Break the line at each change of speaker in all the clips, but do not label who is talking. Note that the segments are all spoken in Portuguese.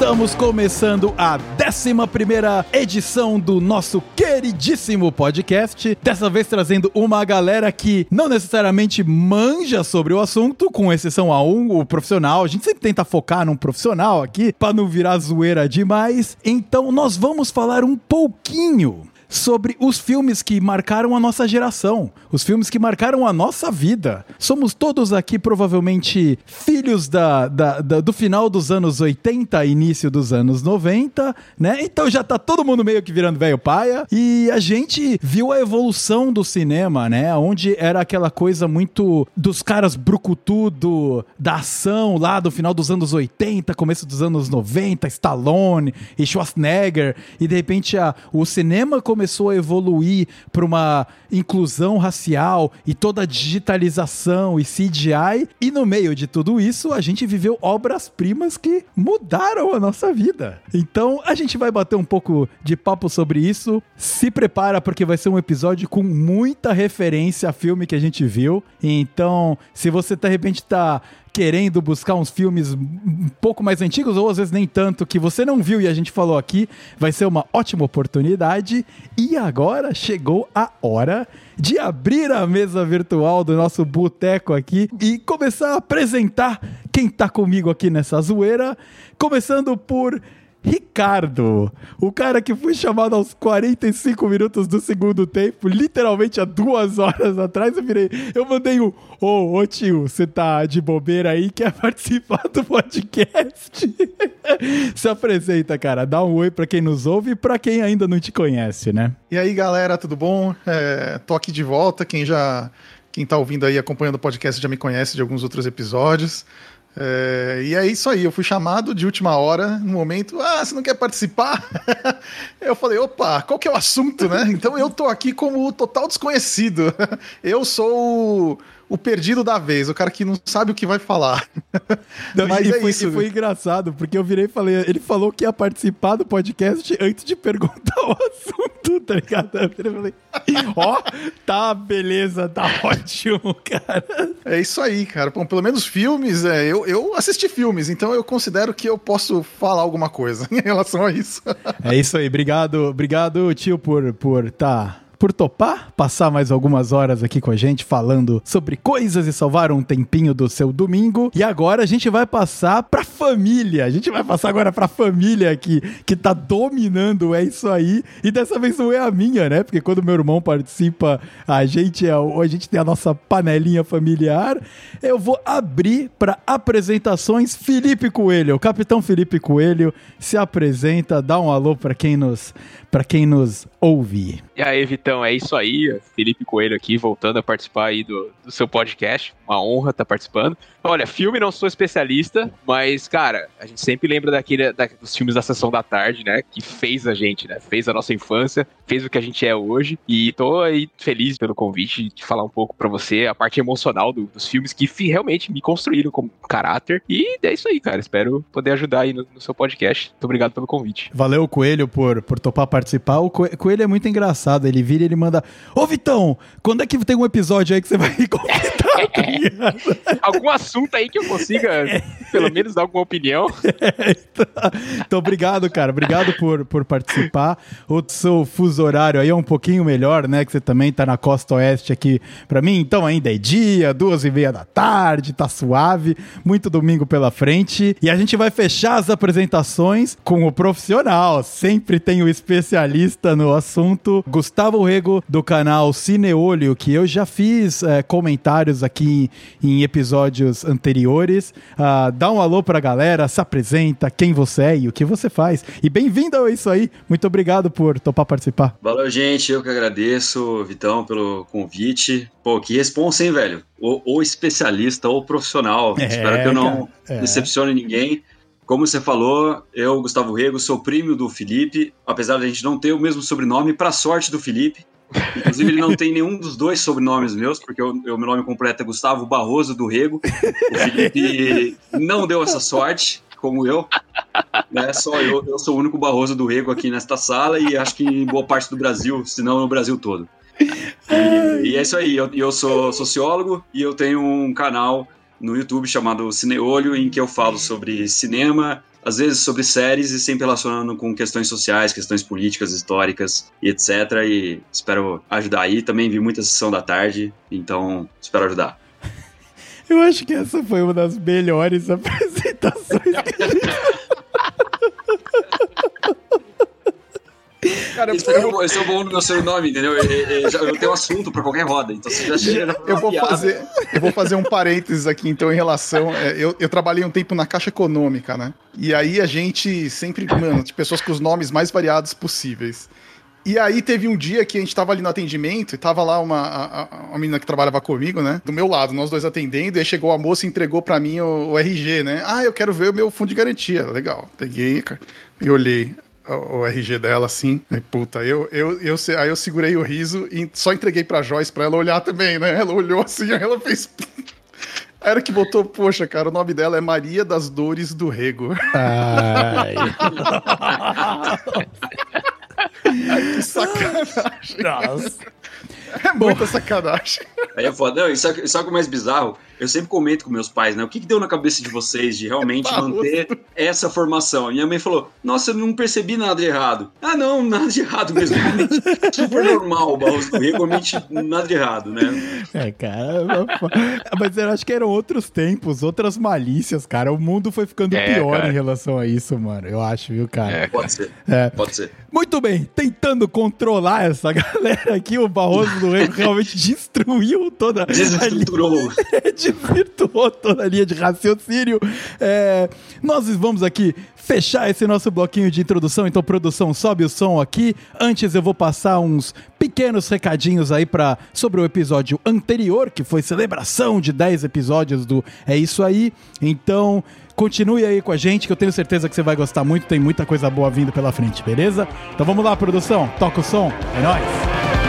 estamos começando a 11 edição do nosso queridíssimo podcast. Dessa vez trazendo uma galera que não necessariamente manja sobre o assunto, com exceção a um, o profissional. A gente sempre tenta focar num profissional aqui, para não virar zoeira demais. Então, nós vamos falar um pouquinho sobre os filmes que marcaram a nossa geração, os filmes que marcaram a nossa vida. Somos todos aqui provavelmente filhos da, da, da, do final dos anos 80, início dos anos 90, né? Então já tá todo mundo meio que virando velho paia. E a gente viu a evolução do cinema, né? Onde era aquela coisa muito dos caras brucutudo, da ação lá do final dos anos 80, começo dos anos 90, Stallone e Schwarzenegger. E de repente a, o cinema começou começou a evoluir para uma inclusão racial e toda a digitalização e CGI, e no meio de tudo isso, a gente viveu obras-primas que mudaram a nossa vida. Então, a gente vai bater um pouco de papo sobre isso. Se prepara porque vai ser um episódio com muita referência a filme que a gente viu. Então, se você de repente tá querendo buscar uns filmes um pouco mais antigos, ou às vezes nem tanto, que você não viu e a gente falou aqui, vai ser uma ótima oportunidade. E agora chegou a hora de abrir a mesa virtual do nosso boteco aqui e começar a apresentar quem tá comigo aqui nessa zoeira, começando por Ricardo, o cara que foi chamado aos 45 minutos do segundo tempo, literalmente há duas horas atrás, eu virei, eu mandei um, ô, ô tio, você tá de bobeira aí, quer participar do podcast? Se apresenta, cara, dá um oi pra quem nos ouve e pra quem ainda não te conhece, né?
E aí, galera, tudo bom? É, tô aqui de volta, quem já, quem tá ouvindo aí, acompanhando o podcast já me conhece de alguns outros episódios. É, e é isso aí, eu fui chamado de última hora, no momento, ah, você não quer participar? eu falei, opa, qual que é o assunto, né? Então eu tô aqui como total desconhecido. eu sou o perdido da vez, o cara que não sabe o que vai falar.
Não, Mas e, é foi, isso. E foi engraçado, porque eu virei e falei, ele falou que ia participar do podcast antes de perguntar o assunto, tá ligado? Eu falei, ó, oh, tá, beleza, tá ótimo, cara.
É isso aí, cara. Bom, pelo menos filmes, é, eu, eu assisti filmes, então eu considero que eu posso falar alguma coisa em relação a isso.
É isso aí, obrigado, obrigado, tio, por, por tá por topar passar mais algumas horas aqui com a gente falando sobre coisas e salvar um tempinho do seu domingo. E agora a gente vai passar pra família. A gente vai passar agora pra família aqui, que tá dominando, é isso aí. E dessa vez não é a minha, né? Porque quando meu irmão participa, a gente, é, a gente tem a nossa panelinha familiar. Eu vou abrir para apresentações Felipe Coelho. O capitão Felipe Coelho se apresenta, dá um alô para quem nos para quem nos ouve.
E aí, Vitão, é isso aí. Felipe Coelho aqui, voltando a participar aí do, do seu podcast. Uma honra estar participando. Olha, filme não sou especialista, mas, cara, a gente sempre lembra daquele, da, dos filmes da Sessão da Tarde, né? Que fez a gente, né? Fez a nossa infância, fez o que a gente é hoje. E tô aí feliz pelo convite de falar um pouco para você a parte emocional do, dos filmes que realmente me construíram como caráter. E é isso aí, cara. Espero poder ajudar aí no, no seu podcast. Muito obrigado pelo convite.
Valeu, Coelho, por, por topar participar. O Coelho é muito engraçado. Ele vira e ele manda: Ô Vitão, quando é que tem um episódio aí que você vai me convidar?
Algum assunto aí que eu consiga, pelo menos, dar alguma opinião.
então, então, obrigado, cara. Obrigado por, por participar. O seu fuso horário aí é um pouquinho melhor, né? Que você também tá na costa oeste aqui pra mim. Então ainda é dia, duas e meia da tarde, tá suave. Muito domingo pela frente. E a gente vai fechar as apresentações com o profissional. Sempre tem o especialista no assunto. Gustavo Rego, do canal Cineolho, que eu já fiz é, comentários aqui em episódios anteriores. Uh, dá um alô pra galera, se apresenta, quem você é e o que você faz. E bem-vindo a isso aí. Muito obrigado por topar participar.
Valeu, gente. Eu que agradeço, Vitão, pelo convite. Pô, que responsa, hein, velho? Ou, ou especialista ou profissional. É, Espero que eu não é. decepcione ninguém. Como você falou, eu, Gustavo Rego, sou primo do Felipe, apesar de a gente não ter o mesmo sobrenome, para sorte do Felipe. Inclusive, ele não tem nenhum dos dois sobrenomes meus, porque o, meu nome completo é Gustavo Barroso do Rego. O Felipe não deu essa sorte, como eu. Né? Só eu, eu sou o único Barroso do Rego aqui nesta sala e acho que em boa parte do Brasil, se não no Brasil todo. E, e é isso aí, eu, eu sou sociólogo e eu tenho um canal no YouTube chamado Cineolho, em que eu falo sobre cinema às vezes sobre séries e sempre relacionando com questões sociais, questões políticas, históricas e etc. E espero ajudar aí. Também vi muita sessão da tarde, então espero ajudar.
Eu acho que essa foi uma das melhores apresentações que a gente...
Cara, esse, eu... é o, esse é o bom do meu sobrenome, entendeu? Eu, eu, eu, tenho assunto pra qualquer roda, então você já chega
eu vou fazer Eu vou fazer um parênteses aqui, então, em relação. É, eu, eu trabalhei um tempo na Caixa Econômica, né? E aí a gente sempre, mano, de pessoas com os nomes mais variados possíveis. E aí teve um dia que a gente tava ali no atendimento e tava lá uma, a, uma menina que trabalhava comigo, né? Do meu lado, nós dois atendendo, e aí chegou a moça e entregou para mim o, o, RG, né? Ah, eu quero ver o meu fundo de garantia. Legal. Peguei e olhei o, RG dela assim. Aí, puta, eu, eu, eu, aí eu segurei o riso e só entreguei pra Joyce pra ela olhar também, né? Ela olhou assim, aí ela fez. Era que botou, poxa, cara, o nome dela é Maria das Dores do Rego. Ai. Ai que sacanagem. Nossa. É muita sacanagem.
Aí é foda. Não, isso é, isso é o mais bizarro eu sempre comento com meus pais, né? O que, que deu na cabeça de vocês de realmente manter essa formação? A minha mãe falou: Nossa, eu não percebi nada de errado. Ah, não, nada de errado mesmo. Super normal, Barroso do realmente nada de errado, né?
É, cara. Mas eu acho que eram outros tempos, outras malícias, cara. O mundo foi ficando é, pior cara. em relação a isso, mano. Eu acho, viu, cara?
É, pode ser. É. Pode ser.
Muito bem, tentando controlar essa galera aqui, o Barroso do realmente destruiu toda.
Desestruturou.
desvirtuou toda a linha de raciocínio. É, nós vamos aqui fechar esse nosso bloquinho de introdução. Então, produção, sobe o som aqui. Antes, eu vou passar uns pequenos recadinhos aí para sobre o episódio anterior, que foi celebração de 10 episódios do É Isso Aí. Então, continue aí com a gente, que eu tenho certeza que você vai gostar muito. Tem muita coisa boa vindo pela frente, beleza? Então, vamos lá, produção. Toca o som. É nóis.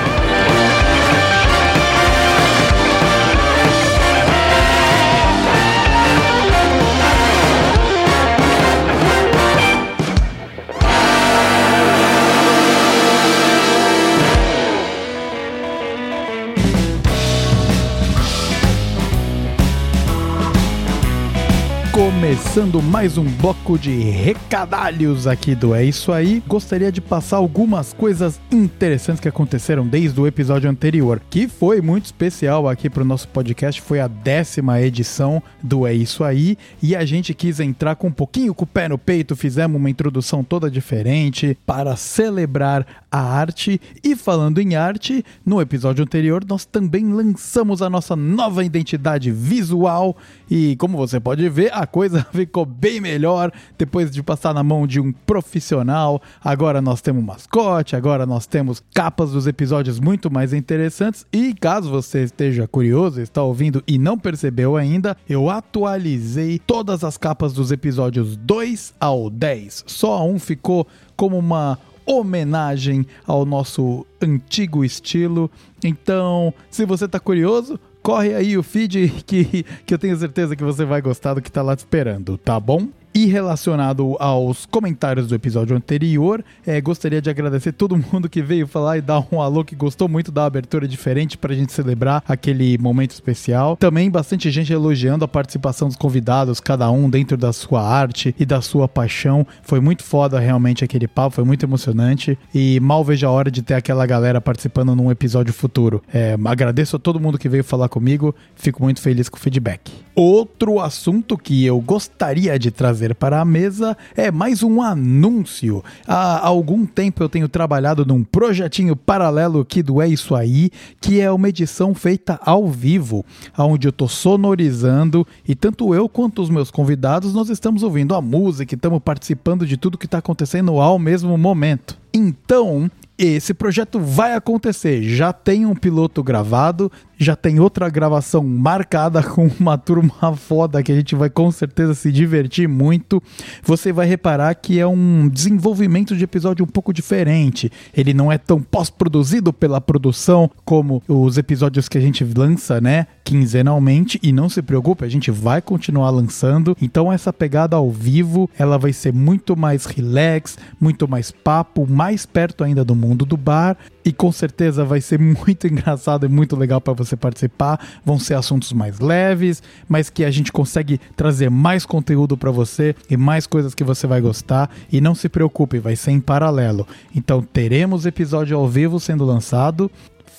Começando mais um bloco de recadalhos aqui do É Isso Aí, gostaria de passar algumas coisas interessantes que aconteceram desde o episódio anterior, que foi muito especial aqui para o nosso podcast, foi a décima edição do É Isso Aí, e a gente quis entrar com um pouquinho com o pé no peito, fizemos uma introdução toda diferente para celebrar a arte, e falando em arte, no episódio anterior nós também lançamos a nossa nova identidade visual, e como você pode ver, a coisa ficou bem melhor depois de passar na mão de um profissional. Agora nós temos mascote, agora nós temos capas dos episódios muito mais interessantes. E caso você esteja curioso, está ouvindo e não percebeu ainda, eu atualizei todas as capas dos episódios 2 ao 10. Só um ficou como uma homenagem ao nosso antigo estilo. Então, se você está curioso, corre aí o feed que, que eu tenho certeza que você vai gostar do que tá lá te esperando, tá bom? E relacionado aos comentários do episódio anterior, é, gostaria de agradecer todo mundo que veio falar e dar um alô que gostou muito da abertura diferente para a gente celebrar aquele momento especial. Também bastante gente elogiando a participação dos convidados, cada um dentro da sua arte e da sua paixão. Foi muito foda realmente aquele papo, foi muito emocionante e mal vejo a hora de ter aquela galera participando num episódio futuro. É, agradeço a todo mundo que veio falar comigo, fico muito feliz com o feedback. Outro assunto que eu gostaria de trazer trazer para a mesa é mais um anúncio. Há algum tempo eu tenho trabalhado num projetinho paralelo aqui do É Isso Aí, que é uma edição feita ao vivo, onde eu estou sonorizando e tanto eu quanto os meus convidados nós estamos ouvindo a música, estamos participando de tudo que está acontecendo ao mesmo momento. Então, esse projeto vai acontecer. Já tem um piloto gravado, já tem outra gravação marcada com uma turma foda que a gente vai com certeza se divertir muito. Você vai reparar que é um desenvolvimento de episódio um pouco diferente. Ele não é tão pós-produzido pela produção como os episódios que a gente lança, né? Quinzenalmente. E não se preocupe, a gente vai continuar lançando. Então, essa pegada ao vivo ela vai ser muito mais relax, muito mais papo, mais perto ainda do mundo do bar e com certeza vai ser muito engraçado e muito legal para você participar. Vão ser assuntos mais leves, mas que a gente consegue trazer mais conteúdo para você e mais coisas que você vai gostar. E não se preocupe, vai ser em paralelo. Então teremos episódio ao vivo sendo lançado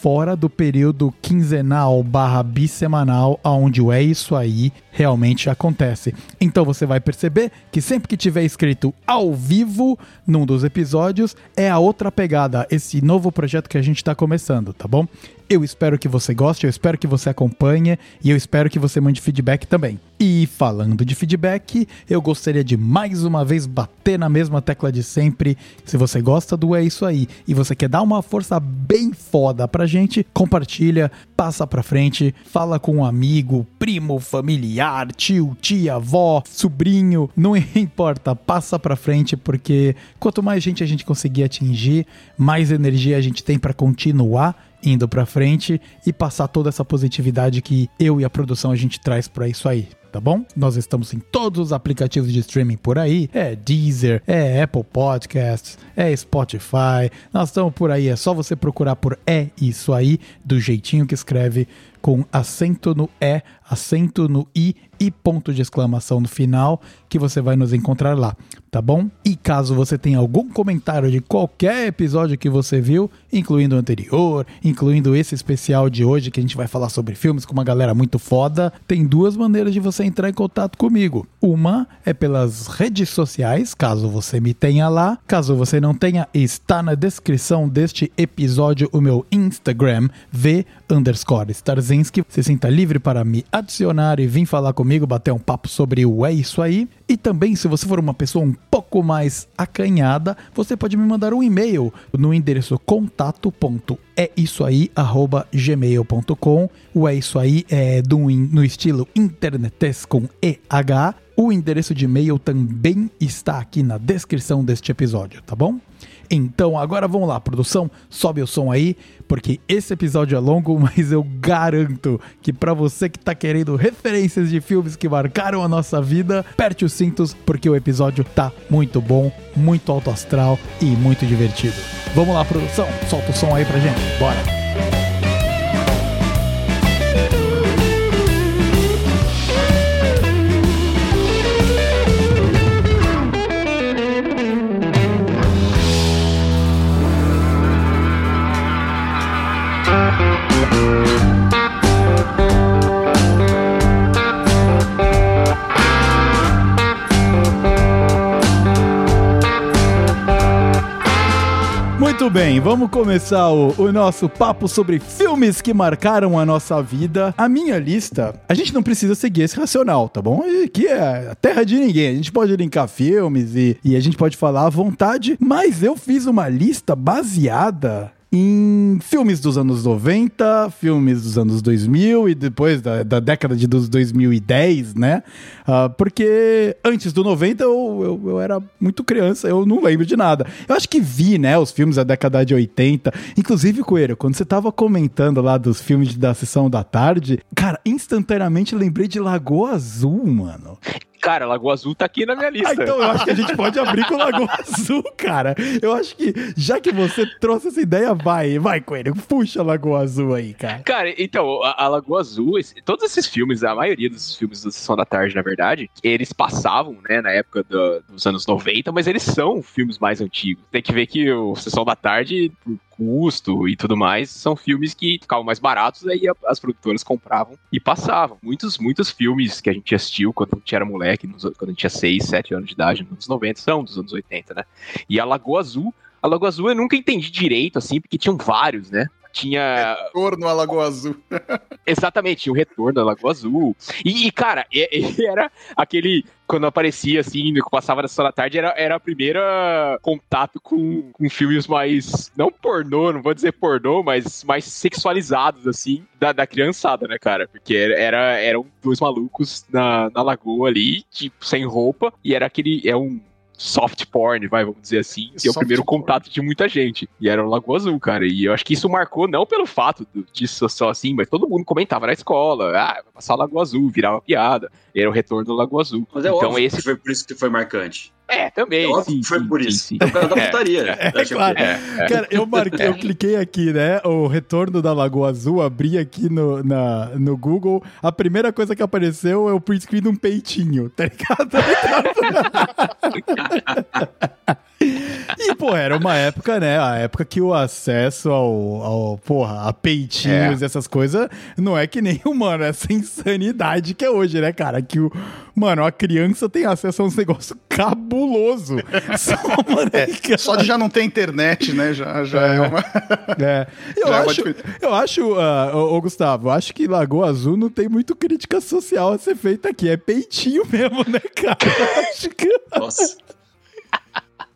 fora do período quinzenal barra bissemanal, onde o É Isso Aí realmente acontece. Então você vai perceber que sempre que tiver escrito ao vivo num dos episódios, é a outra pegada, esse novo projeto que a gente está começando, tá bom? Eu espero que você goste, eu espero que você acompanhe e eu espero que você mande feedback também. E falando de feedback, eu gostaria de mais uma vez bater na mesma tecla de sempre. Se você gosta do É Isso Aí e você quer dar uma força bem foda pra gente, compartilha, passa pra frente, fala com um amigo, primo, familiar, tio, tia, avó, sobrinho, não importa, passa pra frente porque quanto mais gente a gente conseguir atingir, mais energia a gente tem para continuar indo para frente e passar toda essa positividade que eu e a produção a gente traz para isso aí. Tá bom? Nós estamos em todos os aplicativos de streaming por aí. É Deezer, é Apple Podcasts, é Spotify. Nós estamos por aí. É só você procurar por É Isso Aí, do jeitinho que escreve com acento no E, acento no I e ponto de exclamação no final, que você vai nos encontrar lá, tá bom? E caso você tenha algum comentário de qualquer episódio que você viu, incluindo o anterior, incluindo esse especial de hoje que a gente vai falar sobre filmes com uma galera muito foda, tem duas maneiras de você entrar em contato comigo. Uma é pelas redes sociais, caso você me tenha lá. Caso você não tenha, está na descrição deste episódio o meu Instagram, v underscore Starzinski. Você sinta livre para me adicionar e vir falar comigo, bater um papo sobre o É Isso Aí. E também, se você for uma pessoa um pouco mais acanhada, você pode me mandar um e-mail no endereço contato.eisoaí.gmail.com. O É Isso Aí é do, no estilo internetes com EH. O endereço de e-mail também está aqui na descrição deste episódio, tá bom? Então, agora vamos lá, produção, sobe o som aí, porque esse episódio é longo, mas eu garanto que para você que tá querendo referências de filmes que marcaram a nossa vida, aperte os cintos, porque o episódio tá muito bom, muito alto astral e muito divertido. Vamos lá, produção, solta o som aí pra gente, bora! Muito bem, vamos começar o, o, nosso papo sobre filmes que marcaram a nossa vida. A minha lista, a gente não precisa seguir esse racional, tá bom? Aqui é a terra de ninguém. A gente pode linkar filmes e, e a gente pode falar à vontade, mas eu fiz uma lista baseada em filmes dos anos 90, filmes dos anos 2000 e depois da, da década de dos 2010, né? Uh, porque antes do 90 eu, eu, eu, era muito criança, eu não lembro de nada. Eu acho que vi, né, os filmes da década de 80. Inclusive, Coelho, quando você tava comentando lá dos filmes da sessão da tarde, cara, instantaneamente lembrei de Lagoa Azul, mano.
Cara, Lagoa Azul tá aqui na minha lista. Ah,
então eu acho que a gente pode abrir com Lagoa Azul, cara. Eu acho que, já que você trouxe essa ideia, vai, vai, Coelho, puxa a Lagoa Azul aí, cara.
Cara, então, a, a Lagoa Azul, esse, todos esses filmes, a maioria dos filmes da Sessão da Tarde, na verdade, eles passavam, né, na época do, dos anos 90, mas eles são filmes mais antigos. Tem que ver que o Sessão da Tarde, custo e tudo mais, são filmes que ficavam mais baratos, aí as produtoras compravam e passavam. Muitos, muitos filmes que a gente assistiu quando a gente era moleque, quando a gente tinha 6, 7 anos de idade, nos anos 90, são dos anos 80, né? E a Lagoa Azul, a Lagoa Azul eu nunca entendi direito, assim, porque tinham vários, né? Tinha.
Retorno à Lagoa Azul.
Exatamente, o retorno à Lagoa Azul. E, e cara, era aquele. Quando aparecia assim, que passava na sessão da tarde, era, era a primeira contato com, com filmes mais. Não pornô, não vou dizer pornô, mas mais sexualizados, assim, da, da criançada, né, cara? Porque era, era, eram dois malucos na, na lagoa ali, tipo, sem roupa, e era aquele. É um soft porn, vai, vamos dizer assim, que é o primeiro porn. contato de muita gente. E era o Lagoa Azul, cara. E eu acho que isso marcou não pelo fato disso só assim, mas todo mundo comentava na escola, ah, vai passar o Lagoa Azul, virava piada. Era o retorno do Lagoa Azul.
Mas é então óbvio esse foi por isso que foi marcante.
É, também.
É sim, foi sim, por isso. Sim, sim. É por causa da putaria.
É, é, claro. É, Cara, eu marquei, eu cliquei aqui, né? O retorno da Lagoa Azul, abri aqui no, na, no Google. A primeira coisa que apareceu é o print screen de um peitinho, tá ligado? Pô, era uma época, né? A época que o acesso ao, ao porra, a peitinhos e é. essas coisas não é que nem o, mano, essa insanidade que é hoje, né, cara? Que o, mano, a criança tem acesso a um negócio cabuloso.
só, mano, é, só de já não ter internet, né? Já, já é, é uma.
É. Eu, já é acho, é eu acho, uh, ô, ô, Gustavo, eu acho que Lagoa Azul não tem muito crítica social a ser feita aqui. É peitinho mesmo, né, cara? Acho que. Nossa.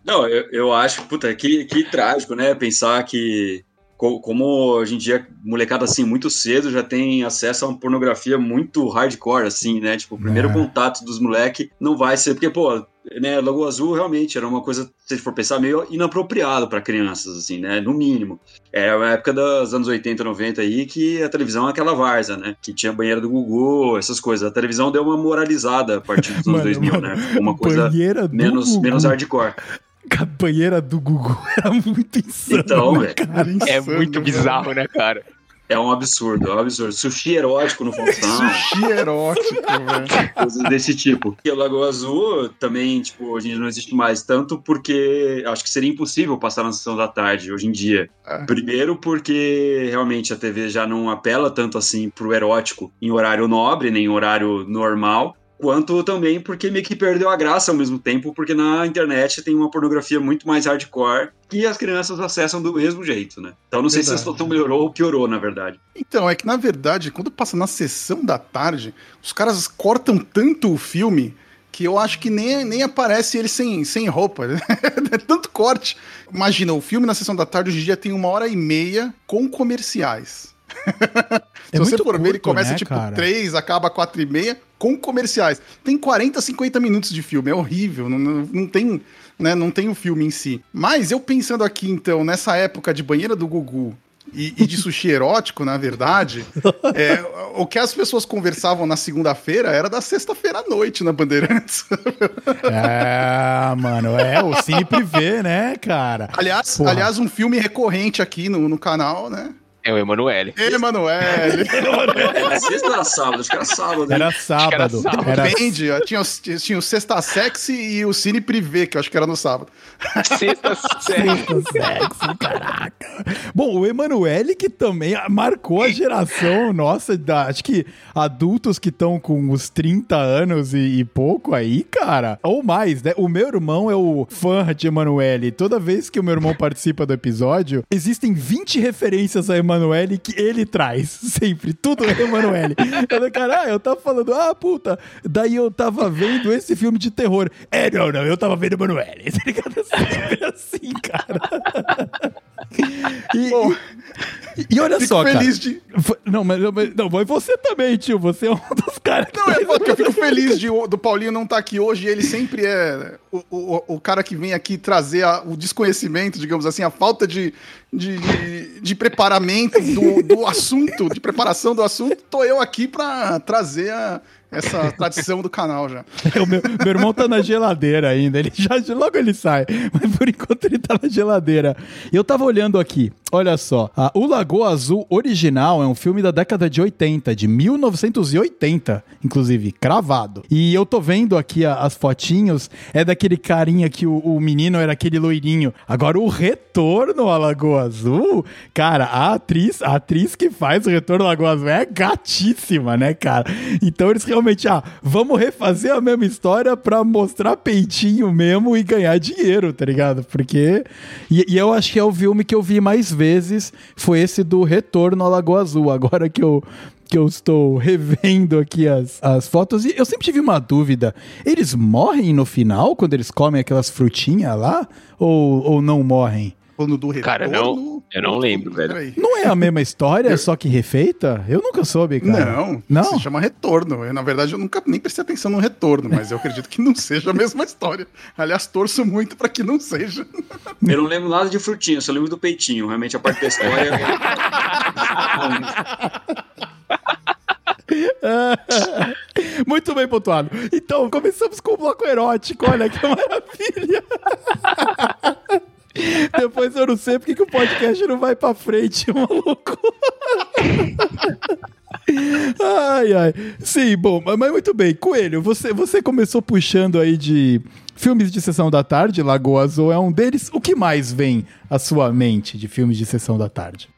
Não, eu, eu acho, puta, que, que trágico, né? Pensar que como hoje em dia, molecada assim, muito cedo já tem acesso a uma pornografia muito hardcore, assim, né? Tipo, o primeiro é. contato dos moleques não vai ser, porque, pô, né, Lagoa Azul realmente era uma coisa, se for pensar, meio inapropriado para crianças, assim, né? No mínimo. Era é a época dos anos 80, 90 aí que a televisão é aquela várzea, né? Que tinha banheira do Gugu, essas coisas. A televisão deu uma moralizada a partir dos anos mano, 2000, mano, né? Uma coisa menos, menos hardcore.
A banheira do Gugu era muito insano.
Então, né,
cara, insano, é muito bizarro, né, cara?
É um absurdo, é um absurdo. Sushi erótico no Faustão.
Sushi erótico, velho.
Coisas desse tipo. E o Lagoa Azul também, tipo, hoje em dia não existe mais. Tanto porque acho que seria impossível passar na sessão da tarde hoje em dia. É. Primeiro porque realmente a TV já não apela tanto assim pro erótico em horário nobre, nem em horário normal quanto também porque meio que perdeu a graça ao mesmo tempo, porque na internet tem uma pornografia muito mais hardcore que as crianças acessam do mesmo jeito, né? Então não sei verdade. se a situação melhorou ou piorou, na verdade.
Então, é que na verdade, quando passa na sessão da tarde, os caras cortam tanto o filme que eu acho que nem, nem aparece ele sem, sem roupa. é tanto corte. Imagina, o filme na sessão da tarde hoje em dia tem uma hora e meia com comerciais. É Se você for ver, ele começa né, tipo cara? 3, acaba 4 e meia, com comerciais. Tem 40, 50 minutos de filme, é horrível, não, não, não tem. Né, não tem o filme em si. Mas eu pensando aqui, então, nessa época de banheira do Gugu, e, e, de sushi erótico, na verdade, é, o que as pessoas conversavam na segunda-feira era da sexta-feira à noite na Bandeirantes.
É, mano, é o Cine Privé, né, cara?
Aliás, aliás, um filme recorrente aqui no, no canal, né?
É o Emanuele.
Emanuele.
era sexta ou era sábado? Acho que era sábado.
Era sábado. Era sábado.
Era... Depende. Tinha, tinha o Sexta Sexy e o Cine Privé, que eu acho que era no sábado.
Sexta Sexy.
caraca. Bom, o Emanuele que também marcou a geração nossa, da, acho que adultos que estão com os 30 anos e, e, pouco aí, cara. Ou mais, né? O meu irmão é o fã de Emanuele. Toda vez que o meu irmão participa do episódio, existem 20 referências a Emanuele Emanuele que ele traz. Sempre. Tudo é Emanuele. eu, cara, eu tava falando, ah, puta. Daí eu tava vendo esse filme de terror. É, não, não, eu tava vendo Emanuele. Tá? Sempre assim, cara. E, Bom, e, e olha só,
feliz cara. De...
Não, mas, não, mas você também, tio. Você é um dos caras.
Não, é porque eu fico feliz de, do Paulinho não estar tá aqui hoje. Ele sempre é o, o, o cara que vem aqui trazer a, o desconhecimento, digamos assim, a falta de, de, de, de preparamento do, do assunto, de preparação do assunto. Tô eu aqui para trazer a essa tradição do canal já.
o meu, meu, irmão tá na geladeira ainda, ele já logo ele sai, mas por enquanto ele tá na geladeira. Eu tava olhando aqui, olha só, a, o Lagoa Azul original é um filme da década de 80, de 1980, inclusive, cravado. E eu tô vendo aqui a, as fotinhos, é daquele carinha que o, o, menino era aquele loirinho. Agora o retorno à Lagoa Azul, cara, a atriz, a atriz que faz o retorno à Lagoa Azul é gatíssima, né, cara? Então eles realmente, ah, vamos refazer a mesma história pra mostrar peitinho mesmo e ganhar dinheiro, tá ligado? Porque. E, e, eu acho que é o filme que eu vi mais vezes foi esse do Retorno à Lagoa Azul. Agora que eu. Que eu estou revendo aqui as, as fotos, e eu sempre tive uma dúvida: eles morrem no final quando eles comem aquelas frutinhas lá? Ou, ou não morrem?
Quando do retorno.
Cara, não, eu não lembro, velho.
Não é a mesma história, só que refeita? Eu nunca soube, cara.
Não, não. Se chama retorno. Eu, na verdade, eu nunca nem prestei atenção no retorno, mas eu acredito que não seja a mesma história. Aliás, torço muito para que não seja.
Eu não lembro nada de frutinho, só lembro do peitinho. Realmente a parte da história.
Muito bem pontuado. Então, começamos com o bloco erótico. Olha que maravilha. Depois eu não sei porque que o podcast não vai pra frente, maluco. ai, ai. Sim, bom, mas muito bem. Coelho, você, você começou puxando aí de filmes de sessão da tarde, Lagoa Azul é um deles. O que mais vem à sua mente de filmes de sessão da tarde?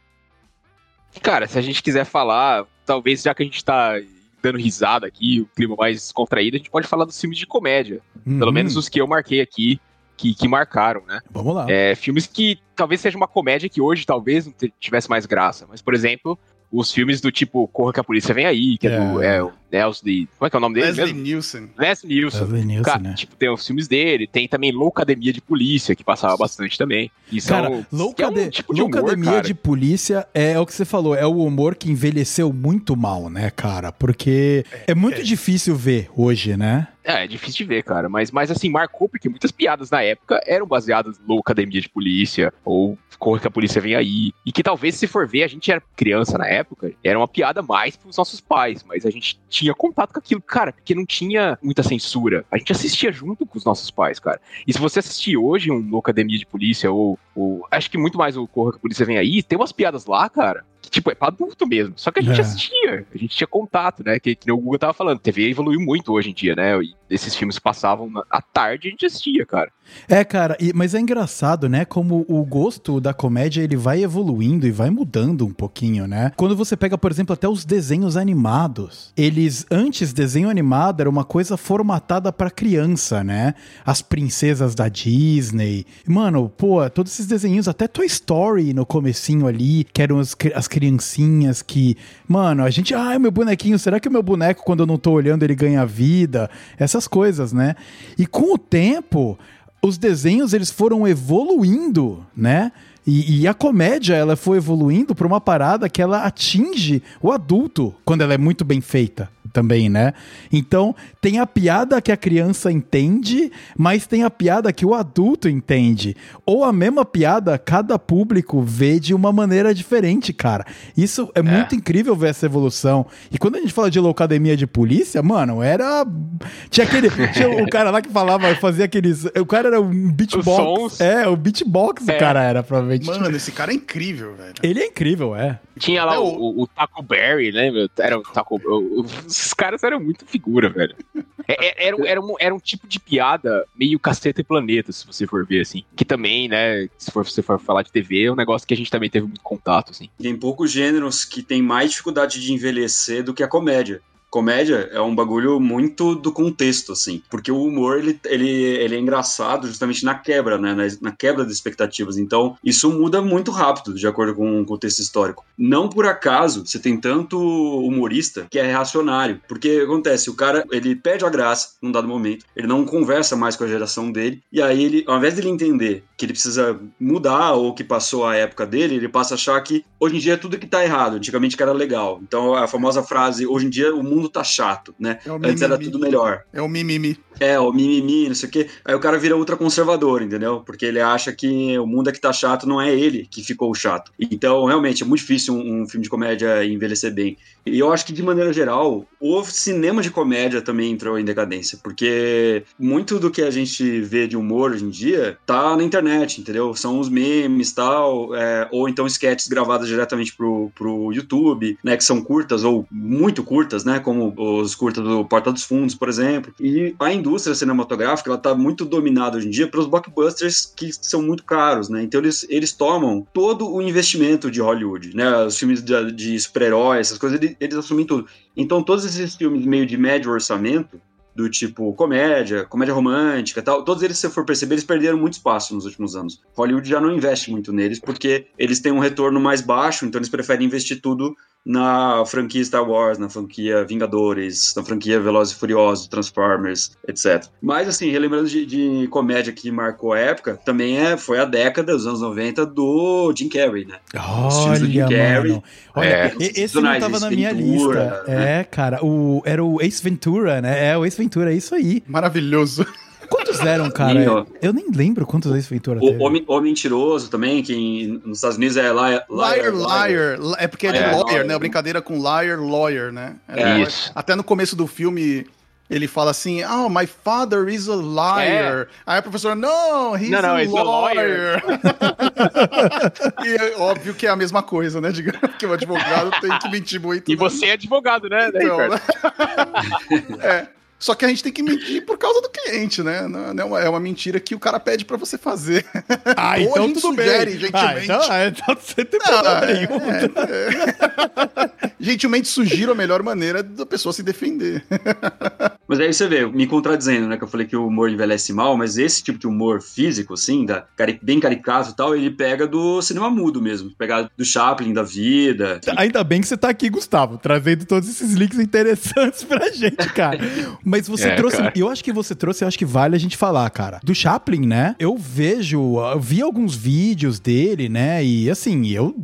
Cara, se a gente quiser falar, talvez já que a gente tá dando risada aqui, o clima mais contraído, a gente pode falar dos filmes de comédia. Uhum. Pelo menos os que eu marquei aqui que, que marcaram, né?
Vamos lá.
É, filmes que talvez seja uma comédia que hoje talvez não tivesse mais graça. Mas, por exemplo, os filmes do tipo Corra que a Polícia Vem Aí, que é, é do é, o Nelson Como é que é o nome dele?
Leslie Nielsen.
Leslie Nielsen. Leslie Nielsen Cara, né? Tipo, tem os filmes dele, tem também Loucademia de Polícia, que passava bastante também.
E cara, são, Loucade... é um tipo de Loucademia humor, de Polícia é o que você falou, é o humor que envelheceu muito mal, né, cara? Porque é, é muito é. difícil ver hoje, né?
É, é difícil de ver, cara. Mas, mas assim, marcou porque muitas piadas na época eram baseadas no Academia de Polícia, ou Corre que a polícia vem aí. E que talvez, se for ver, a gente era criança na época, era uma piada mais pros nossos pais, mas a gente tinha contato com aquilo, cara, porque não tinha muita censura. A gente assistia junto com os nossos pais, cara. E se você assistir hoje um Academia de Polícia, ou, ou acho que muito mais o Corra que a polícia vem aí, tem umas piadas lá, cara, que, tipo, é pra adulto mesmo. Só que a gente é. assistia, a gente tinha contato, né? Que, que o Google tava falando, a TV evoluiu muito hoje em dia, né? E esses filmes passavam à tarde e a gente assistia, cara.
É, cara, e, mas é engraçado, né? Como o gosto da comédia ele vai evoluindo e vai mudando um pouquinho, né? Quando você pega, por exemplo, até os desenhos animados, eles antes desenho animado era uma coisa formatada para criança, né? As princesas da Disney, mano, pô, todos esses desenhos, até Toy Story no comecinho ali, que eram as, as criancinhas que, mano, a gente, ai, meu bonequinho, será que o meu boneco quando eu não tô olhando ele ganha vida? Essas coisas, né? E com o tempo os desenhos eles foram evoluindo, né? E, e, a comédia ela foi evoluindo para uma parada que ela atinge o adulto quando ela é muito bem feita também, né? Então, tem a piada que a criança entende, mas tem a piada que o adulto entende. Ou a mesma piada, cada público vê de uma maneira diferente, cara. Isso é, é. muito incrível ver essa evolução. E quando a gente fala de loucademia de polícia, mano, era. Tinha aquele. tinha o cara lá que falava, fazia aqueles. O cara era um beatbox. É, o beatbox é. o cara era, provavelmente.
Mano, esse cara é incrível, velho.
Ele é incrível, é.
Tinha lá é o, o, o, Taco Berry, lembra? Era o Taco. os caras eram muito figura, velho. É, é, era, era, um, era um tipo de piada meio caceta e planeta, se você for ver, assim. Que também, né, se for, você for falar de TV, é um negócio que a gente também teve muito contato, assim.
Tem poucos gêneros que tem mais dificuldade de envelhecer do que a comédia comédia é um bagulho muito do contexto, assim. Porque o humor, ele, ele, ele é engraçado justamente na quebra, né? Na, na, quebra de expectativas. Então, isso muda muito rápido, de acordo com o contexto histórico. Não por acaso você tem tanto humorista que é reacionário. Porque acontece, o cara, ele perde a graça num dado momento, ele não conversa mais com a geração dele, e aí ele, ao invés dele entender que ele precisa mudar ou que passou a época dele, ele passa a achar que hoje em dia é tudo que tá errado, antigamente que era legal. Então, a famosa frase, hoje em dia o mundo mundo tá chato, né? É Antes era tudo melhor.
É o mimimi.
É, o mimimi, não sei o quê. Aí o cara vira ultra conservador, entendeu? Porque ele acha que o mundo é que tá chato, não é ele que ficou chato. Então, realmente, é muito difícil um, um filme de comédia envelhecer bem. E eu acho que, de maneira geral, o cinema de comédia também entrou em decadência, porque muito do que a gente vê de humor hoje em dia tá na internet, entendeu? São os memes tal, é, ou então sketches gravadas diretamente pro, pro YouTube, né? Que são curtas ou muito curtas, né? Como os curtas do Porta dos Fundos, por exemplo. E a indústria cinematográfica, ela tá muito dominada hoje em dia pelos blockbusters que são muito caros, né? Então eles, eles tomam todo o investimento de Hollywood, né? Os filmes de, de super-heróis, essas coisas, eles, eles assumem tudo. Então todos esses filmes meio de médio orçamento, do tipo comédia, comédia romântica tal, todos eles, se você for perceber, eles perderam muito espaço nos últimos anos. Hollywood já não investe muito neles porque eles têm um retorno mais baixo, então eles preferem investir tudo na franquia Star Wars, na franquia Vingadores, na franquia Velozes e Furiosos, Transformers, etc. Mas, assim, relembrando de, de, comédia que marcou a época, também é, foi a década dos anos 90 do Jim Carrey, né?
Olha, do Jim Carrey. Olha, é, esse não tava na minha lista. Né? É, cara, o, era o Ace Ventura, né? É, o Ace Ventura, é isso aí.
Maravilhoso.
Quantos eram, cara? Eu nem lembro quantos Ace Ventura
o, teve. O Mentiroso também, que nos Estados Unidos é liar,
liar, liar. liar. É porque é de é, lawyer, né? A brincadeira com liar, lawyer, né? É, Isso. Até no começo do filme ele fala assim, oh, my father is a liar. É. Aí a professora, não, he's não, não, a, lawyer. e é óbvio que é a mesma coisa, né? Digamos que o advogado tem que mentir muito.
E né? você é advogado, né? Então, né?
é. Só que a gente tem que mentir por causa do cliente, né? Não é uma, é uma mentira que o cara pede para você fazer.
Ah, então Ou a gente tudo sugere, bem. gentilmente. Ah, então, ah, então você tem problema nenhum.
É, é. gentilmente sugiro a melhor maneira da pessoa se defender.
Mas aí você vê, me contradizendo, né? Que eu falei que o humor envelhece mal, mas esse tipo de humor físico, assim, da, bem caricato e tal, ele pega do cinema mudo mesmo. Pegar do Chaplin, da vida.
Ainda bem que você tá aqui, Gustavo, trazendo todos esses links interessantes pra gente, cara. Mas você é, trouxe. Cara. Eu acho que você trouxe, eu acho que vale a gente falar, cara. Do Chaplin, né? Eu vejo, eu vi alguns vídeos dele, né? E assim, eu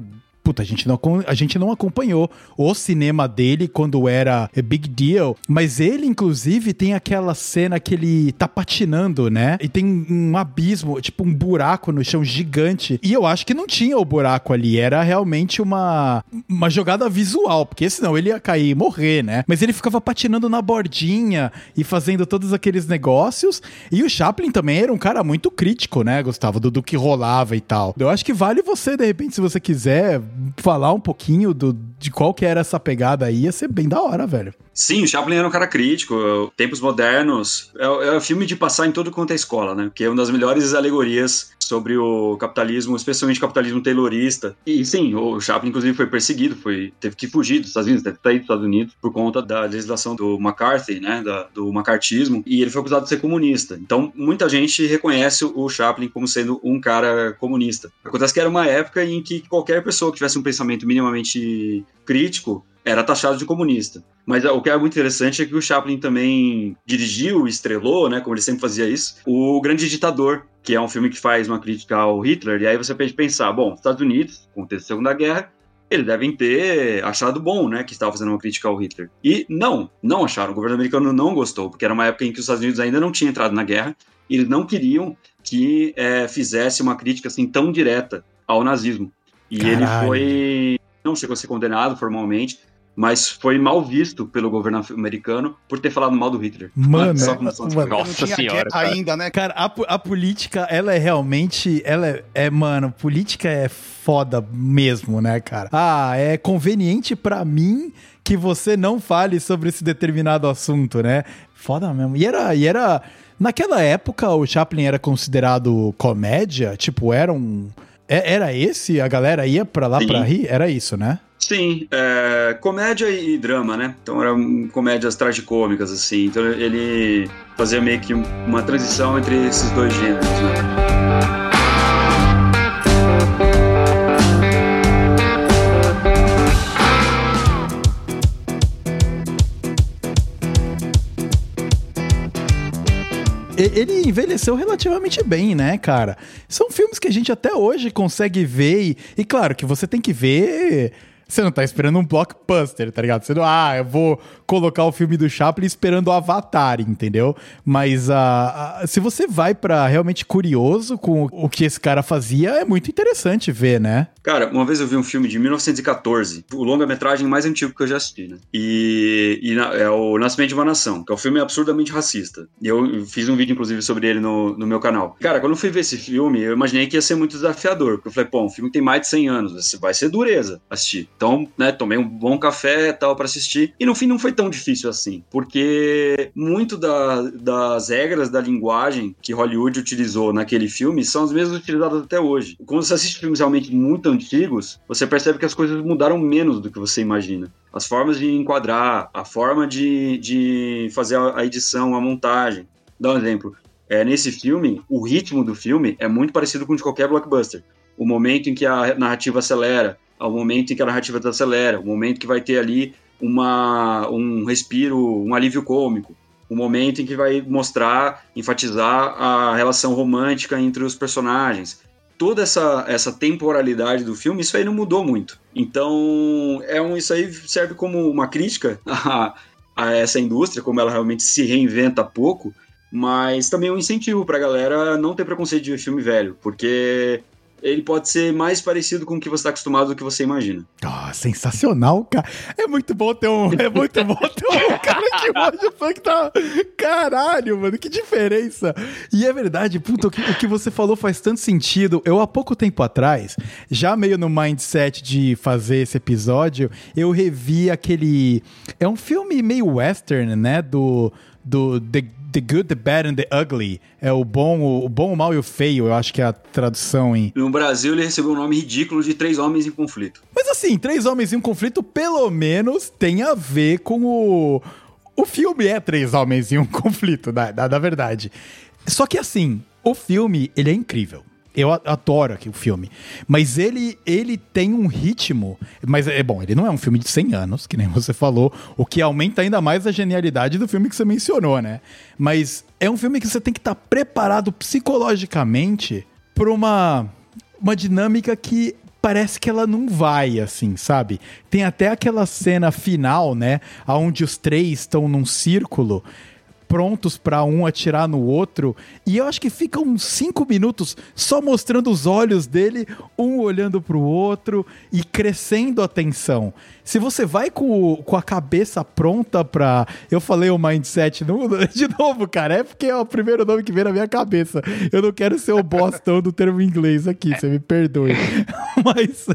puta, a gente, não, a gente não acompanhou o cinema dele quando era Big Deal, mas ele, inclusive, tem aquela cena que ele tá patinando, né? E tem um abismo, tipo um buraco no chão gigante. E eu acho que não tinha o buraco ali, era realmente uma, uma jogada visual, porque senão ele ia cair e morrer, né? Mas ele ficava patinando na bordinha e fazendo todos aqueles negócios. E o Chaplin também era um cara muito crítico, né, Gustavo, do, do que rolava e tal. Eu acho que vale você, de repente, se você quiser, falar um pouquinho do, de qual que era essa pegada aí, ia ser bem da hora, velho.
Sim, o Chaplin era um cara crítico. Tempos Modernos é, é um filme de passar em todo quanto é escola, né? Que é uma das melhores alegorias sobre o capitalismo, especialmente o capitalismo taylorista. E sim, o Chaplin, inclusive, foi perseguido, foi, teve que fugir dos Estados Unidos, teve que sair dos Estados Unidos por conta da legislação do McCarthy, né? Da, do macartismo. E ele foi acusado de ser comunista. Então, muita gente reconhece o Chaplin como sendo um cara comunista. Acontece que era uma época em que qualquer pessoa que tivesse um pensamento minimamente crítico era taxado de comunista. Mas o que é muito interessante é que o Chaplin também dirigiu, estrelou, né, como ele sempre fazia isso, o Grande Ditador, que é um filme que faz uma crítica ao Hitler, e aí você pode pensar, bom, Estados Unidos, contexto da Segunda Guerra, eles devem ter achado bom, né, que estava fazendo uma crítica ao Hitler. E não, não acharam. O governo americano não gostou, porque era uma época em que os Estados Unidos ainda não tinham entrado na guerra, e eles não queriam que é, fizesse uma crítica assim tão direta ao nazismo. E Caralho. ele foi não chegou a ser condenado formalmente, mas foi mal visto pelo governo americano por ter falado mal do Hitler.
Mano,
Só mano nossa senhora. Cara. Ainda, né?
Cara, a, a, política, ela é realmente. Ela é, é, mano, política é foda mesmo, né, cara? Ah, é conveniente para mim que você não fale sobre esse determinado assunto, né? Foda mesmo. E era. E era naquela época, o Chaplin era considerado comédia? Tipo, era um. É, era esse? A galera ia pra lá Sim. pra rir? Era isso, né?
Sim, é, comédia e drama, né? Então eram comédias tragicômicas, assim. Então ele fazia meio que uma transição entre esses dois gêneros, né?
ele envelheceu relativamente bem, né, cara? São filmes que a gente até hoje consegue ver e, e claro que você tem que ver você não tá esperando um blockbuster, tá ligado? Você não, ah, eu vou colocar o filme do Chaplin esperando o Avatar, entendeu? Mas uh, uh, se você vai para realmente curioso com o que esse cara fazia, é muito interessante ver, né?
Cara, uma vez eu vi um filme de 1914, o longa-metragem mais antigo que eu já assisti, né? E, e na, é o Nascimento de uma Nação, que é um filme absurdamente racista. Eu fiz um vídeo, inclusive, sobre ele no, no meu canal. Cara, quando eu fui ver esse filme, eu imaginei que ia ser muito desafiador, porque eu falei, pô, um filme que tem mais de 100 anos, vai ser dureza assistir. Né, tomei um bom café tal para assistir. E no fim não foi tão difícil assim, porque muito da, das regras da linguagem que Hollywood utilizou naquele filme são as mesmas utilizadas até hoje. Quando você assiste filmes realmente muito antigos, você percebe que as coisas mudaram menos do que você imagina. As formas de enquadrar, a forma de, de fazer a edição, a montagem. Dá um exemplo. É, nesse filme, o ritmo do filme é muito parecido com o de qualquer blockbuster. O momento em que a narrativa acelera, ao momento em que a narrativa desacelera, o momento que vai ter ali uma, um respiro, um alívio cômico, o momento em que vai mostrar, enfatizar a relação romântica entre os personagens. Toda essa, essa temporalidade do filme, isso aí não mudou muito. Então, é um, isso aí serve como uma crítica a, a essa indústria, como ela realmente se reinventa pouco, mas também é um incentivo pra galera não ter preconceito de filme velho, porque ele pode ser mais parecido com o que você está acostumado do que você imagina.
Ah, oh, sensacional, cara. É muito bom ter um, é muito bom ter um cara que manja funk tá... Caralho, mano, que diferença. E é verdade, puta, o que, o que você falou faz tanto sentido. Eu, há pouco tempo atrás, já meio no mindset de fazer esse episódio, eu revi aquele... É um filme meio western, né, do... do The The Good, The Bad and The Ugly. É o bom, o, o bom, o mal e o feio, eu acho que é a tradução em.
No Brasil ele recebeu o um nome ridículo de Três Homens em Conflito.
Mas assim, Três Homens em Conflito, pelo menos, tem a ver com o. O filme é Três Homens em um Conflito, na, na, na verdade. Só que assim, o filme, ele é incrível. Eu adoro aqui o filme. Mas ele, ele tem um ritmo. Mas é bom, ele não é um filme de 100 anos, que nem você falou, o que aumenta ainda mais a genialidade do filme que você mencionou, né? Mas é um filme que você tem que estar tá preparado psicologicamente para uma, uma dinâmica que parece que ela não vai, assim, sabe? Tem até aquela cena final, né? Onde os três estão num círculo prontos para um atirar no outro. E eu acho que fica uns cinco minutos só mostrando os olhos dele, um olhando para o outro e crescendo a tensão. Se você vai com, com a cabeça pronta pra. Eu falei o mindset de novo, cara. É porque é o primeiro nome que vem na minha cabeça. Eu não quero ser o bostão do termo inglês aqui, você me perdoe. mas,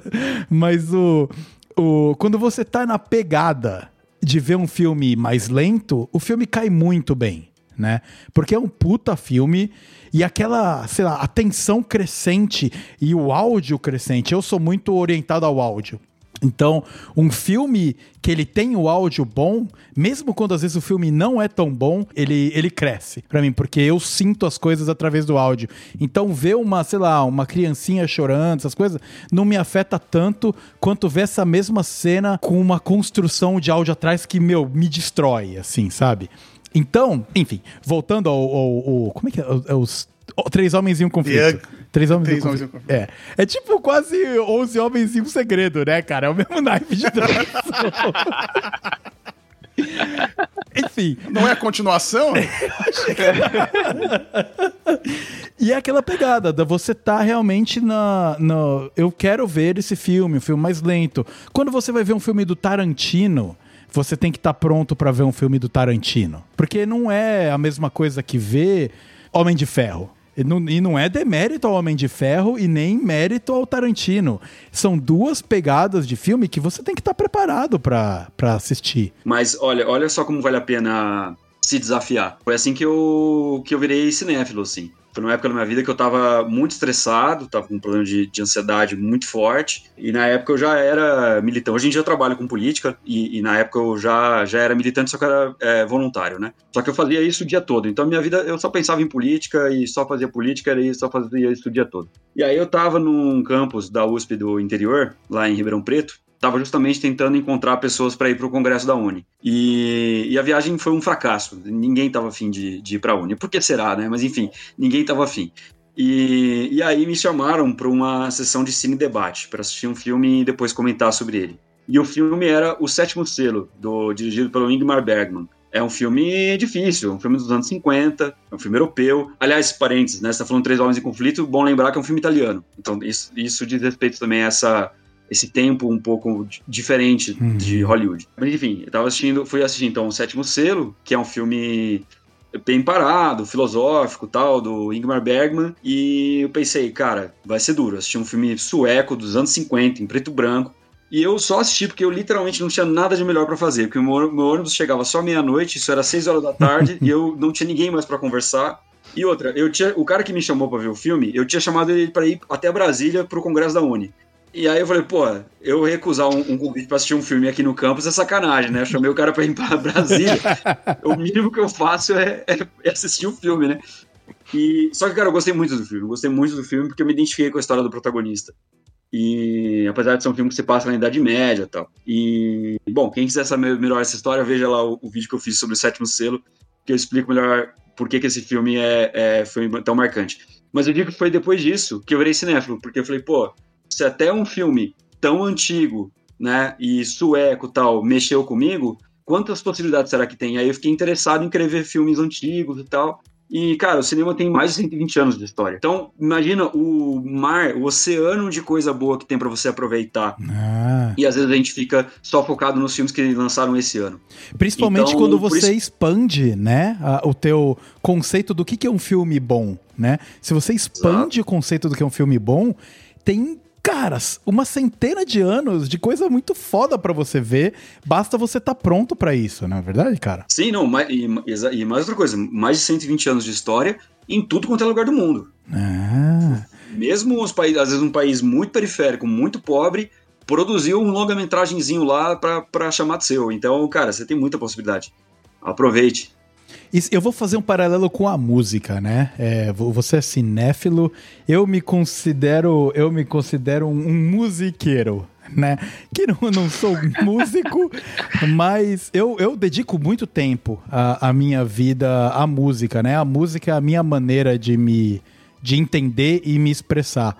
mas o, o. Quando você tá na pegada de ver um filme mais lento, o filme cai muito bem, né? Porque é um puta filme e aquela, sei lá, a tensão crescente e o áudio crescente. Eu sou muito orientado ao áudio. Então, um filme que ele tem o áudio bom, mesmo quando às vezes o filme não é tão bom, ele, ele cresce para mim, porque eu sinto as coisas através do áudio. Então, ver uma, sei lá, uma criancinha chorando, essas coisas, não me afeta tanto quanto ver essa mesma cena com uma construção de áudio atrás que, meu, me destrói, assim, sabe? Então, enfim, voltando ao. ao, ao como é que é? é os Três homens e um conflito. Três homens, Três e, um homens conflito. É. É tipo quase 11 homens e um segredo, né, cara? É o mesmo naipe de tradução. Enfim.
Não é a continuação?
e é aquela pegada da você tá realmente na, na. Eu quero ver esse filme, um filme mais lento. Quando você vai ver um filme do Tarantino você tem que estar tá pronto para ver um filme do Tarantino. Porque não é a mesma coisa que ver Homem de Ferro. E não, e não é demérito ao Homem de Ferro e nem mérito ao Tarantino. São duas pegadas de filme que você tem que estar tá preparado para assistir.
Mas olha, olha só como vale a pena se desafiar. Foi assim que eu, que eu virei cinéfilo, assim. Foi numa época da minha vida que eu tava muito estressado, tava com um problema de, de ansiedade muito forte. E na época eu já era militante. Hoje em dia eu trabalho com política e, e na época eu já, já era militante, só que era é, voluntário, né? Só que eu fazia isso o dia todo. Então minha vida eu só pensava em política e só fazia política e só fazia isso o dia todo. E aí eu tava num campus da USP do interior, lá em Ribeirão Preto, estava justamente tentando encontrar pessoas para ir para o congresso da Uni. E, e, a viagem foi um fracasso. Ninguém estava afim de, de ir para a Uni. Por que será, né? Mas enfim, ninguém estava afim. E, e aí me chamaram para uma sessão de cine debate, para assistir um filme e depois comentar sobre ele. E o filme era O Sétimo Selo, do, dirigido pelo Ingmar Bergman. É um filme difícil, um filme dos anos 50, é um filme europeu. Aliás, parênteses, né? Você tá falando Três Homens em Conflito, bom lembrar que é um filme italiano. Então, isso, isso diz respeito também a essa esse tempo um pouco diferente uhum. de Hollywood. Enfim, eu tava assistindo, fui assistir então o Sétimo Selo, que é um filme bem parado, filosófico tal, do Ingmar Bergman, e eu pensei, cara, vai ser duro. Assisti um filme sueco dos anos 50, em preto e branco, e eu só assisti porque eu literalmente não tinha nada de melhor para fazer, porque o meu, meu ônibus chegava só meia-noite, isso era 6 horas da tarde, e eu não tinha ninguém mais para conversar. E outra, eu tinha, o cara que me chamou para ver o filme, eu tinha chamado ele para ir até Brasília pro congresso da Uni. E aí eu falei, pô, eu recusar um, um convite pra assistir um filme aqui no campus é sacanagem, né? Eu chamei o cara pra ir pra Brasília. o mínimo que eu faço é, é, é assistir o um filme, né? E, só que, cara, eu gostei muito do filme. Eu gostei muito do filme porque eu me identifiquei com a história do protagonista. E apesar de ser um filme que se passa na Idade Média e tal. E, bom, quem quiser saber melhor essa história, veja lá o, o vídeo que eu fiz sobre o sétimo selo, que eu explico melhor por que, que esse filme é, é, foi tão marcante. Mas eu digo que foi depois disso que eu virei cinéfilo, porque eu falei, pô, se até um filme tão antigo, né, e sueco tal, mexeu comigo, quantas possibilidades será que tem? Aí eu fiquei interessado em querer ver filmes antigos e tal. E, cara, o cinema tem mais de 120 anos de história. Então, imagina o mar, o oceano de coisa boa que tem para você aproveitar. Ah. E às vezes a gente fica só focado nos filmes que lançaram esse ano.
Principalmente então, quando você isso... expande, né, a, o teu conceito do que, que é um filme bom, né? Se você expande Exato. o conceito do que é um filme bom, tem caras, uma centena de anos de coisa muito foda para você ver. Basta você estar tá pronto para isso, não é verdade, cara?
Sim, não, e, e, mais outra coisa, mais de 120 anos de história em tudo quanto é lugar do mundo. Ah. Mesmo os países, às vezes um país muito periférico, muito pobre, produziu um longa-metragenzinho lá para chamar de seu. Então, cara, você tem muita possibilidade. Aproveite.
Eu vou fazer um paralelo com a música, né? É, você é cinéfilo, eu me considero, eu me considero um, um musiqueiro, né? Que não, não sou músico, mas eu, eu dedico muito tempo à, minha vida à música, né? A música é a minha maneira de me de entender e me expressar.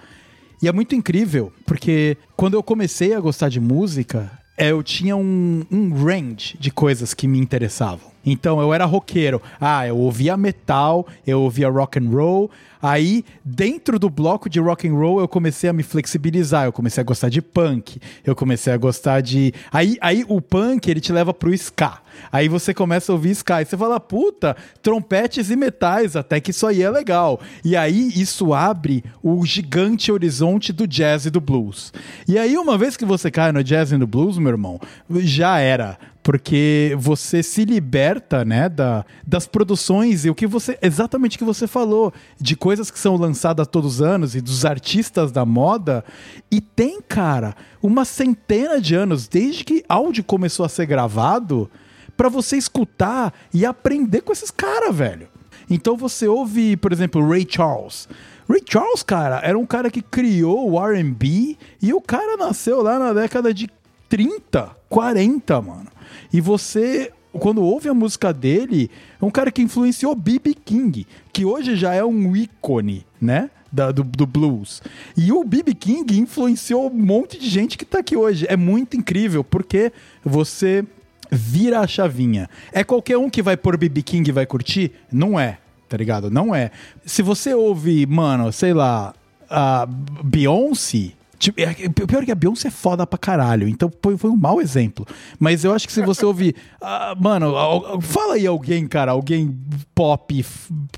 E é muito incrível, porque quando eu comecei a gostar de música, é, eu tinha um, um range de coisas que me interessavam. Então eu era roqueiro. Ah, eu ouvia metal, eu ouvia rock and roll. Aí, dentro do bloco de rock and roll, eu comecei a me flexibilizar. Eu comecei a gostar de punk. Eu comecei a gostar de. Aí, aí o punk ele te leva pro ska. Aí você começa a ouvir ska. E você fala, puta, trompetes e metais, até que isso aí é legal. E aí isso abre o gigante horizonte do jazz e do blues. E aí, uma vez que você cai no jazz e no blues, meu irmão, já era porque você se liberta, né, da, das produções e o que você exatamente o que você falou de que são lançadas todos os anos e dos artistas da moda e tem, cara, uma centena de anos desde que áudio começou a ser gravado para você escutar e aprender com esses caras, velho. Então você ouve, por exemplo, Ray Charles. Ray Charles, cara, era um cara que criou o R&B e o cara nasceu lá na década de 30, 40, mano. E você, quando ouve a música dele, é um cara que influenciou B.B. King, que hoje já é um ícone, né? Da, do, do, blues. E o B.B. King influenciou um monte de gente que tá aqui hoje. É muito incrível, porque você vira a chavinha. É qualquer um que vai pôr B.B. King e vai curtir? Não é, tá ligado? Não é. Se você ouve, mano, sei lá, a Beyoncé, Tipo, é, pior que a Beyoncé é foda pra caralho, então foi, um mau exemplo. Mas eu acho que se você ouvir. Uh, mano, fala aí alguém, cara, alguém pop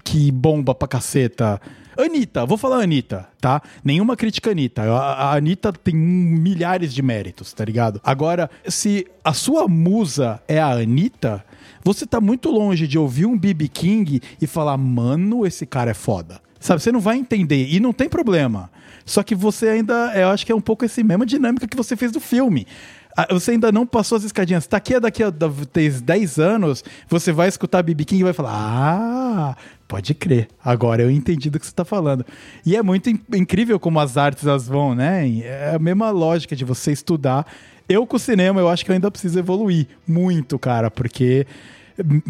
que bomba pra caceta. Anitta, vou falar Anitta, tá? Nenhuma crítica a Anitta. A, a Anitta tem milhares de méritos, tá ligado? Agora, se a sua musa é a Anitta, você tá muito longe de ouvir um BB King e falar, mano, esse cara é foda. Sabe, você não vai entender. E não tem problema. Só que você ainda, eu acho que é um pouco essa mesma dinâmica que você fez do filme. Ah, você ainda não passou as escadinhas. Tá aqui daqui a 10 anos, você vai escutar BB King e vai falar: Ah, pode crer. Agora eu entendi do que você tá falando. E é muito incrível como as artes elas vão, né? É a mesma lógica de você estudar. Eu com o cinema, eu acho que eu ainda preciso evoluir muito, cara, porque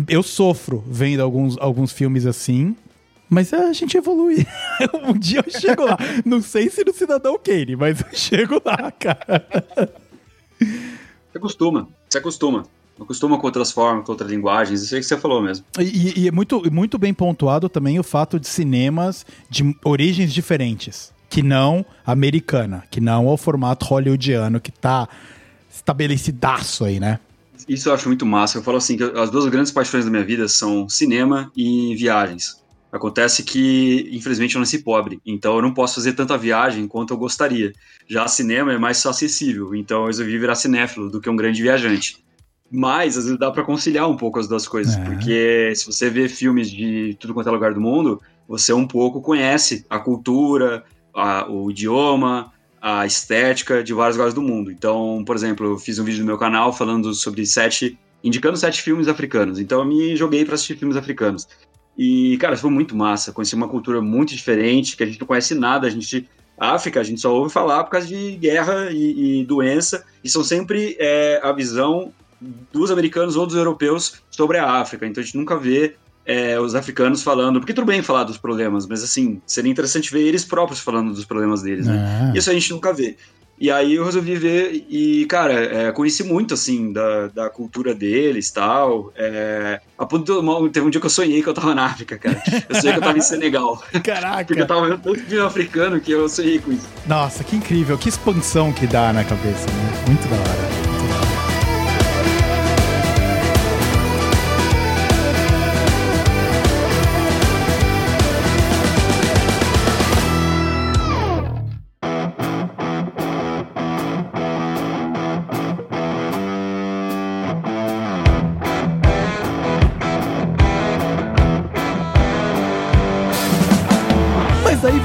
eu sofro vendo alguns, alguns filmes assim. Mas a gente evolui. um dia eu chego lá. Não sei se no Cidadão Kane, mas eu chego lá, cara.
Você acostuma, você acostuma. Acostuma com outras formas, com outras linguagens, isso aí que você falou mesmo.
E, e é muito, muito bem pontuado também o fato de cinemas de origens diferentes, que não americana, que não é o formato hollywoodiano que tá estabelecidaço aí, né?
Isso eu acho muito massa. Eu falo assim, que as duas grandes paixões da minha vida são cinema e viagens. Acontece que, infelizmente, eu nasci pobre, então eu não posso fazer tanta viagem quanto eu gostaria. Já cinema é mais acessível, então eu resolvi virar cinéfilo do que um grande viajante. Mas, às vezes, dá para conciliar um pouco as duas coisas, é. porque se você vê filmes de tudo quanto é lugar do mundo, você um pouco conhece a cultura, a, o idioma, a estética de vários lugares do mundo. Então, por exemplo, eu fiz um vídeo no meu canal falando sobre sete indicando sete filmes africanos. Então eu me joguei para assistir filmes africanos. E, cara, foi muito massa. Conheci uma cultura muito diferente, que a gente não conhece nada. A gente. A África, a gente só ouve falar por causa de guerra e, e doença, e são sempre é, a visão dos americanos ou dos europeus sobre a África. Então a gente nunca vê é, os africanos falando, porque tudo bem falar dos problemas, mas assim, seria interessante ver eles próprios falando dos problemas deles, né? Ah. Isso a gente nunca vê. E aí eu resolvi ver e, cara, é, conheci muito, assim, da, da cultura deles e tal. É, a ponto de, teve um dia que eu sonhei que eu tava na África, cara. Eu sonhei que eu tava em Senegal.
Caraca!
Porque eu tava vendo tanto filme africano que eu sonhei com isso.
Nossa, que incrível, que expansão que dá na cabeça, né? Muito da hora.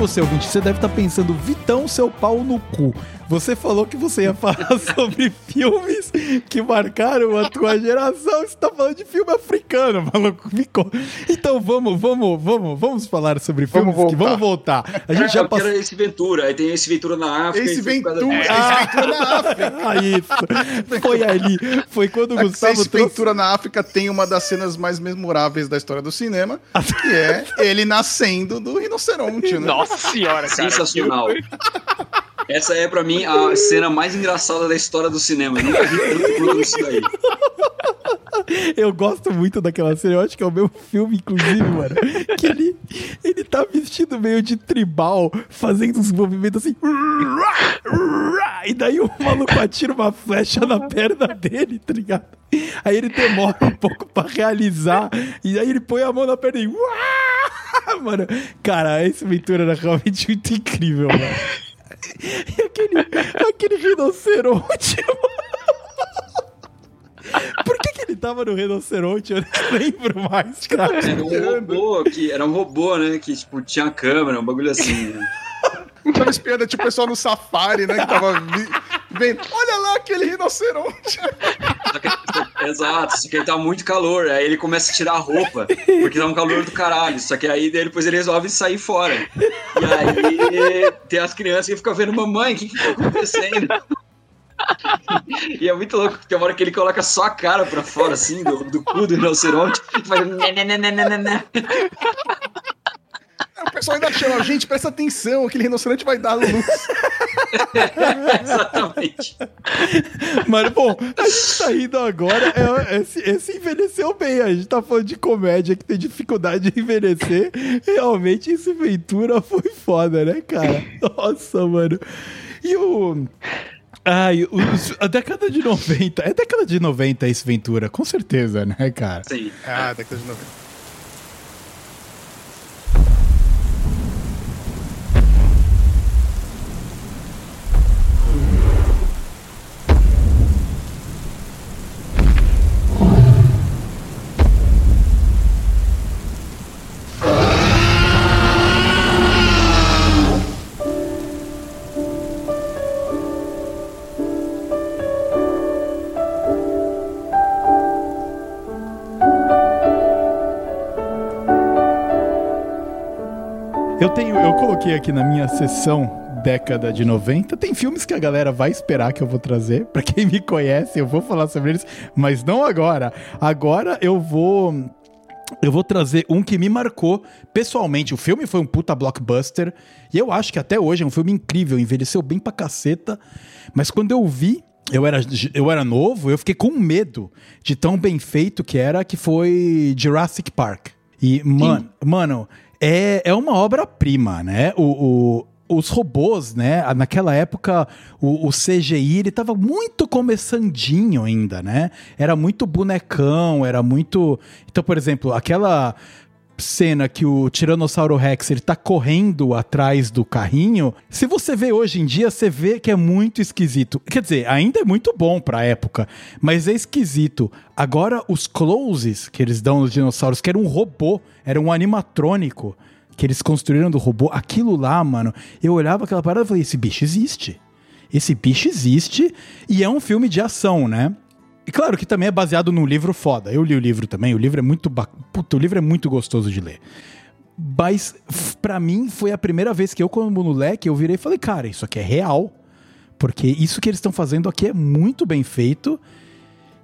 Você, ouvinte, você deve estar tá pensando, Vitão, seu pau no cu. Você falou que você ia falar sobre filmes que marcaram a tua geração. Você tá falando de filme africano, maluco. Ficou. Então vamos, vamos, vamos, vamos falar sobre filmes vamos que vamos voltar.
A gente é, já passou. esse Ventura, aí tem esse Ventura na África.
Esse Ventura, esse Ventura na África.
Ah, isso. Foi ali. Foi quando o Gustavo
esse trouxe... Ventura na África tem uma das cenas mais memoráveis da história do cinema, que é ele nascendo do rinoceronte, né?
Nossa senhora,
cara. Sensacional. Essa é, para mim, a cena mais engraçada da história do cinema. Eu nunca vi tanto quanto isso daí.
Eu gosto muito daquela cena, eu acho que é o meu filme, inclusive, mano. Que ele, ele tá vestido meio de tribal, fazendo uns movimentos assim. E daí o maluco atira uma flecha na perna dele, tá ligado? Aí ele demora um pouco pra realizar. E aí ele põe a mão na perna e. Mano, cara, esse Ventura era realmente muito incrível, mano. E aquele, aquele rinoceronte, Por que, que ele tava no rinoceronte? Eu não lembro mais, cara.
Era um robô, que, era um robô, né? Que tipo, tinha câmera, um bagulho assim. Né?
Tava espiando tipo o pessoal no safari, né? Que tava Olha lá aquele rinoceronte.
Só que, exato, só que ele tá muito calor. Aí ele começa a tirar a roupa, porque tá um calor do caralho. Só que aí depois ele resolve sair fora. E aí tem as crianças que ficam vendo, mamãe, o que que tá acontecendo? e é muito louco, porque tem uma hora que ele coloca só a cara pra fora, assim, do, do cu do rinoceronte, e faz.
O pessoal ainda chama, gente, presta atenção, aquele rinoceronte vai dar luz.
Exatamente.
Mas, bom, a gente tá indo agora. É, esse, esse envelheceu bem. A gente tá falando de comédia que tem dificuldade de envelhecer. Realmente, esse Ventura foi foda, né, cara? Nossa, mano. E o. Ai, os, a década de 90. É década de 90 esse Ventura, com certeza, né, cara?
Sim. Ah, década de 90.
Coloquei aqui na minha sessão década de 90. Tem filmes que a galera vai esperar que eu vou trazer. Para quem me conhece, eu vou falar sobre eles, mas não agora. Agora eu vou eu vou trazer um que me marcou pessoalmente. O filme foi um puta blockbuster. E eu acho que até hoje é um filme incrível. Envelheceu bem pra caceta. Mas quando eu vi, eu era, eu era novo, eu fiquei com medo de tão bem feito que era, que foi Jurassic Park. E, man, mano, é, é uma obra-prima, né? O, o, os robôs, né? Naquela época, o, o CGI, ele tava muito começandinho ainda, né? Era muito bonecão, era muito... Então, por exemplo, aquela cena que o Tiranossauro Rex ele tá correndo atrás do carrinho, se você vê hoje em dia, você vê que é muito esquisito. Quer dizer, ainda é muito bom pra época, mas é esquisito. Agora, os closes que eles dão nos dinossauros, que era um robô, era um animatrônico que eles construíram do robô, aquilo lá, mano, eu olhava aquela parada e falei, esse bicho existe. Esse bicho existe e é um filme de ação, né? E claro que também é baseado num livro foda. Eu li o livro também, o livro é muito ba... Puta, o livro é muito gostoso de ler. Mas para mim foi a primeira vez que eu como moleque eu virei e falei, cara, isso aqui é real. Porque isso que eles estão fazendo aqui é muito bem feito.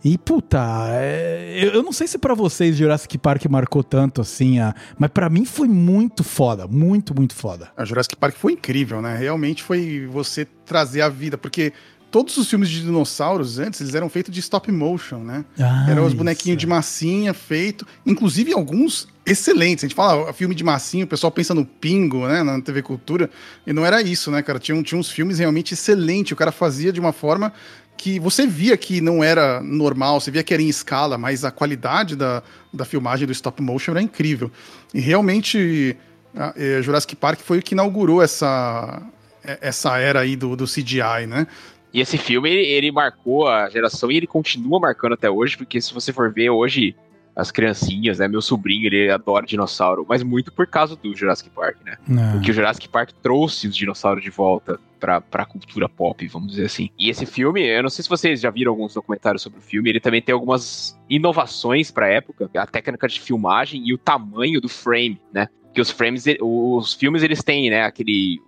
E, puta, é, eu não sei se para vocês Jurassic Park marcou tanto assim, a, mas para mim foi muito foda, muito, muito foda.
A Jurassic Park foi incrível, né? Realmente foi você trazer a vida, porque todos os filmes de dinossauros antes, eles eram feitos de stop motion, né? Ah, eram os bonequinhos de massinha feito, inclusive alguns excelentes. A gente fala ah, filme de massinha, o pessoal pensa no Pingo, né, na TV Cultura, e não era isso, né, cara? Tinha, tinha uns filmes realmente excelentes, o cara fazia de uma forma que você via que não era normal, você via que era em escala, mas a qualidade da, da filmagem do stop motion era incrível. E realmente, a, é, Jurassic Park foi o que inaugurou essa, é, essa era aí do, do CGI, né?
E esse filme, ele, ele, marcou a geração e ele continua marcando até hoje, porque se você for ver hoje, as criancinhas, né? Meu sobrinho, ele adora dinossauro, mas muito por causa do Jurassic Park, né? Não. Porque o Jurassic Park trouxe os dinossauros de volta pra, pra cultura pop, vamos dizer assim. E esse filme, eu não sei se vocês já viram alguns documentários sobre o filme, ele também tem algumas inovações pra época, a técnica de filmagem e o tamanho do frame, né? Que os frames, os filmes, eles têm, né, aquele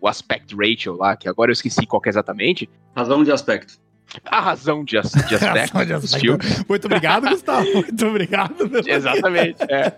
o aspect ratio lá, que agora eu esqueci qual é exatamente.
Razão de aspecto.
A razão de, as, de aspecto
de aspecto. Muito obrigado, Gustavo. Muito obrigado.
Exatamente. É.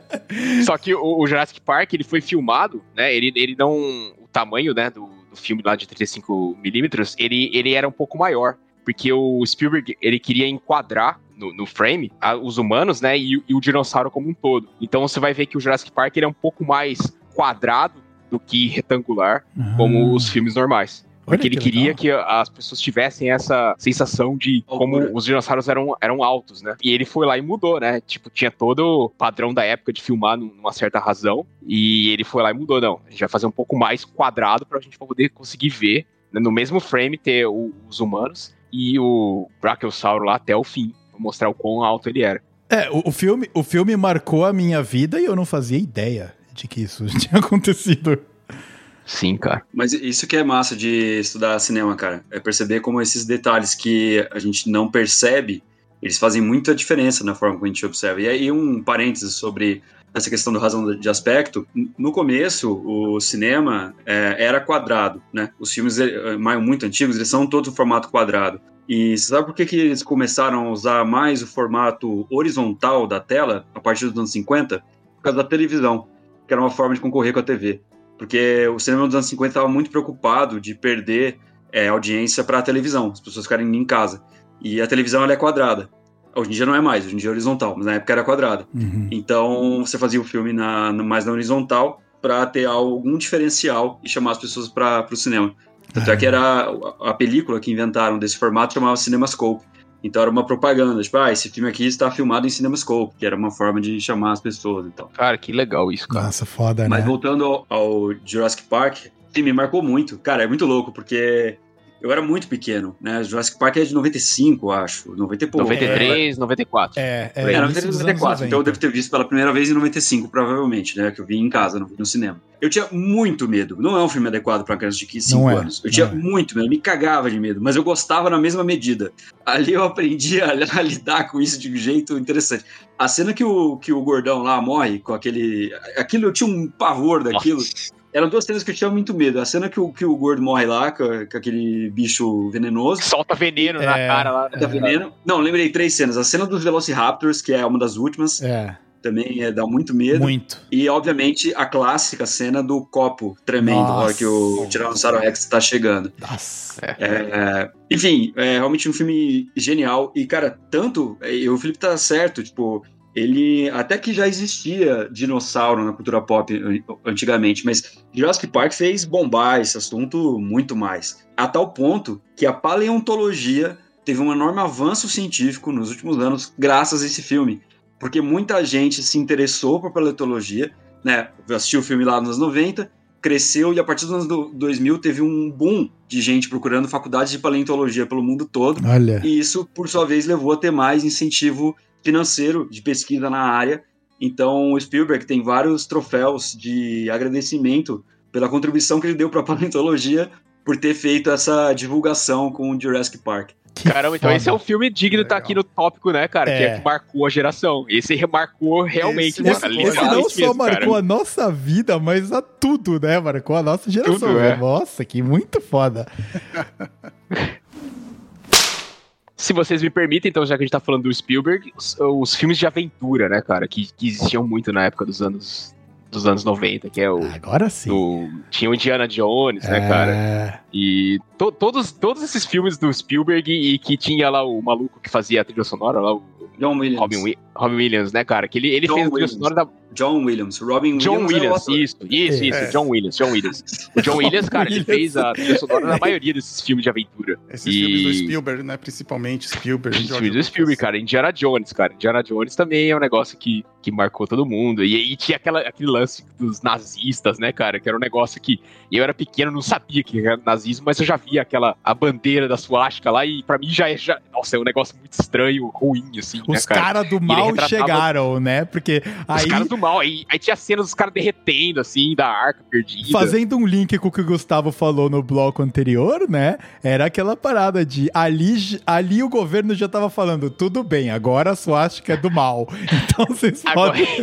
Só que o, o, Jurassic Park, ele foi filmado, né? Ele, ele não... O tamanho, né, do, do filme lá de 35mm, ele, ele era um pouco maior. Porque o Spielberg, ele queria enquadrar no, no, frame a, os humanos, né, e, e, o dinossauro como um todo. Então você vai ver que o Jurassic Park ele é um pouco mais quadrado do que retangular, uhum. como os filmes normais. Porque ele que queria que as pessoas tivessem essa sensação de como os dinossauros eram, eram altos, né? E ele foi lá e mudou, né? Tipo, tinha todo o padrão da época de filmar numa certa razão. E ele foi lá e mudou, não. A gente vai fazer um pouco mais quadrado pra gente poder conseguir ver, né? no mesmo frame, ter o, os humanos e o Brachiosauro lá até o fim. Pra mostrar o quão alto ele era.
É, o, o, filme, o filme marcou a minha vida e eu não fazia ideia de que isso tinha acontecido.
Sim, cara.
Mas isso que é massa de estudar cinema, cara. É perceber como esses detalhes que a gente não percebe, eles fazem muita diferença na forma como a gente observa. E aí, um parênteses sobre essa questão do razão de aspecto. No começo, o cinema é, era quadrado, né? Os filmes é, muito antigos, eles são todos no formato quadrado. E você sabe por que, que eles começaram a usar mais o formato horizontal da tela a partir dos anos 50? Por causa da televisão que era uma forma de concorrer com a TV. Porque o cinema dos anos 50 estava muito preocupado de perder é, audiência para a televisão, as pessoas ficarem em casa. E a televisão ela é quadrada. Hoje em dia não é mais, hoje em dia é horizontal, mas na época era quadrada. Uhum. Então você fazia o filme na, mais na horizontal para ter algum diferencial e chamar as pessoas para o cinema. Tanto é que era a, a película que inventaram desse formato chamava CinemaScope. Então era uma propaganda, tipo, ah, esse filme aqui está filmado em CinemaScope, que era uma forma de chamar as pessoas e tal.
Cara, que legal isso, cara.
Nossa, foda,
né? Mas voltando ao, ao Jurassic Park, sim, me marcou muito. Cara, é muito louco, porque eu era muito pequeno, né? Jurassic Park é de 95, acho. 90 e pouco.
93, é, 94.
É, é.
é 93, 94. Então eu devo ter visto pela primeira vez em 95, provavelmente, né? Que eu vi em casa, não vi no cinema. Eu tinha muito medo. Não é um filme adequado para criança de 5 é, anos. Eu tinha é. muito medo, eu me cagava de medo, mas eu gostava na mesma medida. Ali eu aprendi a, a, lidar com isso de um jeito interessante. A cena que o, que o gordão lá morre com aquele. Aquilo eu tinha um pavor daquilo. Nossa. Eram duas cenas que eu tinha muito medo. A cena que o, que o gordo morre lá, com, com aquele bicho venenoso.
Solta veneno é, na cara lá.
Né? veneno. Não, lembrei três cenas. A cena dos Velociraptors, que é uma das últimas.
É.
Também é, dá muito medo.
Muito.
E, obviamente, a clássica cena do copo tremendo, Nossa. que o Tiranossauro Rex está chegando.
Nossa.
É, é, enfim, é realmente um filme genial. E, cara, tanto. E o Felipe tá certo, tipo ele até que já existia dinossauro na cultura pop antigamente, mas Jurassic Park fez bombar esse assunto muito mais. A tal ponto que a paleontologia teve um enorme avanço científico nos últimos anos graças a esse filme, porque muita gente se interessou por paleontologia, né? Assistiu o filme lá nos anos 90, cresceu e a partir dos anos 2000 teve um boom de gente procurando faculdades de paleontologia pelo mundo todo.
Olha.
E isso, por sua vez, levou a ter mais incentivo financeiro de pesquisa na área. Então, o Spielberg tem vários troféus de agradecimento pela contribuição que ele deu para a paleontologia por ter feito essa divulgação com o Jurassic Park.
Que Caramba, então esse é um filme digno de estar tá aqui no tópico, né, cara? É. Que, é que marcou a geração. Esse remarcou realmente.
Esse, esse, esse não só mesmo, marcou cara. a nossa vida, mas a tudo, né? Marcou a nossa geração. Tudo, é. Nossa, que muito foda.
se vocês me permitem, então, já que a gente tá falando do Spielberg, os, os filmes de aventura, né, cara, que, que, existiam muito na época dos anos dos anos 90, que é o.
Agora sim.
Do, tinha o Indiana Jones, né, é... cara? E to, todos, todos esses filmes do Spielberg e que tinha lá o maluco que fazia a trilha sonora, lá o.
John Williams.
Robin, Robin Williams, né, cara? Que ele, ele fez a trilha sonora da.
John Williams. Robin
John
Williams.
Williams, isso, isso, isso. É. John Williams, John Williams. O John Williams, cara, ele fez a trilha sonora da maioria desses filmes de aventura.
Esses e... filmes do Spielberg, né? Principalmente Spielberg.
Esses filmes do Spielberg, cara. Indiana Jones, cara. Indiana Jones também é um negócio que, que marcou todo mundo. E aí tinha aquela, aquele lance dos nazistas, né, cara? Que era um negócio que eu era pequeno, não sabia que era nazismo, mas eu já via aquela a bandeira da suástica lá e pra mim já é. Já, nossa, é um negócio muito estranho, ruim, assim.
Os né, cara? caras do mal chegaram, né? Porque
aí. Os caras do mal. Aí, aí tinha cenas dos caras derretendo, assim, da arca perdida.
Fazendo um link com o que o Gustavo falou no bloco anterior, né? Era aquela parada de ali, ali o governo já tava falando, tudo bem, agora a suástica é do mal. Então vocês podem.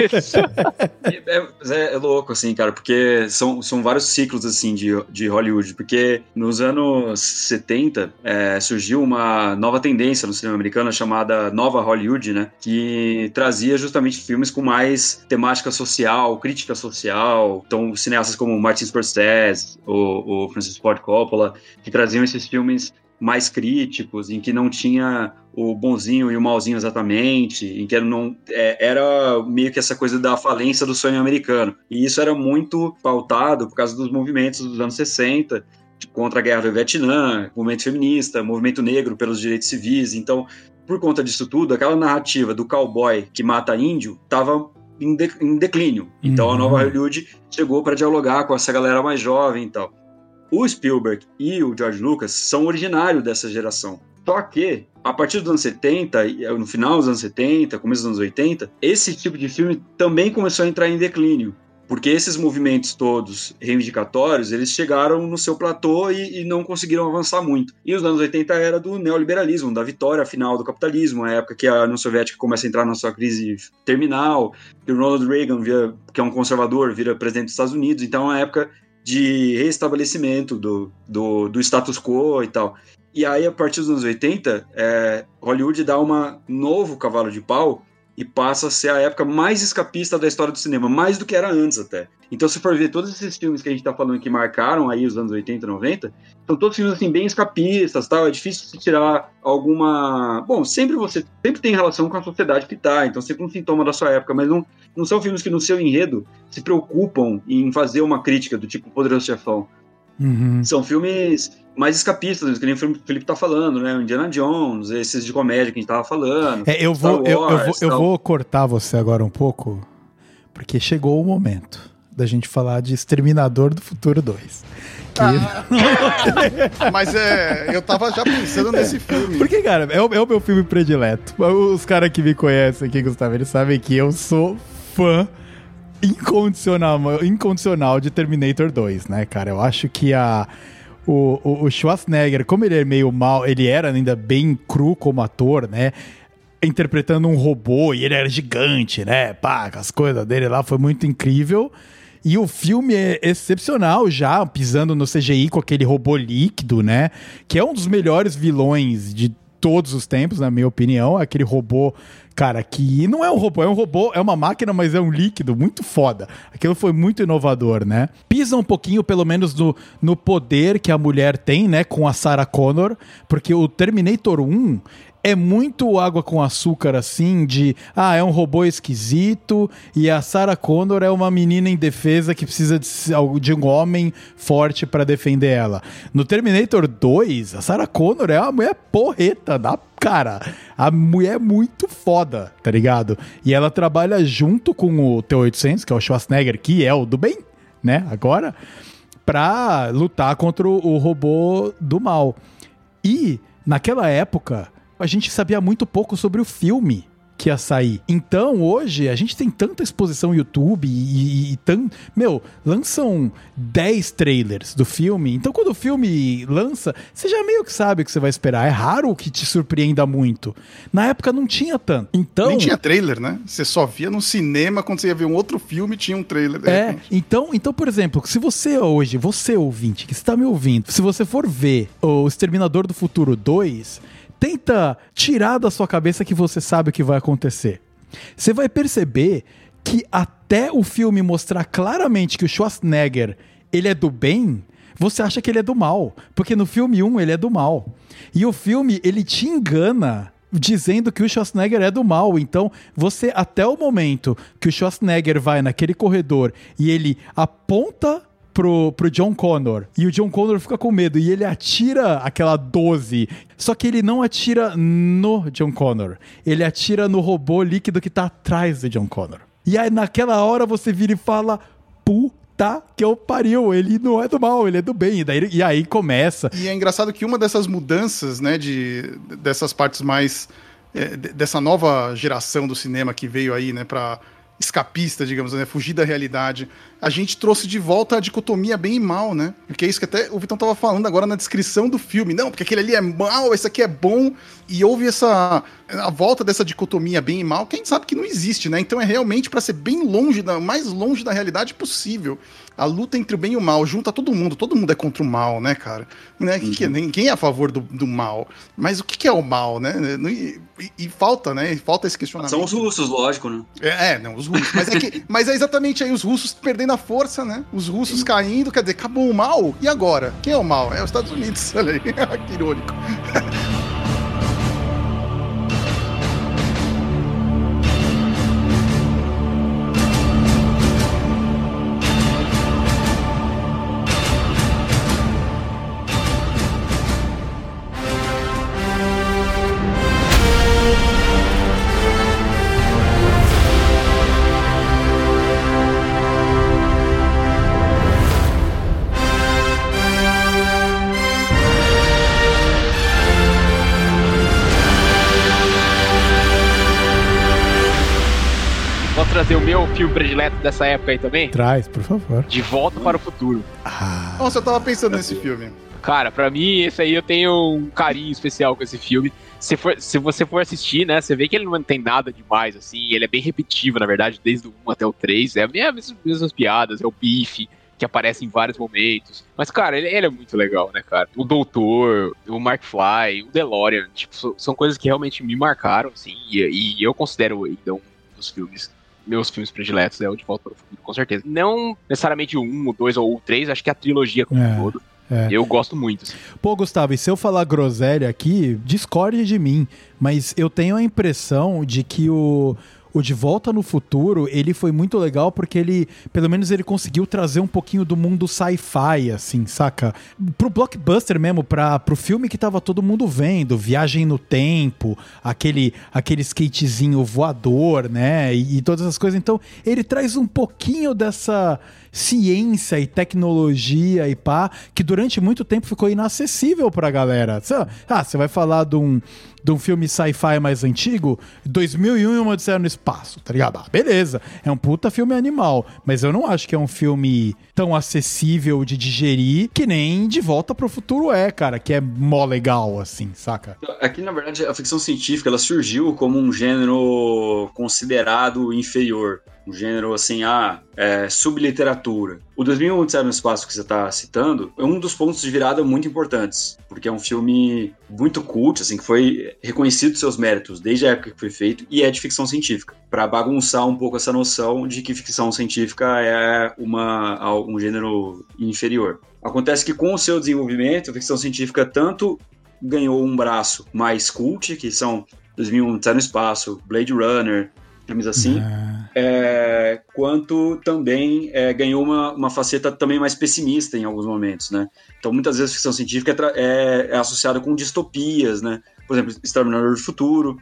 É, é, é, louco, assim, cara, porque são, são vários ciclos, assim, de, de Hollywood. Porque nos anos 70 é, surgiu uma nova tendência no cinema americano chamada Nova Hollywood, né? Que trazia justamente filmes com mais temática social, crítica social. Então, cineastas como Martin Scorsese, o, o Francis Ford Coppola, que traziam esses filmes mais críticos, em que não tinha o bonzinho e o malzinho exatamente, em que não é, era meio que essa coisa da falência do sonho americano. E isso era muito pautado por causa dos movimentos dos anos 60, contra a guerra do Vietnã, movimento feminista, movimento negro pelos direitos civis. Então, por conta disso tudo, aquela narrativa do cowboy que mata índio estava em, de, em, declínio. Então, uhum. a nova Hollywood chegou para dialogar com essa galera mais jovem e tal. O Spielberg e o George Lucas são originários dessa geração. Só que, a partir dos anos 70, no final dos anos 70, começo dos anos 80, esse tipo de filme também começou a entrar em declínio porque esses movimentos todos reivindicatórios, eles chegaram no seu platô e, e, não conseguiram avançar muito. E os anos 80 era do neoliberalismo, da vitória final do capitalismo, a época que a União Soviética começa a entrar na sua crise terminal, que o Ronald Reagan, vira, que é um conservador, vira presidente dos Estados Unidos, então é uma época de reestabelecimento do, do, do status quo e tal. E aí, a partir dos anos 80, é, Hollywood dá um novo cavalo de pau e passa a ser a época mais escapista da história do cinema, mais do que era antes até. Então, se for ver todos esses filmes que a gente tá falando que marcaram aí os anos 80 e 90, são todos filmes assim bem escapistas, tal, é difícil se tirar alguma, bom, sempre você sempre tem relação com a sociedade que tá, então sempre um sintoma da sua época, mas não, não são filmes que no seu enredo se preocupam em fazer uma crítica do tipo Poderoso Chefão. Uhum. São filmes mais escapistas, que nem o Felipe tá falando, né? O Indiana Jones, esses de comédia que a gente tava falando.
É, eu vou, Wars, eu, eu, vou, eu vou cortar você agora um pouco, porque chegou o momento da gente falar de Exterminador do Futuro 2. Que...
Ah. Mas é, eu tava já pensando nesse filme.
Porque, cara, é o, é o meu filme predileto. Os caras que me conhecem aqui, Gustavo, eles sabem que eu sou fã incondicional, incondicional de Terminator 2, né, cara? Eu acho que a o, o, o Schwarzenegger, como ele é meio mal, ele era ainda bem cru como ator, né? Interpretando um robô e ele era gigante, né? Pá, as coisas dele lá foi muito incrível. E o filme é excepcional já, pisando no CGI com aquele robô líquido, né? Que é um dos melhores vilões de todos os tempos, na minha opinião. Aquele robô cara, que não é um robô, é um robô, é uma máquina, mas é um líquido muito foda. Aquilo foi muito inovador, né? Pisa um pouquinho, pelo menos, no, no poder que a mulher tem, né, com a Sarah Connor, porque o Terminator 1 é muito água com açúcar assim, de ah, é um robô esquisito e a Sarah Connor é uma menina indefesa que precisa de, de um homem forte para defender ela. No Terminator 2, a Sarah Connor é uma mulher porreta da cara. A mulher é muito foda, tá ligado? E ela trabalha junto com o T-800, que é o Schwarzenegger, que é o do bem, né? Agora, pra lutar contra o robô do mal. E, naquela época, a gente sabia muito pouco sobre o filme que ia sair. Então, hoje, a gente tem tanta exposição no YouTube e, e, e tan... Meu, lançam 10 trailers do filme. Então, quando o filme lança, você já meio que sabe o que você vai esperar. É raro que te surpreenda muito. Na época não tinha tanto. Então...
Nem tinha trailer, né? Você só via no cinema quando você ia ver um outro filme tinha um trailer.
É, então, então, por exemplo, se você hoje, você ouvinte, que está me ouvindo, se você for ver o Exterminador do Futuro 2 tenta tirar da sua cabeça que você sabe o que vai acontecer. Você vai perceber que até o filme mostrar claramente que o Schwarzenegger ele é do bem, você acha que ele é do mal. Porque no filme 1 ele é do mal. E o filme, ele te engana dizendo que o Schwarzenegger é do mal. Então, você, até o momento que o Schwarzenegger vai naquele corredor e ele aponta pro, pro John Connor. E o John Connor fica com medo e ele atira aquela 12. Só que ele não atira no John Connor. Ele atira no robô líquido que tá atrás do John Connor. E aí naquela hora você vira e fala: Puta que eu pariu, ele não é do mal, ele é do bem. E, daí, e aí começa.
E é engraçado que uma dessas mudanças, né, de, dessas partes mais. É, dessa nova geração do cinema que veio aí, né, pra escapista, digamos, né? Fugir da realidade. A gente trouxe de volta a dicotomia bem e mal, né? Porque é isso que até o Vitão tava falando agora na descrição do filme. Não, porque aquele ali é mal, esse aqui é bom. E houve essa. a volta dessa dicotomia bem e mal, que a gente sabe que não existe, né? Então é realmente para ser bem longe, da, mais longe da realidade possível a luta entre o bem e o mal junta todo mundo. Todo mundo é contra o mal, né, cara? Né? Uhum. Que, ninguém é a favor do, do mal. Mas o que, que é o mal, né? E, e, e, falta, né? Falta esse questionamento.
São os russos, lógico, né?
É, é não, os russos. Mas é, que, mas é exatamente aí os russos perdendo a força, né? Os russos caindo, quer dizer, acabou o mal. E agora? Quem é o mal? É os Estados Unidos. Olha aí, que irônico.
Dessa época aí também?
Traz, por favor.
De Volta para o Futuro.
Ah. Nossa, eu tava pensando nesse filme.
Cara, para mim, esse aí eu tenho um carinho especial com esse filme. Se, for, se você for assistir, né, você vê que ele não tem nada demais, assim. Ele é bem repetitivo, na verdade, desde o 1 até o 3. É as mesmas, mesmas piadas, é o bife que aparece em vários momentos. Mas, cara, ele, ele, é muito legal, né, cara? O Doutor, o Mark Fly, o DeLorean, tipo, são coisas que realmente me marcaram, assim, e, e eu considero ainda um dos filmes meus filmes prediletos é o De Volta para o Futuro, com certeza. Não necessariamente o 1, o 2 ou o 3, acho que a trilogia como um é. todo. É. Eu gosto muito. Assim.
Pô, Gustavo, e se eu falar groselha aqui, discorde de mim, mas eu tenho a impressão de que o, o De Volta no Futuro, ele foi muito legal porque ele, pelo menos ele conseguiu trazer um pouquinho do mundo sci-fi, assim, saca? Pro blockbuster mesmo, pra, pro filme que tava todo mundo vendo, Viagem no Tempo, aquele, aquele skatezinho voador, né? E, e todas as coisas. Então, ele traz um pouquinho dessa ciência e tecnologia e pá, que durante muito tempo ficou inacessível pra galera. Ah, você vai falar de um, de um filme sci-fi mais antigo, 2001 e uma Odisseia no Espaço, tá ligado? Ah, beleza, é um puta filme animal, mas eu não acho que é um filme tão acessível de digerir que nem De Volta pro Futuro é, cara, que é mó legal, assim, saca?
Aqui, na verdade, a ficção científica, ela surgiu como um gênero considerado inferior um gênero assim, ah, é, subliteratura. O 2001 Odisseia no Espaço que você está citando é um dos pontos de virada muito importantes, porque é um filme muito cult, assim, que foi reconhecido seus méritos desde a época que foi feito e é de ficção científica, para bagunçar um pouco essa noção de que ficção científica é uma, um gênero inferior. Acontece que com o seu desenvolvimento, a ficção científica tanto ganhou um braço mais cult, que são 2001 Odisseia no Espaço, Blade Runner, digamos assim, ah. é, quanto também é, ganhou uma, uma faceta também mais pessimista em alguns momentos, né? Então, muitas vezes ficção científica é, é, é associada com distopias, né? Por exemplo, Exterminador do Futuro,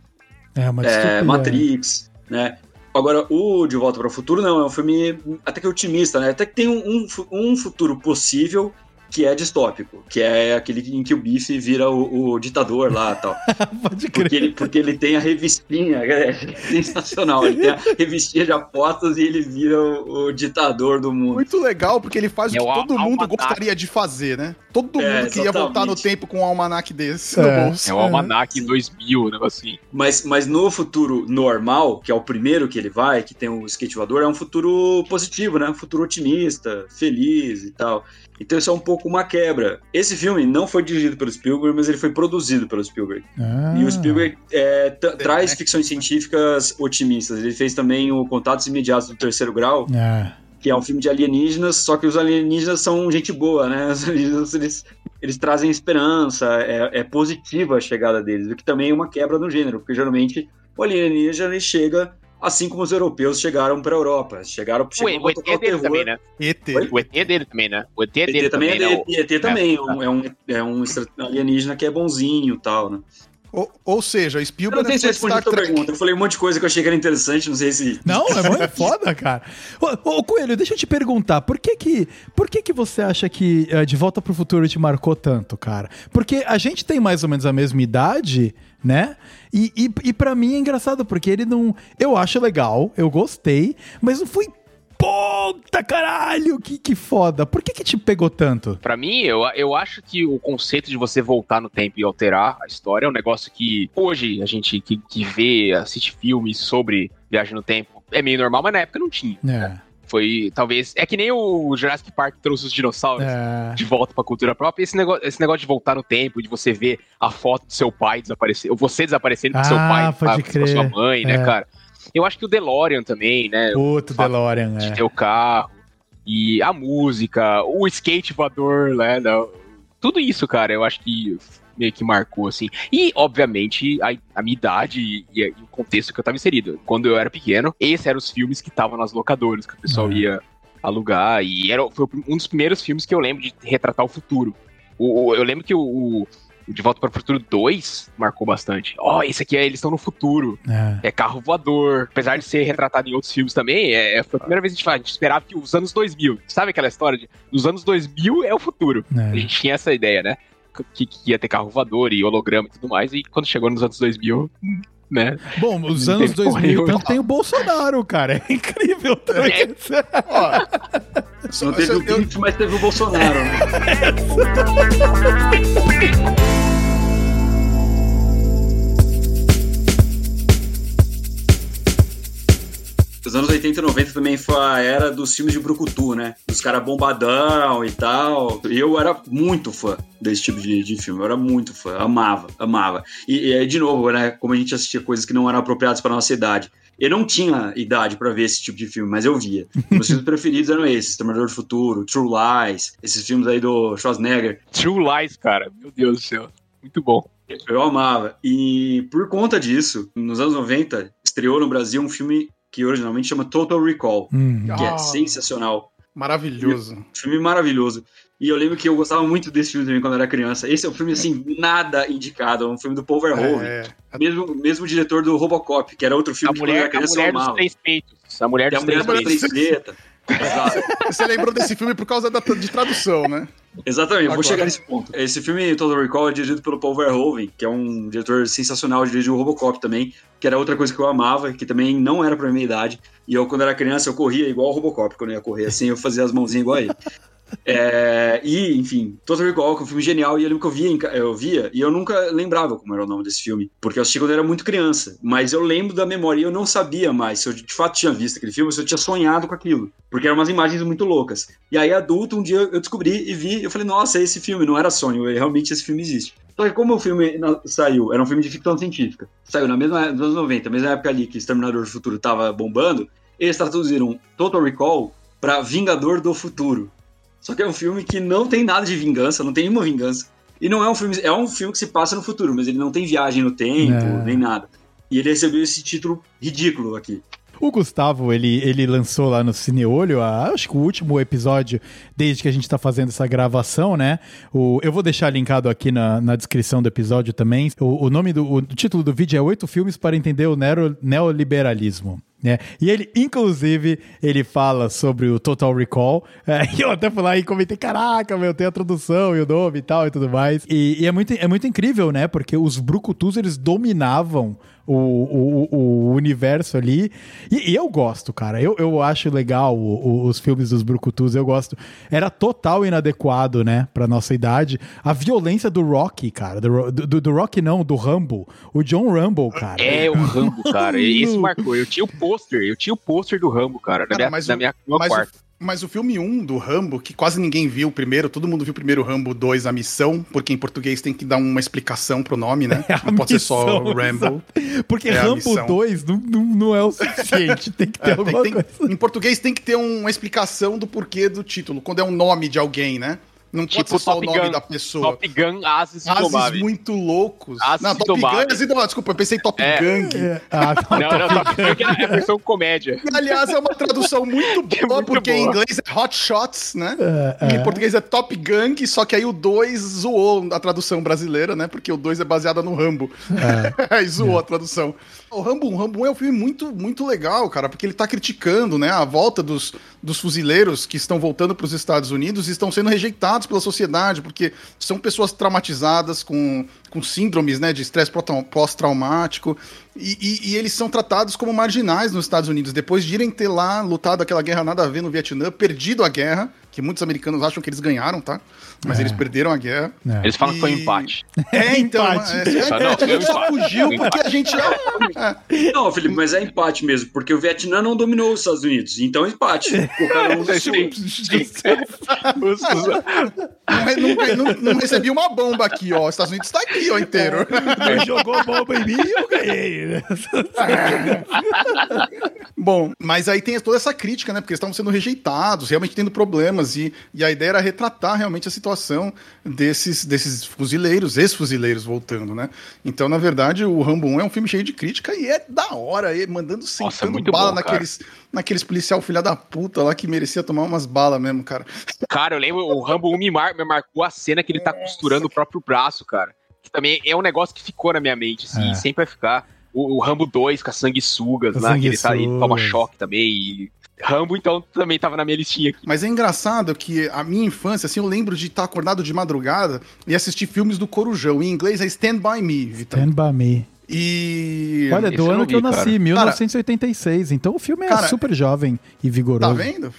é, é Matrix, né? Agora, o De Volta para o Futuro não, é um filme até que otimista, né? Até que tem um, um, um futuro possível que é distópico, que é aquele em que o Bife vira o, o ditador lá e tal. Pode crer. Porque ele, porque ele tem a revistinha, é sensacional. Ele tem a revistinha de apostas e ele vira o, o ditador do mundo.
Muito legal, porque ele faz é o que todo mundo gostaria de fazer, né? Todo é, mundo queria voltar no tempo com um almanac desse é. no bolso.
É o almanac em 2000, um negócio assim.
Mas, mas no futuro normal, que é o primeiro que ele vai, que tem o skate voador, é um futuro positivo, né? Um futuro otimista, feliz e tal. Então isso é um pouco uma quebra. Esse filme não foi dirigido pelo Spielberg, mas ele foi produzido pelo Spielberg. Ah. E o Spielberg é, traz ficções científicas otimistas. Ele fez também o Contatos Imediatos do Terceiro Grau. Ah que é um filme de alienígenas, só que os alienígenas são gente boa, né? Os alienígenas, eles, eles trazem esperança, é, é positiva a chegada deles, o que também é uma quebra no gênero, porque geralmente o alienígena ele chega assim como os europeus chegaram para a Europa. Chegaram,
chegaram o, o ET é dele também, né? ET. O ET é dele também, né? O ET é dele
também, também né? ET também, é, é, um, é um alienígena que é bonzinho e tal, né?
Ou, ou seja, Spielberg.
Eu não sei se respondi a tua pergunta. Eu falei um monte de coisa que eu achei que era interessante, não sei se.
Não, é, é foda, cara. Ô, ô, Coelho, deixa eu te perguntar, por que que, por que, que você acha que uh, De Volta pro Futuro te marcou tanto, cara? Porque a gente tem mais ou menos a mesma idade, né? E, e, e para mim é engraçado, porque ele não. Eu acho legal, eu gostei, mas não fui Puta caralho, que, que foda. Por que que te pegou tanto?
Para mim, eu, eu acho que o conceito de você voltar no tempo e alterar a história é um negócio que hoje a gente que, que vê, assiste filmes sobre viagem no tempo é meio normal, mas na época não tinha. É. Né? Foi, talvez. É que nem o Jurassic Park trouxe os dinossauros é. de volta pra cultura própria. Esse negócio, esse negócio de voltar no tempo, de você ver a foto do seu pai desaparecer, ou você desaparecendo ah, seu pai,
pode com
sua mãe, né, é. cara? Eu acho que o DeLorean também, né?
Outro DeLorean,
de é. ter o carro. E a música, o skate voador, né? Tudo isso, cara, eu acho que meio que marcou, assim. E, obviamente, a, a minha idade e, e, o contexto que eu tava inserido. Quando eu era pequeno, esses eram os filmes que estavam nas locadoras, que o pessoal é. ia alugar. E era, foi um dos primeiros filmes que eu lembro de retratar o futuro. O, o eu lembro que o, o de Volta para o Futuro 2 marcou bastante. Ó, oh, esse aqui é, eles estão no futuro. É. é. carro voador. Apesar de ser retratado em outros filmes também, é, é foi a primeira vez que a gente, fala, a gente esperava que os anos 2000, sabe aquela história de os anos 2000 é o futuro. É. A gente tinha essa ideia, né? Que, que, ia ter carro voador e holograma e tudo mais, e quando chegou nos anos 2000, né?
Bom, os anos 2000, tanto tem o Bolsonaro, cara. É incrível. É.
Ó, só não teve o Pinto, mas teve o Bolsonaro. Né? Os anos 80 e 90 também foi a era dos filmes de Brucutu, né? Dos caras bombadão e tal. E eu era muito fã desse tipo de, de filme. Eu era muito fã. Amava, amava. E, e de novo, né? Como a gente assistia coisas que não eram apropriadas para nossa idade. Eu não tinha idade para ver esse tipo de filme, mas eu via. Meus filmes preferidos eram esses: Exterminador do Futuro, True Lies, esses filmes aí do Schwarzenegger.
True Lies, cara. Meu Deus do céu. Muito bom.
Eu amava. E por conta disso, nos anos 90, estreou no Brasil um filme que originalmente chama Total Recall, hum. que é ah, sensacional.
Maravilhoso.
Um filme maravilhoso. E eu lembro que eu gostava muito desse filme também quando eu era criança. Esse é um filme, assim, nada indicado. É um filme do Paul Verhoeven. É, é. Mesmo, mesmo diretor do Robocop, que era outro filme
a que mulher, eu era criança a mulher dos três peitos. A mulher dos, a mulher três, dos três peitos.
Você lembrou desse filme por causa da, de tradução, né?
Exatamente, Agora. vou chegar nesse ponto. Esse filme, Total Recall, é dirigido pelo Paul Verhoeven, que é um diretor sensacional, dirigiu o Robocop também, que era outra coisa que eu amava, que também não era pra minha idade. E eu, quando era criança, eu corria igual o Robocop, quando eu ia correr assim, eu fazia as mãozinhas igual a ele. É, e, enfim, Total Recall, que é um filme genial, e eu lembro que eu via, eu via, e eu nunca lembrava como era o nome desse filme, porque eu assisti quando eu era muito criança, mas eu lembro da memória e eu não sabia mais se eu de fato tinha visto aquele filme, se eu tinha sonhado com aquilo, porque eram umas imagens muito loucas. E aí, adulto, um dia eu descobri e vi, eu falei, nossa, esse filme não era sonho, realmente esse filme existe. Só que como o filme saiu, era um filme de ficção científica, saiu na mesma nos anos 90, mesma época ali que Exterminador do Futuro tava bombando, eles traduziram Total Recall para Vingador do Futuro. Só que é um filme que não tem nada de vingança, não tem nenhuma vingança. E não é um filme. É um filme que se passa no futuro, mas ele não tem viagem no tempo, é. nem nada. E ele recebeu esse título ridículo aqui.
O Gustavo, ele, ele lançou lá no Cineolho, a, acho que o último episódio, desde que a gente está fazendo essa gravação, né? O, eu vou deixar linkado aqui na, na descrição do episódio também. O, o nome do o título do vídeo é Oito Filmes para Entender o Neoliberalismo. Né e ele, inclusive, ele fala sobre o Total Recall. É, e eu até fui lá e comentei: caraca, meu, tem a tradução e o nome e tal e tudo mais. E, e, é, muito, é muito incrível, né? Porque os Brucutus eles dominavam o, o, o universo ali. E, e, eu gosto, cara. Eu, eu acho legal o, o, os filmes dos Brucutus, eu gosto. Era total inadequado, né, pra nossa idade. A violência do Rocky, cara. Do, do, do Rocky não, do Rambo. O John Rambo, cara.
É, o Rambo, cara. Isso marcou. Eu tinha o pôster, eu tinha o pôster do Rambo, cara, na minha, mas, na minha, no meu
mas
quarto.
Mas o filme 1 do Rambo, que quase ninguém viu primeiro, todo mundo viu primeiro Rambo 2, A Missão, porque em português tem que dar uma explicação pro nome, né?
É não pode missão, ser só Rambo. Porque é Rambo 2 não, não, não, é o suficiente, tem que ter é, alguma
tem,
coisa.
Em português tem que ter uma explicação do porquê do título, quando é um nome de alguém, né? Não tipo pode ser só Top o nome Gun, da pessoa.
Top Gun Ases
Ases muito loucos. Ases
não, Top Gun Ases
Desculpa, eu pensei Top é. Gang.
É. Ah, não, não, não, Top Gun é a versão comédia.
E, aliás, é uma tradução muito boa, é muito porque boa. em inglês é Hot Shots, né? É, é. Em português é Top Gang, só que aí o 2 zoou a tradução brasileira, né? Porque o 2 é baseada no Rambo. É. aí zoou a tradução. O Rambo, Rambo é um filme muito, muito legal, cara, porque ele tá criticando, né, a volta dos, dos fuzileiros que estão voltando para os Estados Unidos e estão sendo rejeitados pela sociedade, porque são pessoas traumatizadas com, com síndromes, né, de estresse pós-traumático, e, e, e, eles são tratados como marginais nos Estados Unidos, depois de irem ter lá lutado aquela guerra nada a ver no Vietnã, perdido a guerra, que muitos americanos acham que eles ganharam, tá? Mas é. eles perderam a guerra.
É. Eles falam e... que foi um empate.
É, então. empate. É, é, não, a gente só fugiu porque a gente.
É. Não, Felipe, mas é empate mesmo, porque o Vietnã não dominou os Estados Unidos. Então, empate. O cara não,
não, não, não recebi uma bomba aqui, ó. Os Estados Unidos está aqui, ó, inteiro.
Jogou bomba em mim e eu ganhei.
Bom, mas aí tem toda essa crítica, né? Porque eles estavam sendo rejeitados, realmente tendo problemas. E, e a ideia era retratar realmente a situação desses, desses fuzileiros, ex-fuzileiros voltando, né? Então, na verdade, o Rambo 1 é um filme cheio de crítica e é da hora, e mandando sentando Nossa, bala bom, naqueles, naqueles policial filha da puta lá que merecia tomar umas balas mesmo, cara.
Cara, eu lembro, o Rambo 1 me, mar, me marcou a cena que ele tá costurando o próprio braço, cara. Que também é um negócio que ficou na minha mente, assim, é. sempre vai ficar. O, o, Rambo 2 com as sanguessugas, né? Que ele, tá, ele toma choque também. E Rambo, então, também tava na minha listinha aqui.
Mas é engraçado que a minha infância, assim, eu lembro de estar acordado de madrugada e assistir filmes do Corujão. Em inglês é Stand By Me,
Vitor. Stand By Me.
E.
Olha, do ano que eu nasci, cara. 1986. Então o filme é cara, super jovem e vigoroso.
Tá vendo?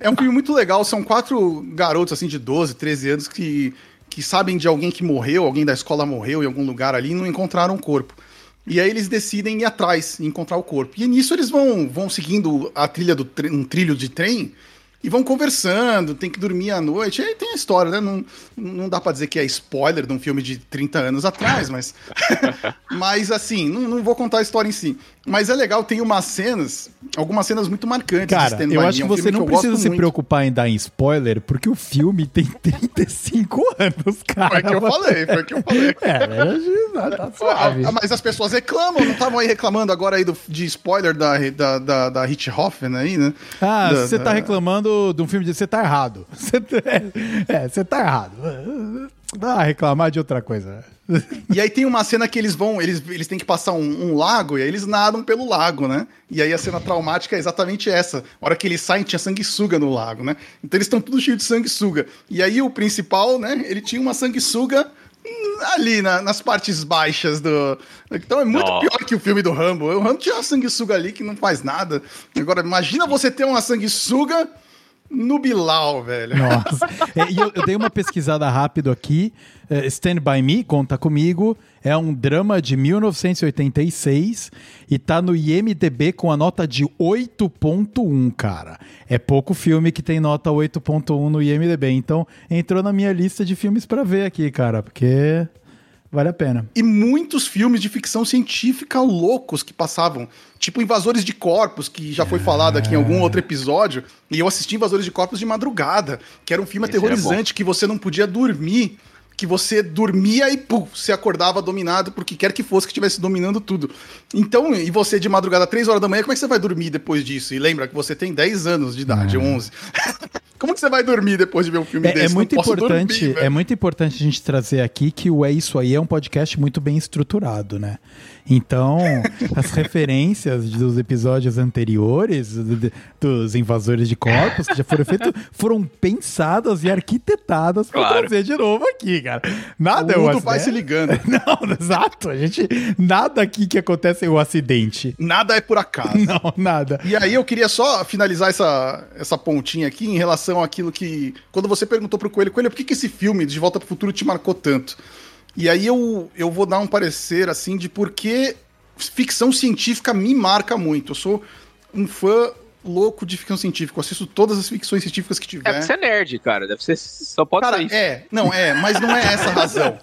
é um filme muito legal. São quatro garotos, assim, de 12, 13 anos que, que sabem de alguém que morreu, alguém da escola morreu em algum lugar ali e não encontraram o corpo. E aí eles decidem ir atrás, encontrar o corpo. E nisso eles vão, vão seguindo a trilha do um trilho de trem e vão conversando, tem que dormir à noite. E aí tem a história, né? Não, não dá para dizer que é spoiler de um filme de 30 anos atrás, mas. mas assim, não, não, vou contar a história em si. Mas é legal, tem umas cenas, algumas cenas muito marcantes.
Cara, eu acho que você não precisa se muito. preocupar em dar em spoiler, porque o filme tem 35 anos, cara.
Foi o que eu falei, foi o que eu falei.
É, tá suave.
Mas as pessoas reclamam, não estavam aí reclamando agora aí do, de spoiler da, da, da, da Hitchhoffen aí, né?
Ah,
da,
você tá reclamando de um filme de. Você tá errado. Você, é, você tá errado. Dá reclamar de outra coisa.
E aí tem uma cena que eles vão, eles, eles têm que passar um, um, lago e aí eles nadam pelo lago, né? E aí a cena traumática é exatamente essa. A hora que eles saem, tinha sanguessuga no lago, né? Então eles estão tudo cheio de sanguessuga. E aí o principal, né? Ele tinha uma sanguessuga ali na, nas partes baixas do. Então é muito pior que o filme do Rambo. O Rambo tinha uma sanguessuga ali que não faz nada. Agora, imagina você ter uma sanguessuga no Bilal, velho.
Nossa. É, e eu, eu, dei uma pesquisada rápido aqui. É, Stand By Me, Conta Comigo, é um drama de 1986 e tá no IMDB com a nota de 8.1, cara. É pouco filme que tem nota 8.1 no IMDB. Então, entrou na minha lista de filmes para ver aqui, cara, porque Vale a pena.
E muitos filmes de ficção científica loucos que passavam. Tipo Invasores de Corpos, que já foi falado aqui em algum outro episódio. E eu assisti Invasores de Corpos de madrugada, que era um filme Esse aterrorizante, que você não podia dormir que você dormia e pum, se acordava dominado por que quer que fosse que estivesse dominando tudo. Então, e você de madrugada, 3 horas da manhã, como é que você vai dormir depois disso? E lembra que você tem 10 anos de idade, é. 11. como que você vai dormir depois de ver um filme
é,
desse?
É muito importante, dormir, é muito importante a gente trazer aqui que o É Isso Aí é um podcast muito bem estruturado, né? Então, as referências dos episódios anteriores, dos invasores de corpos que já foram feitos, foram pensadas e arquitetadas para claro. trazer de novo aqui, cara. Nada
o
é o
vai se ligando.
Não, exato. A gente nada aqui que acontece é o um acidente.
Nada é por acaso.
Não, nada.
E aí eu queria só finalizar essa, essa pontinha aqui em relação àquilo que quando você perguntou pro Coelho, Coelho, por que, que esse filme de Volta pro Futuro te marcou tanto? E aí eu, eu vou dar um parecer assim de por que ficção científica me marca muito. Eu sou um fã louco de ficção científica. Eu assisto todas as ficções científicas que tiver.
É você é nerd, cara. Deve ser. Só pode
cara,
ser isso.
É, não, é, mas não é essa a razão.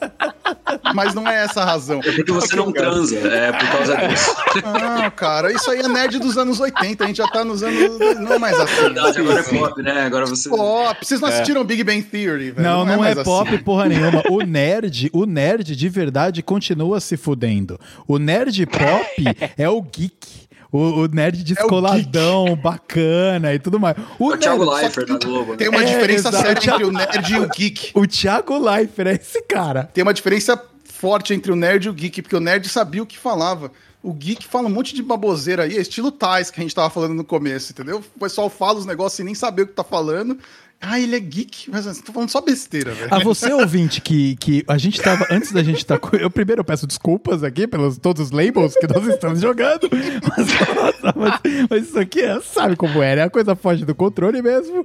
mas não é essa a razão.
É porque você não transa, é por causa disso.
Não, cara, isso aí é nerd dos anos 80, a gente já tá nos anos. Não é mais assim.
Verdade, agora é pop, né? Agora você.
Pop. Vocês não assistiram é. Big Bang Theory, velho?
Não, não, não é, é pop assim. porra nenhuma. O nerd, o nerd de verdade continua se fudendo. O nerd pop é o geek. O, o nerd descoladão, é bacana e tudo mais.
O, o Thiago Leifert da Globo.
Né? Tem uma é, diferença séria entre o nerd e o geek.
O Thiago Leifert é esse cara.
Tem uma diferença forte entre o nerd e o geek, porque o nerd sabia o que falava. O geek fala um monte de baboseira aí, é estilo Tais que a gente tava falando no começo, entendeu? O pessoal fala os negócios sem nem saber o que tá falando. Ah, ele é geek, mas você tá falando só besteira, velho.
A você, ouvinte, que, que a gente tava. Antes da gente. Tá, eu primeiro peço desculpas aqui pelos todos os labels que nós estamos jogando. Mas, nossa, mas, mas, isso aqui é, sabe como é, né? A coisa foge do controle mesmo.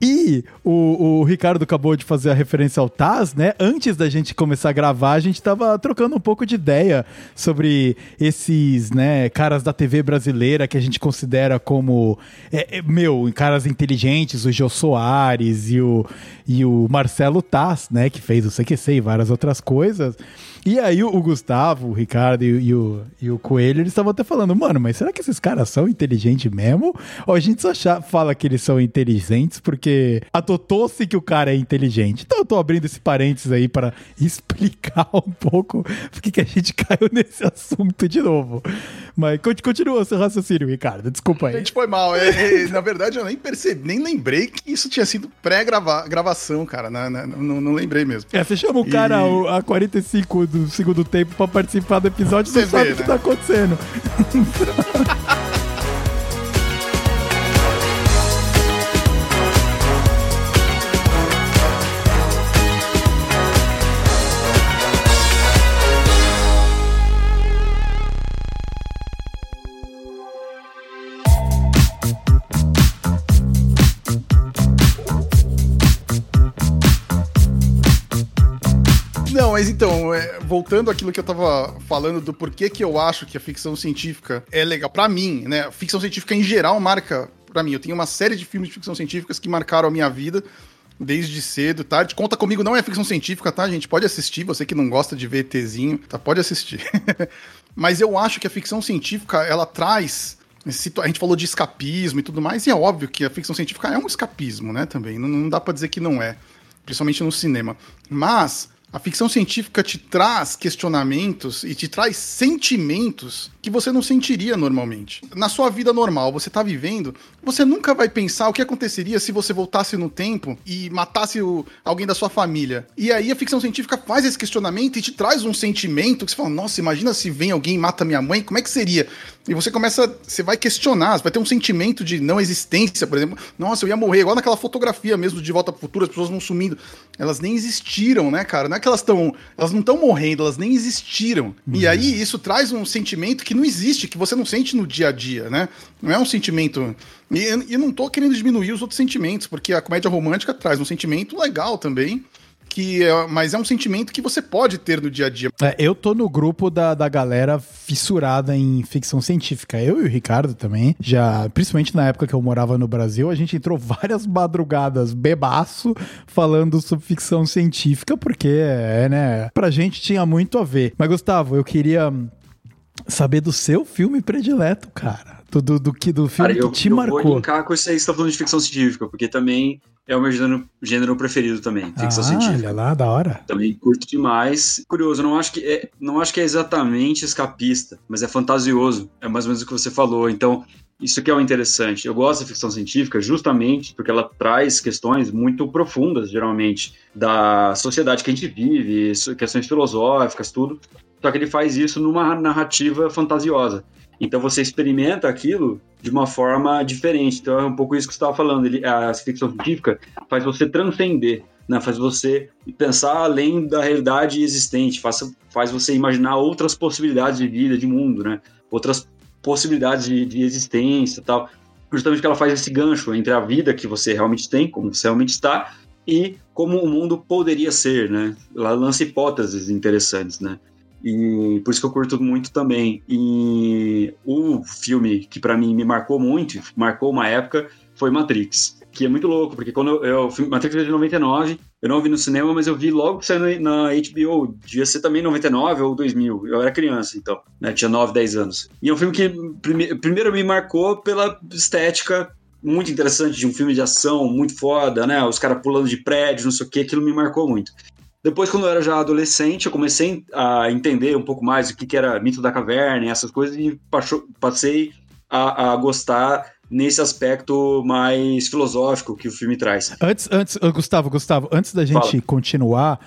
E o, o Ricardo acabou de fazer a referência ao Taz, né? Antes da gente começar a gravar, a gente tava trocando um pouco de ideia sobre esses, né, caras da TV brasileira que a gente considera como. É, é, meu, caras inteligentes, o Jô Soares Soares e o, e o Marcelo Taz, né, que fez o CQC e várias outras coisas. E aí o, Gustavo, o Ricardo e, e, o, e o Coelho, eles estavam até falando, mano, mas será que esses caras são inteligentes mesmo? Ou a gente só fala que eles são inteligentes porque atotou-se que o cara é inteligente? Então eu tô abrindo esse parênteses aí para explicar um pouco porque que a gente caiu nesse assunto de novo. Mas continua seu raciocínio, Ricardo. Desculpa aí.
Gente, foi mal. É, é, na verdade, eu nem percebi, nem lembrei que isso tinha sido pré-gravação, cara. Não, não, não, lembrei mesmo.
É, você chama o cara e... a 45 do segundo tempo pra participar do episódio, você, você sabe o que né? tá acontecendo.
mas então, é, voltando àquilo que eu tava falando do porquê que eu acho que a ficção científica é legal. para mim, né? Ficção científica em geral marca para mim. Eu tenho uma série de filmes de ficção científicas que marcaram a minha vida desde cedo, tá? Conta comigo não é ficção científica, tá, gente? Pode assistir, você que não gosta de ver tá? Pode assistir. Mas eu acho que a ficção científica, ela traz a gente falou de escapismo e tudo mais, e é óbvio que a ficção científica é um escapismo, né, também. Não, não dá para dizer que não é, principalmente no cinema. Mas a ficção científica te traz questionamentos e te traz sentimentos que você não sentiria normalmente. Na sua vida normal, você está vivendo, você nunca vai pensar o que aconteceria se você voltasse no tempo e matasse o, alguém da sua família. E aí a ficção científica faz esse questionamento e te traz um sentimento que você fala: nossa, imagina se vem alguém e mata minha mãe, como é que seria? E você começa, você vai questionar, você vai ter um sentimento de não existência, por exemplo. Nossa, eu ia morrer, igual naquela fotografia mesmo de Volta para o Futuro, as pessoas vão sumindo. Elas nem existiram, né, cara? É que elas estão, elas não estão morrendo, elas nem existiram. Uhum. E aí isso traz um sentimento que não existe, que você não sente no dia a dia, né? Não é um sentimento. E, e não tô querendo diminuir os outros sentimentos, porque a comédia romântica traz um sentimento legal também que é, mas é um sentimento que você pode ter no dia a dia.
É, eu tô no grupo da, da galera fissurada em ficção científica. Eu e o Ricardo também, já, principalmente na época que eu morava no Brasil, a gente entrou várias madrugadas bebaço falando sobre ficção científica, porque, é, né, pra gente tinha muito a ver. Mas, Gustavo, eu queria saber do seu filme predileto, cara. Do, do, do, que, do filme cara, eu, que te
eu
marcou. Eu
vou linkar com isso aí que você tá falando de ficção científica, porque também é o meu gênero, gênero preferido também, ficção ah, científica.
Olha lá, da hora.
Também curto demais. Curioso, não acho que é, não acho que é exatamente escapista, mas é fantasioso. É mais ou menos o que você falou. Então, isso que é o interessante. Eu gosto da ficção científica justamente porque ela traz questões muito profundas, geralmente, da sociedade que a gente vive, questões filosóficas, tudo. Só que ele faz isso numa narrativa fantasiosa. Então você experimenta aquilo de uma forma diferente. Então é um pouco isso que você estava falando. Ele, a ficção científica faz você transcender, né? faz você pensar além da realidade existente, faz, faz você imaginar outras possibilidades de vida, de mundo, né? outras possibilidades de, de existência tal. Justamente que ela faz esse gancho entre a vida que você realmente tem, como você realmente está, e como o mundo poderia ser, né? Ela lança hipóteses interessantes, né? E por isso que eu curto muito também. E o filme que para mim me marcou muito, marcou uma época, foi Matrix. Que é muito louco, porque quando eu. eu Matrix é de 99, eu não vi no cinema, mas eu vi logo que saiu na HBO. Devia ser também 99 ou 2000. Eu era criança, então, né? Tinha 9, 10 anos. E é um filme que prime primeiro me marcou pela estética muito interessante de um filme de ação muito foda, né? Os caras pulando de prédio, não sei o que, aquilo me marcou muito. Depois, quando eu era já adolescente, eu comecei a entender um pouco mais o que, que era mito da caverna e essas coisas, e passei a, a gostar nesse aspecto mais filosófico que o filme traz.
Antes, antes Gustavo, Gustavo, antes da gente Fala. continuar,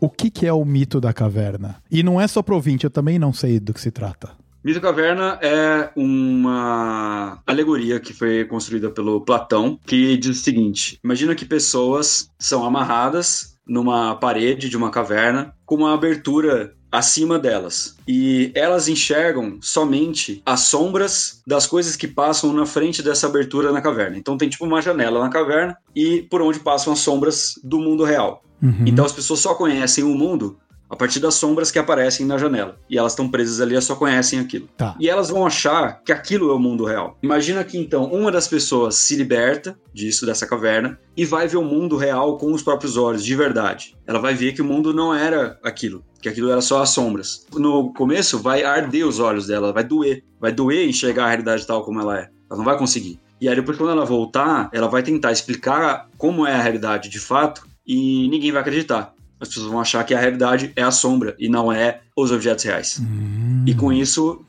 o que, que é o mito da caverna? E não é só pro ouvinte, eu também não sei do que se trata.
Mito da Caverna é uma alegoria que foi construída pelo Platão, que diz o seguinte: imagina que pessoas são amarradas numa parede de uma caverna com uma abertura acima delas. E elas enxergam somente as sombras das coisas que passam na frente dessa abertura na caverna. Então tem tipo uma janela na caverna e por onde passam as sombras do mundo real. Uhum. Então as pessoas só conhecem o mundo a partir das sombras que aparecem na janela. E elas estão presas ali, elas só conhecem aquilo. Tá. E elas vão achar que aquilo é o mundo real. Imagina que então uma das pessoas se liberta disso, dessa caverna, e vai ver o mundo real com os próprios olhos, de verdade. Ela vai ver que o mundo não era aquilo, que aquilo era só as sombras. No começo vai arder os olhos dela, vai doer. Vai doer enxergar a realidade tal como ela é. Ela não vai conseguir. E aí depois quando ela voltar, ela vai tentar explicar como é a realidade de fato e ninguém vai acreditar as pessoas vão achar que a realidade é a sombra e não é os objetos reais. Hum. E com isso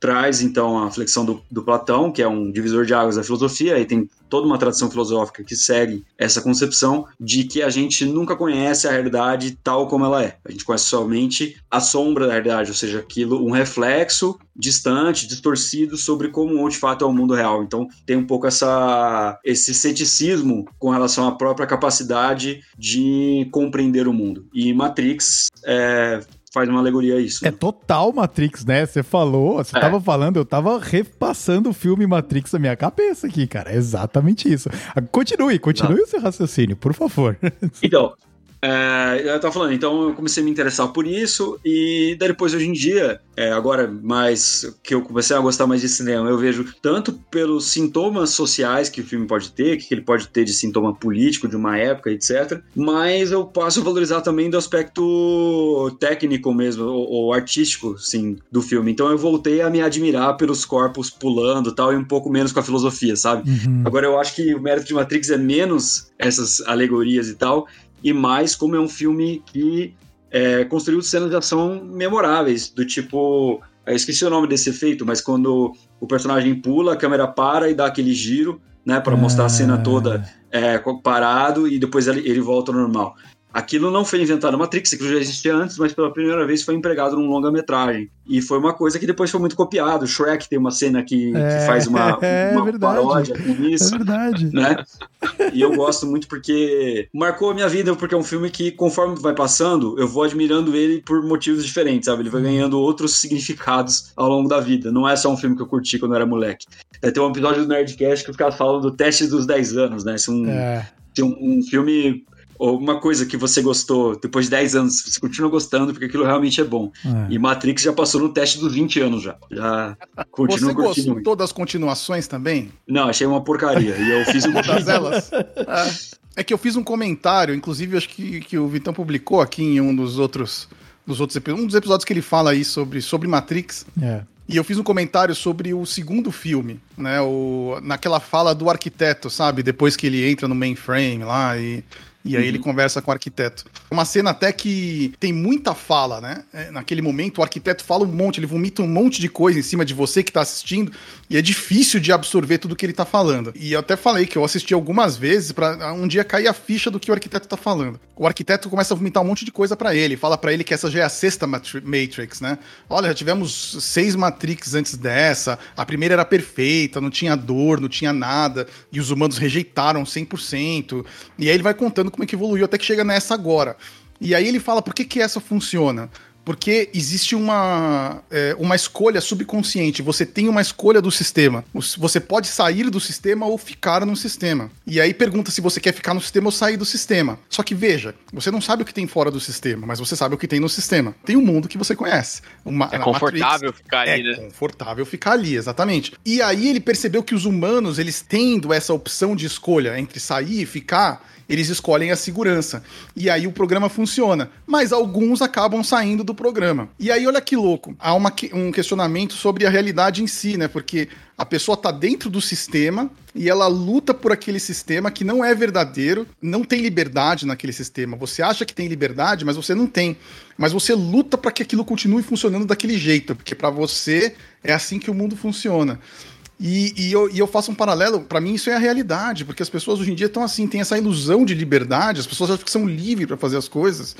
traz então a flexão do, do, Platão, que é um divisor de águas da filosofia, e tem toda uma tradição filosófica que segue essa concepção de que a gente nunca conhece a realidade tal como ela é. A gente conhece somente a sombra da realidade, ou seja, aquilo, um reflexo distante, distorcido sobre como de fato é o mundo real. Então tem um pouco essa, esse ceticismo com relação à própria capacidade de compreender o mundo. E Matrix é, faz uma alegoria a isso.
É total Matrix, né? Você falou, você é. tava falando, eu tava repassando o filme Matrix na minha cabeça aqui, cara. É exatamente isso. Continue, continue Não. o seu raciocínio, por favor.
Então, é, eu tava falando, então eu comecei a me interessar por isso, e depois hoje em dia, é, agora mais que eu comecei a gostar mais de cinema, eu vejo tanto pelos sintomas sociais que o filme pode ter, que ele pode ter de sintoma político de uma época, etc. Mas eu passo a valorizar também do aspecto técnico mesmo, ou, ou artístico, sim, do filme. Então eu voltei a me admirar pelos corpos pulando tal, e um pouco menos com a filosofia, sabe? Uhum. Agora eu acho que o mérito de Matrix é menos essas alegorias e tal, e mais como é um filme que é, construiu cenas de ação memoráveis, do tipo. Eu esqueci o nome desse efeito, mas quando o personagem pula, a câmera para e dá aquele giro, né, para mostrar a cena toda é, parado e depois ele, ele volta ao normal. Aquilo não foi inventado na Matrix, aquilo já existia antes, mas pela primeira vez foi empregado num longa-metragem. E foi uma coisa que depois foi muito copiado. Shrek tem uma cena que, é, que faz uma,
é,
uma
paródia com isso. É verdade.
Né? E eu gosto muito porque marcou a minha vida, porque é um filme que, conforme vai passando, eu vou admirando ele por motivos diferentes, sabe? Ele vai ganhando outros significados ao longo da vida. Não é só um filme que eu curti quando eu era moleque. É, tem um episódio do Nerdcast que eu ficava falando do teste dos 10 anos, né? Esse é um, é. um, um filme ou uma coisa que você gostou depois de 10 anos, você continua gostando porque aquilo realmente é bom. É. E Matrix já passou no teste dos 20 anos já. Já
continua Você gostou muito. todas as continuações também?
Não, achei uma porcaria. e eu fiz um
Todas elas? É. é que eu fiz um comentário, inclusive acho que, que o Vitão publicou aqui em um dos outros dos outros um dos episódios que ele fala aí sobre, sobre Matrix. É. E eu fiz um comentário sobre o segundo filme, né? O, naquela fala do arquiteto, sabe? Depois que ele entra no mainframe lá e e aí uhum. ele conversa com o arquiteto. Uma cena até que tem muita fala, né? É, naquele momento, o arquiteto fala um monte, ele vomita um monte de coisa em cima de você que tá assistindo, e é difícil de absorver tudo que ele tá falando. E eu até falei que eu assisti algumas vezes para um dia cair a ficha do que o arquiteto tá falando. O arquiteto começa a vomitar um monte de coisa para ele, fala para ele que essa já é a sexta Matrix, né? Olha, já tivemos seis Matrix antes dessa, a primeira era perfeita, não tinha dor, não tinha nada, e os humanos rejeitaram 100%. E aí ele vai contando como é que evoluiu até que chega nessa agora. E aí ele fala por que, que essa funciona. Porque existe uma, é, uma escolha subconsciente. Você tem uma escolha do sistema. Você pode sair do sistema ou ficar no sistema. E aí pergunta se você quer ficar no sistema ou sair do sistema. Só que veja, você não sabe o que tem fora do sistema, mas você sabe o que tem no sistema. Tem um mundo que você conhece.
Uma, é confortável Matrix, ficar ali,
é né? É confortável ficar ali, exatamente. E aí ele percebeu que os humanos, eles tendo essa opção de escolha entre sair e ficar, eles escolhem a segurança. E aí o programa funciona. Mas alguns acabam saindo do programa. E aí, olha que louco. Há uma, um questionamento sobre a realidade em si, né? Porque a pessoa está dentro do sistema e ela luta por aquele sistema que não é verdadeiro, não tem liberdade naquele sistema. Você acha que tem liberdade, mas você não tem. Mas você luta para que aquilo continue funcionando daquele jeito, porque para você é assim que o mundo funciona. E, e, eu, e eu faço um paralelo, para mim isso é a realidade, porque as pessoas hoje em dia estão assim, tem essa ilusão de liberdade, as pessoas acham que são livres para fazer as coisas.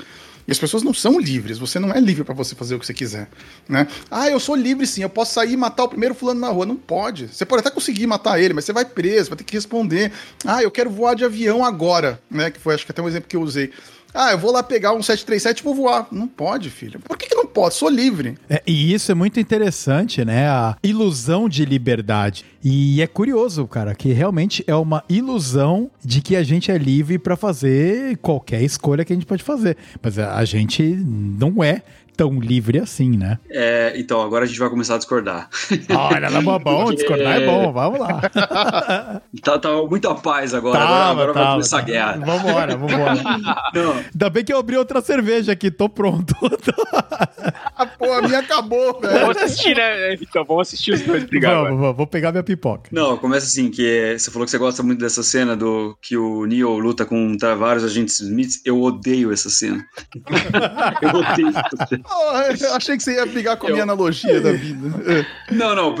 E as pessoas não são livres, você não é livre para você fazer o que você quiser, né? Ah, eu sou livre sim, eu posso sair e matar o primeiro fulano na rua. Não pode. Você pode até conseguir matar ele, mas você vai preso, vai ter que responder. Ah, eu quero voar de avião agora, né? Que foi acho que até um exemplo que eu usei. Ah, eu vou lá pegar um 737 e vou voar. Não pode, filho. Por que, que não pode? Sou livre.
É, e isso é muito interessante, né? A ilusão de liberdade. E é curioso, cara, que realmente é uma ilusão de que a gente é livre para fazer qualquer escolha que a gente pode fazer. Mas a gente não é tão livre assim, né?
É, então, agora a gente vai começar a discordar.
Olha, não é bom, Porque... discordar é bom, vamos lá.
tá, tá muita paz agora, tava, agora, agora tava, vai começar tava. a guerra.
Vambora, vambora. Não. Ainda bem que eu abri outra cerveja aqui, tô pronto.
ah, pô, a minha acabou, velho.
Vamos assistir, né? Então, vamos assistir os dois brigar.
Vamos, vamos, vou pegar minha pipoca.
Não, começa assim, que você falou que você gosta muito dessa cena do que o Neo luta com vários agentes Smith. Eu odeio essa cena. eu odeio essa cena.
Oh, achei que você ia brigar com a minha analogia da vida.
Não, não,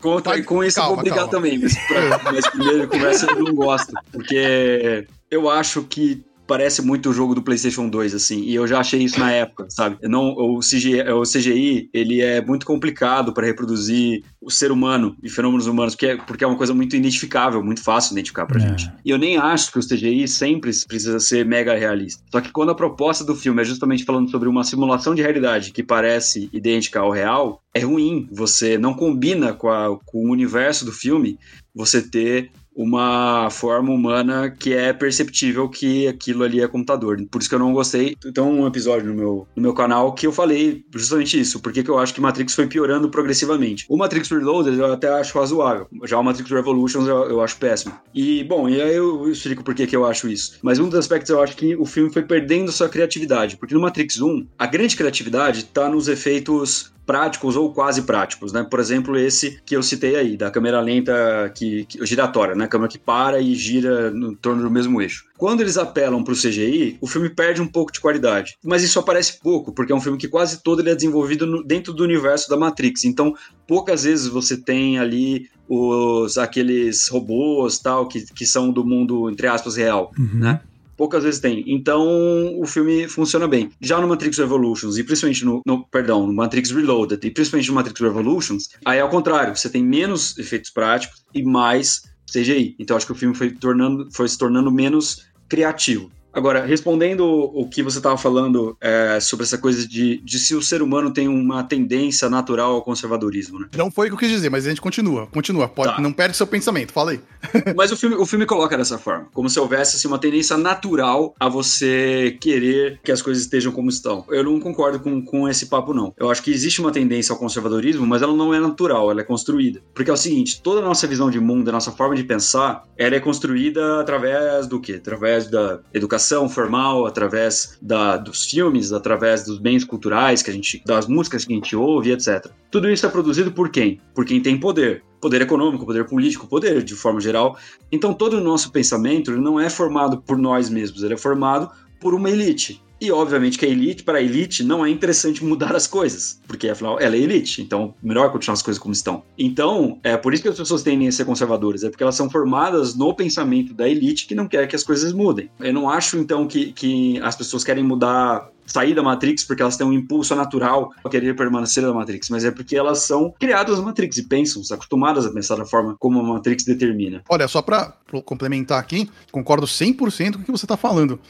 com, com isso calma, eu vou brigar calma. também, mas, pra, mas primeiro conversa eu não gosto, porque eu acho que parece muito o jogo do PlayStation 2, assim, e eu já achei isso na época, sabe? Não, o, CGI, o CGI, ele é muito complicado para reproduzir o ser humano e fenômenos humanos, porque é, porque é uma coisa muito identificável, muito fácil de identificar pra é. gente. E eu nem acho que o CGI sempre precisa ser mega realista. Só que quando a proposta do filme é justamente falando sobre uma simulação de realidade que parece idêntica ao real, é ruim, você não combina com, a, com o universo do filme, você ter uma forma humana que é perceptível que aquilo ali é computador. Por isso que eu não gostei. Então, um episódio no meu, no meu canal que eu falei justamente isso, porque que eu acho que Matrix foi piorando progressivamente. O Matrix Reloaded eu até acho razoável, já o Matrix Revolutions eu, eu acho péssimo. E, bom, e aí eu explico por que eu acho isso. Mas um dos aspectos eu acho que o filme foi perdendo sua criatividade, porque no Matrix 1, a grande criatividade está nos efeitos práticos ou quase práticos, né? Por exemplo, esse que eu citei aí, da câmera lenta que, que giratória, né? Câmera que para e gira no torno do mesmo eixo. Quando eles apelam para o CGI, o filme perde um pouco de qualidade. Mas isso aparece pouco, porque é um filme que quase todo ele é desenvolvido no, dentro do universo da Matrix. Então, poucas vezes você tem ali os aqueles robôs tal que, que são do mundo entre aspas real, uhum. né? Poucas vezes tem. Então o filme funciona bem. Já no Matrix Revolutions, e principalmente no, no, perdão, no Matrix Reloaded, e principalmente no Matrix Revolutions, aí é ao contrário, você tem menos efeitos práticos e mais CGI. Então acho que o filme foi, tornando, foi se tornando menos criativo. Agora, respondendo o que você estava falando é, sobre essa coisa de, de se o ser humano tem uma tendência natural ao conservadorismo, né?
Não foi o que eu quis dizer, mas a gente continua, continua. Pode, tá. Não perde seu pensamento, fala aí.
mas o filme, o filme coloca dessa forma, como se houvesse assim, uma tendência natural a você querer que as coisas estejam como estão. Eu não concordo com, com esse papo, não. Eu acho que existe uma tendência ao conservadorismo, mas ela não é natural, ela é construída. Porque é o seguinte, toda a nossa visão de mundo, a nossa forma de pensar, ela é construída através do quê? Através da educação educação formal, através da, dos filmes, através dos bens culturais que a gente, das músicas que a gente ouve, etc. Tudo isso é produzido por quem? Por quem tem poder. Poder econômico, poder político, poder de forma geral. Então todo o nosso pensamento não é formado por nós mesmos, ele é formado por uma elite. E obviamente que a elite, para a elite, não é interessante mudar as coisas, porque afinal ela é elite, então melhor continuar as coisas como estão. Então, é por isso que as pessoas tendem a ser conservadoras, é porque elas são formadas no pensamento da elite que não quer que as coisas mudem. Eu não acho então que, que as pessoas querem mudar sair da Matrix porque elas têm um impulso natural a querer permanecer na Matrix, mas é porque elas são criadas na Matrix e pensam, acostumadas a pensar da forma como a Matrix determina.
Olha, só para complementar aqui, concordo 100% com o que você está falando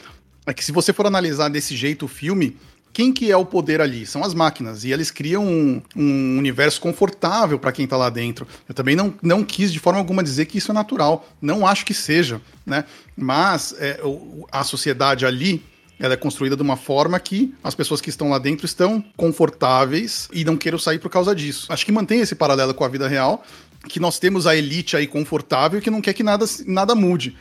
é que se você for analisar desse jeito o filme, quem que é o poder ali? São as máquinas. E eles criam um, um universo confortável para quem está lá dentro. Eu também não, não quis de forma alguma dizer que isso é natural. Não acho que seja, né? Mas é, a sociedade ali ela é construída de uma forma que as pessoas que estão lá dentro estão confortáveis e não queiram sair por causa disso. Acho que mantém esse paralelo com a vida real, que nós temos a elite aí confortável que não quer que nada, nada mude.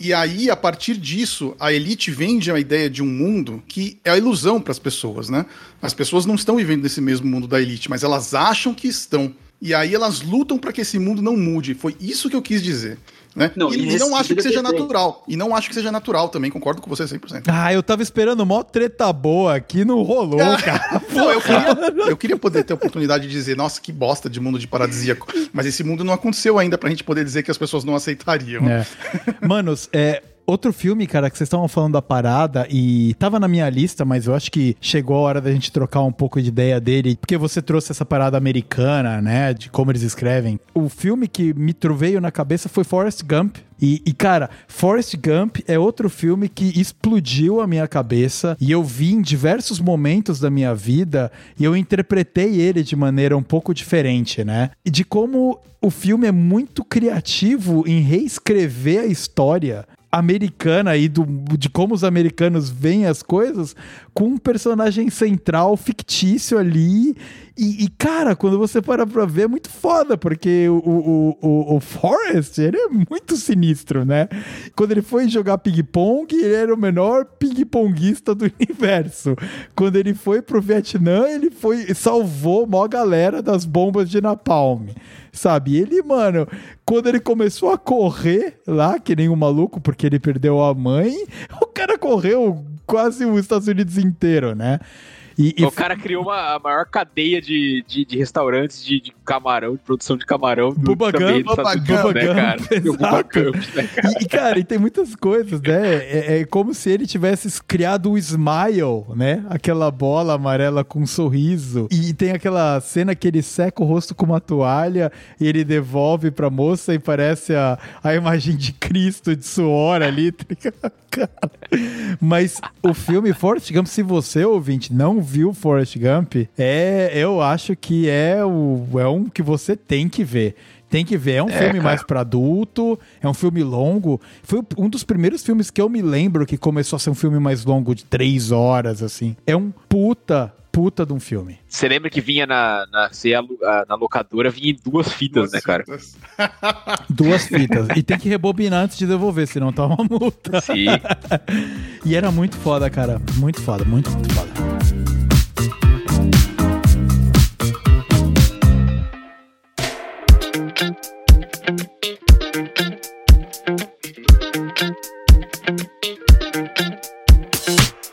E aí, a partir disso, a elite vende a ideia de um mundo que é a ilusão para as pessoas, né? As pessoas não estão vivendo nesse mesmo mundo da elite, mas elas acham que estão. E aí elas lutam para que esse mundo não mude. Foi isso que eu quis dizer. Né? Não, e, e não acho que seja natural. E não acho que seja natural também, concordo com você 100%.
Ah, eu tava esperando mó treta boa aqui, não rolou, cara.
não, eu, queria, eu queria poder ter a oportunidade de dizer, nossa, que bosta de mundo de paradisíaco. Mas esse mundo não aconteceu ainda pra gente poder dizer que as pessoas não aceitariam.
É. Manos, é, Outro filme, cara, que vocês estavam falando da parada e tava na minha lista, mas eu acho que chegou a hora da gente trocar um pouco de ideia dele, porque você trouxe essa parada americana, né, de como eles escrevem. O filme que me veio na cabeça foi Forrest Gump. E, e, cara, Forrest Gump é outro filme que explodiu a minha cabeça e eu vi em diversos momentos da minha vida e eu interpretei ele de maneira um pouco diferente, né? E de como o filme é muito criativo em reescrever a história americana aí do, de como os americanos veem as coisas com um personagem central fictício ali e, e, cara, quando você para pra ver, é muito foda, porque o, o, o, o Forrest, ele é muito sinistro, né? Quando ele foi jogar ping-pong, ele era o menor ping-ponguista do universo. Quando ele foi pro Vietnã, ele foi salvou mó galera das bombas de Napalm sabe? Ele, mano, quando ele começou a correr lá, que nem um maluco, porque ele perdeu a mãe, o cara correu quase os Estados Unidos inteiro, né?
E, e... O cara criou uma, a maior cadeia de, de, de restaurantes de, de, camarão, de produção de camarão.
Gump, né, cara? né, cara? E, cara, e tem muitas coisas, né? É, é, como se ele tivesse criado o Smile, né? Aquela bola amarela com um sorriso. E tem aquela cena que ele seca o rosto com uma toalha e ele devolve pra moça e parece a, a imagem de Cristo de suor ali. Tá Mas o filme Forrest Gump, se você, ouvinte, não viu Forrest Gump, é, eu acho que é, o, é um que você tem que ver. Tem que ver. É um é, filme cara. mais para adulto, é um filme longo. Foi um dos primeiros filmes que eu me lembro que começou a ser um filme mais longo, de três horas, assim. É um puta puta de um filme.
Você lembra que vinha na, na, na locadora, vinha em duas fitas, duas né, cara?
Fitas. duas fitas. E tem que rebobinar antes de devolver, senão tá uma multa. Sim. e era muito foda, cara. Muito foda, muito, muito foda.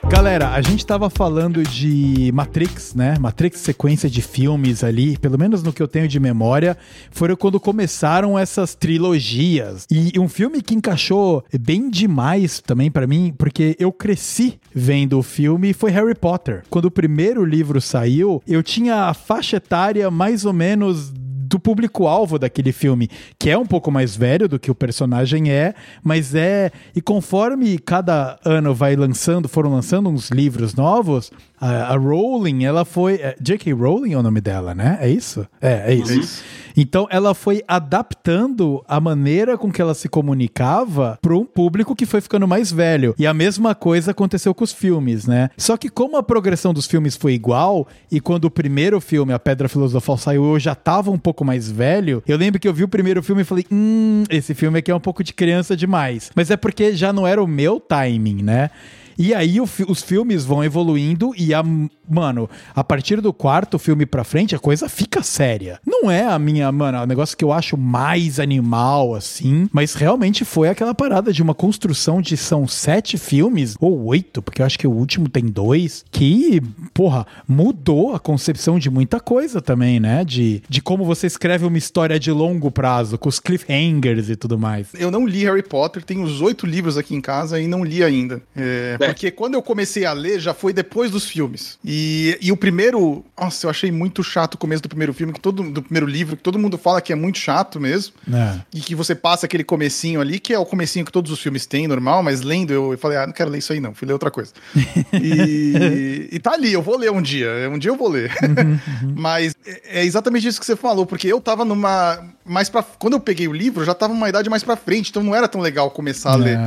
Galera, a gente tava falando de Matrix, né? Matrix, sequência de filmes ali, pelo menos no que eu tenho de memória, foram quando começaram essas trilogias. E um filme que encaixou bem demais também para mim, porque eu cresci vendo o filme, foi Harry Potter. Quando o primeiro livro saiu, eu tinha a faixa etária mais ou menos do público-alvo daquele filme, que é um pouco mais velho do que o personagem é, mas é. E conforme cada ano vai lançando, foram lançando uns livros novos, a, a Rowling, ela foi. É, J.K. Rowling é o nome dela, né? É isso? É, é isso. É isso. Então ela foi adaptando a maneira com que ela se comunicava para um público que foi ficando mais velho. E a mesma coisa aconteceu com os filmes, né? Só que como a progressão dos filmes foi igual, e quando o primeiro filme, A Pedra Filosofal, saiu, eu já tava um pouco mais velho, eu lembro que eu vi o primeiro filme e falei, hum, esse filme aqui é um pouco de criança demais. Mas é porque já não era o meu timing, né? E aí o, os filmes vão evoluindo e a. Mano, a partir do quarto filme pra frente, a coisa fica séria. Não é a minha, mano, o negócio que eu acho mais animal, assim, mas realmente foi aquela parada de uma construção de são sete filmes, ou oito, porque eu acho que o último tem dois, que, porra, mudou a concepção de muita coisa também, né? De, de como você escreve uma história de longo prazo, com os cliffhangers e tudo mais.
Eu não li Harry Potter, tenho os oito livros aqui em casa e não li ainda. É, É. Porque quando eu comecei a ler, já foi depois dos filmes. E, e o primeiro. Nossa, eu achei muito chato o começo do primeiro filme, que todo, do primeiro livro, que todo mundo fala que é muito chato mesmo. É. E que você passa aquele comecinho ali, que é o comecinho que todos os filmes têm, normal, mas lendo eu, eu falei, ah, não quero ler isso aí, não. Fui ler outra coisa. e, e tá ali, eu vou ler um dia. Um dia eu vou ler. Uhum, uhum. mas é, é exatamente isso que você falou, porque eu tava numa. Mais pra, quando eu peguei o livro, eu já tava numa idade mais pra frente, então não era tão legal começar a ler.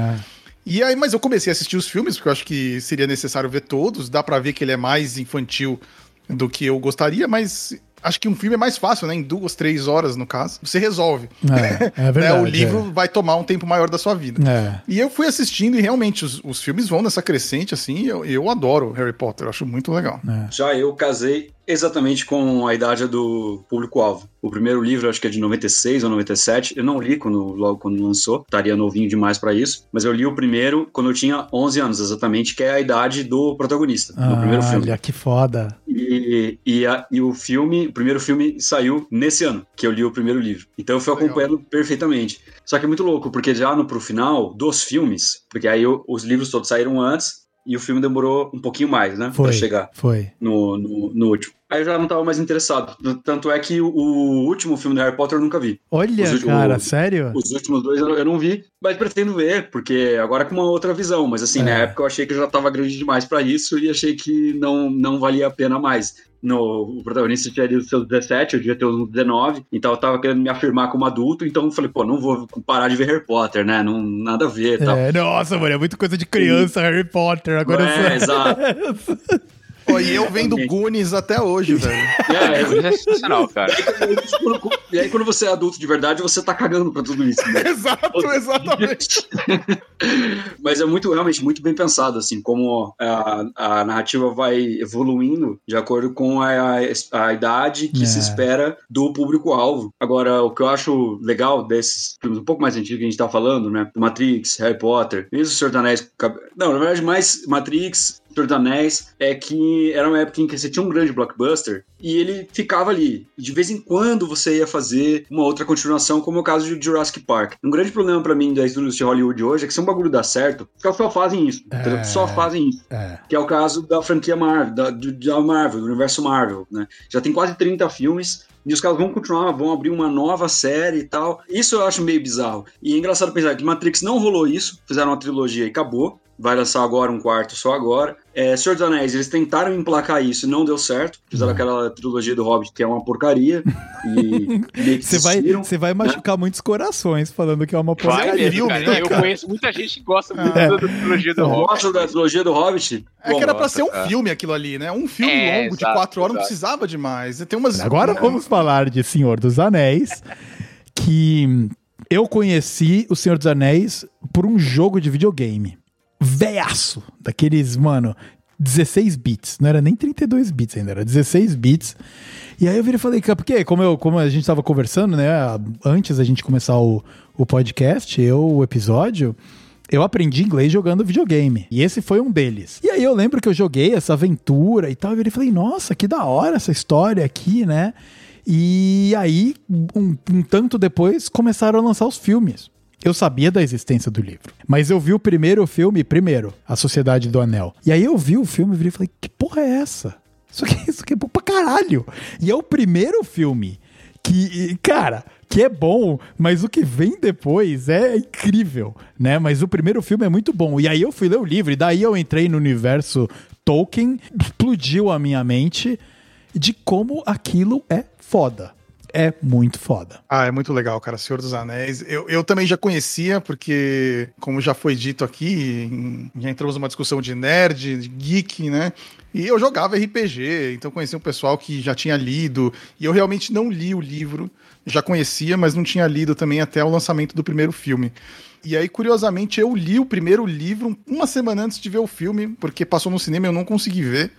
E aí, mas eu comecei a assistir os filmes, porque eu acho que seria necessário ver todos. Dá para ver que ele é mais infantil do que eu gostaria, mas acho que um filme é mais fácil, né? Em duas, três horas, no caso, você resolve. É, é verdade. né? O livro é. vai tomar um tempo maior da sua vida. É. E eu fui assistindo e realmente os, os filmes vão nessa crescente, assim. Eu, eu adoro Harry Potter, eu acho muito legal.
É. Já eu casei exatamente com a idade do público-alvo. O primeiro livro, acho que é de 96 ou 97. Eu não li quando, logo quando lançou, estaria novinho demais para isso. Mas eu li o primeiro quando eu tinha 11 anos, exatamente, que é a idade do protagonista, ah, no primeiro filme.
Olha, que foda.
E, e, a, e, o filme, o primeiro filme saiu nesse ano, que eu li o primeiro livro. Então eu fui acompanhando Legal. perfeitamente. Só que é muito louco, porque já no pro final dos filmes, porque aí os livros todos saíram antes, e o filme demorou um pouquinho mais, né?
Foi, pra chegar
foi. No, no, no último. Aí eu já não estava mais interessado. Tanto é que o, último filme do Harry Potter eu nunca vi.
Olha,
os,
cara, o, sério?
Os últimos dois eu, não vi, mas pretendo ver, porque agora com uma outra visão. Mas assim, é. na época eu achei que eu já estava grande demais para isso e achei que não, não valia a pena mais. No, o protagonista tinha os seus 17, eu devia ter uns 19, então eu tava querendo me afirmar como adulto, então eu falei, pô, não vou parar de ver Harry Potter, né? Não, nada a ver.
É, nossa, mano, é muito coisa de criança, Harry Potter. Agora
é, exato.
Pô, e eu vendo Goonies até hoje, velho.
É, é sensacional, cara.
E aí, quando você é adulto de verdade, você tá cagando pra tudo isso. Né?
Exato, exatamente.
Mas é muito, realmente, muito bem pensado, assim, como a, a narrativa vai evoluindo de acordo com a, a, a idade que é. se espera do público-alvo. Agora, o que eu acho legal desses filmes um pouco mais antigos que a gente tá falando, né? Matrix, Harry Potter, mesmo o Senhor dos Anéis. Não, na verdade, mais Matrix, Senhor dos Anéis, é que era uma época em que você tinha um grande blockbuster e ele ficava ali. De vez em quando você ia fazer uma outra continuação, como é o caso de Jurassic Park. Um grande problema para mim das indústrias de Hollywood hoje é que se um bagulho dá certo, os caras só fazem isso. É, só fazem isso. É. Que é o caso da franquia Marvel, da, da Marvel, do universo Marvel, né? Já tem quase 30 filmes, e os caras vão continuar, vão abrir uma nova série e tal. Isso eu acho meio bizarro. E é engraçado pensar que Matrix não rolou isso, fizeram uma trilogia e acabou vai lançar agora um quarto só agora. É, Senhor dos Anéis, eles tentaram emplacar isso e não deu certo. Fizeram uhum. aquela trilogia do Hobbit que é uma porcaria.
E Você vai, você vai machucar né? muitos corações falando que é uma porcaria. Vai
mesmo, cara. Né, eu conheço muita gente que gosta muito é. da trilogia do Hobbit.
Gosta da trilogia do Hobbit?
É que era pra ser um filme aquilo ali, né? Um filme é, longo exato, de quatro horas exato. não precisava demais. Tem umas...
Agora vamos falar de Senhor dos Anéis, que eu conheci o Senhor dos Anéis por um jogo de videogame veiaço, daqueles, mano, 16 bits, não era nem 32 bits ainda, era 16 bits. E aí eu virei e falei, porque como, eu, como a gente tava conversando, né, antes da gente começar o, o podcast, eu, o episódio, eu aprendi inglês jogando videogame. E esse foi um deles. E aí eu lembro que eu joguei essa aventura e tal, e eu falei, nossa, que da hora essa história aqui, né? E aí, um, um tanto depois, começaram a lançar os filmes. Eu sabia da existência do livro. Mas eu vi o primeiro filme primeiro, A Sociedade do Anel. E aí eu vi o filme e falei, que porra é essa? Isso aqui, isso aqui é bom pra caralho. E é o primeiro filme que, cara, que é bom, mas o que vem depois é incrível, né? Mas o primeiro filme é muito bom. E aí eu fui ler o livro, e daí eu entrei no universo Tolkien, explodiu a minha mente de como aquilo é foda é muito foda.
Ah, é muito legal, cara. Senhor dos Anéis. Eu, eu também já conhecia, porque, como já foi dito aqui, já entramos numa discussão de nerd, de geek, né? E eu jogava RPG, então conhecia um pessoal que já tinha lido. E eu realmente não li o livro, já conhecia, mas não tinha lido também até o lançamento do primeiro filme. E aí, curiosamente, eu li o primeiro livro uma semana antes de ver o filme, porque passou no cinema e eu não consegui ver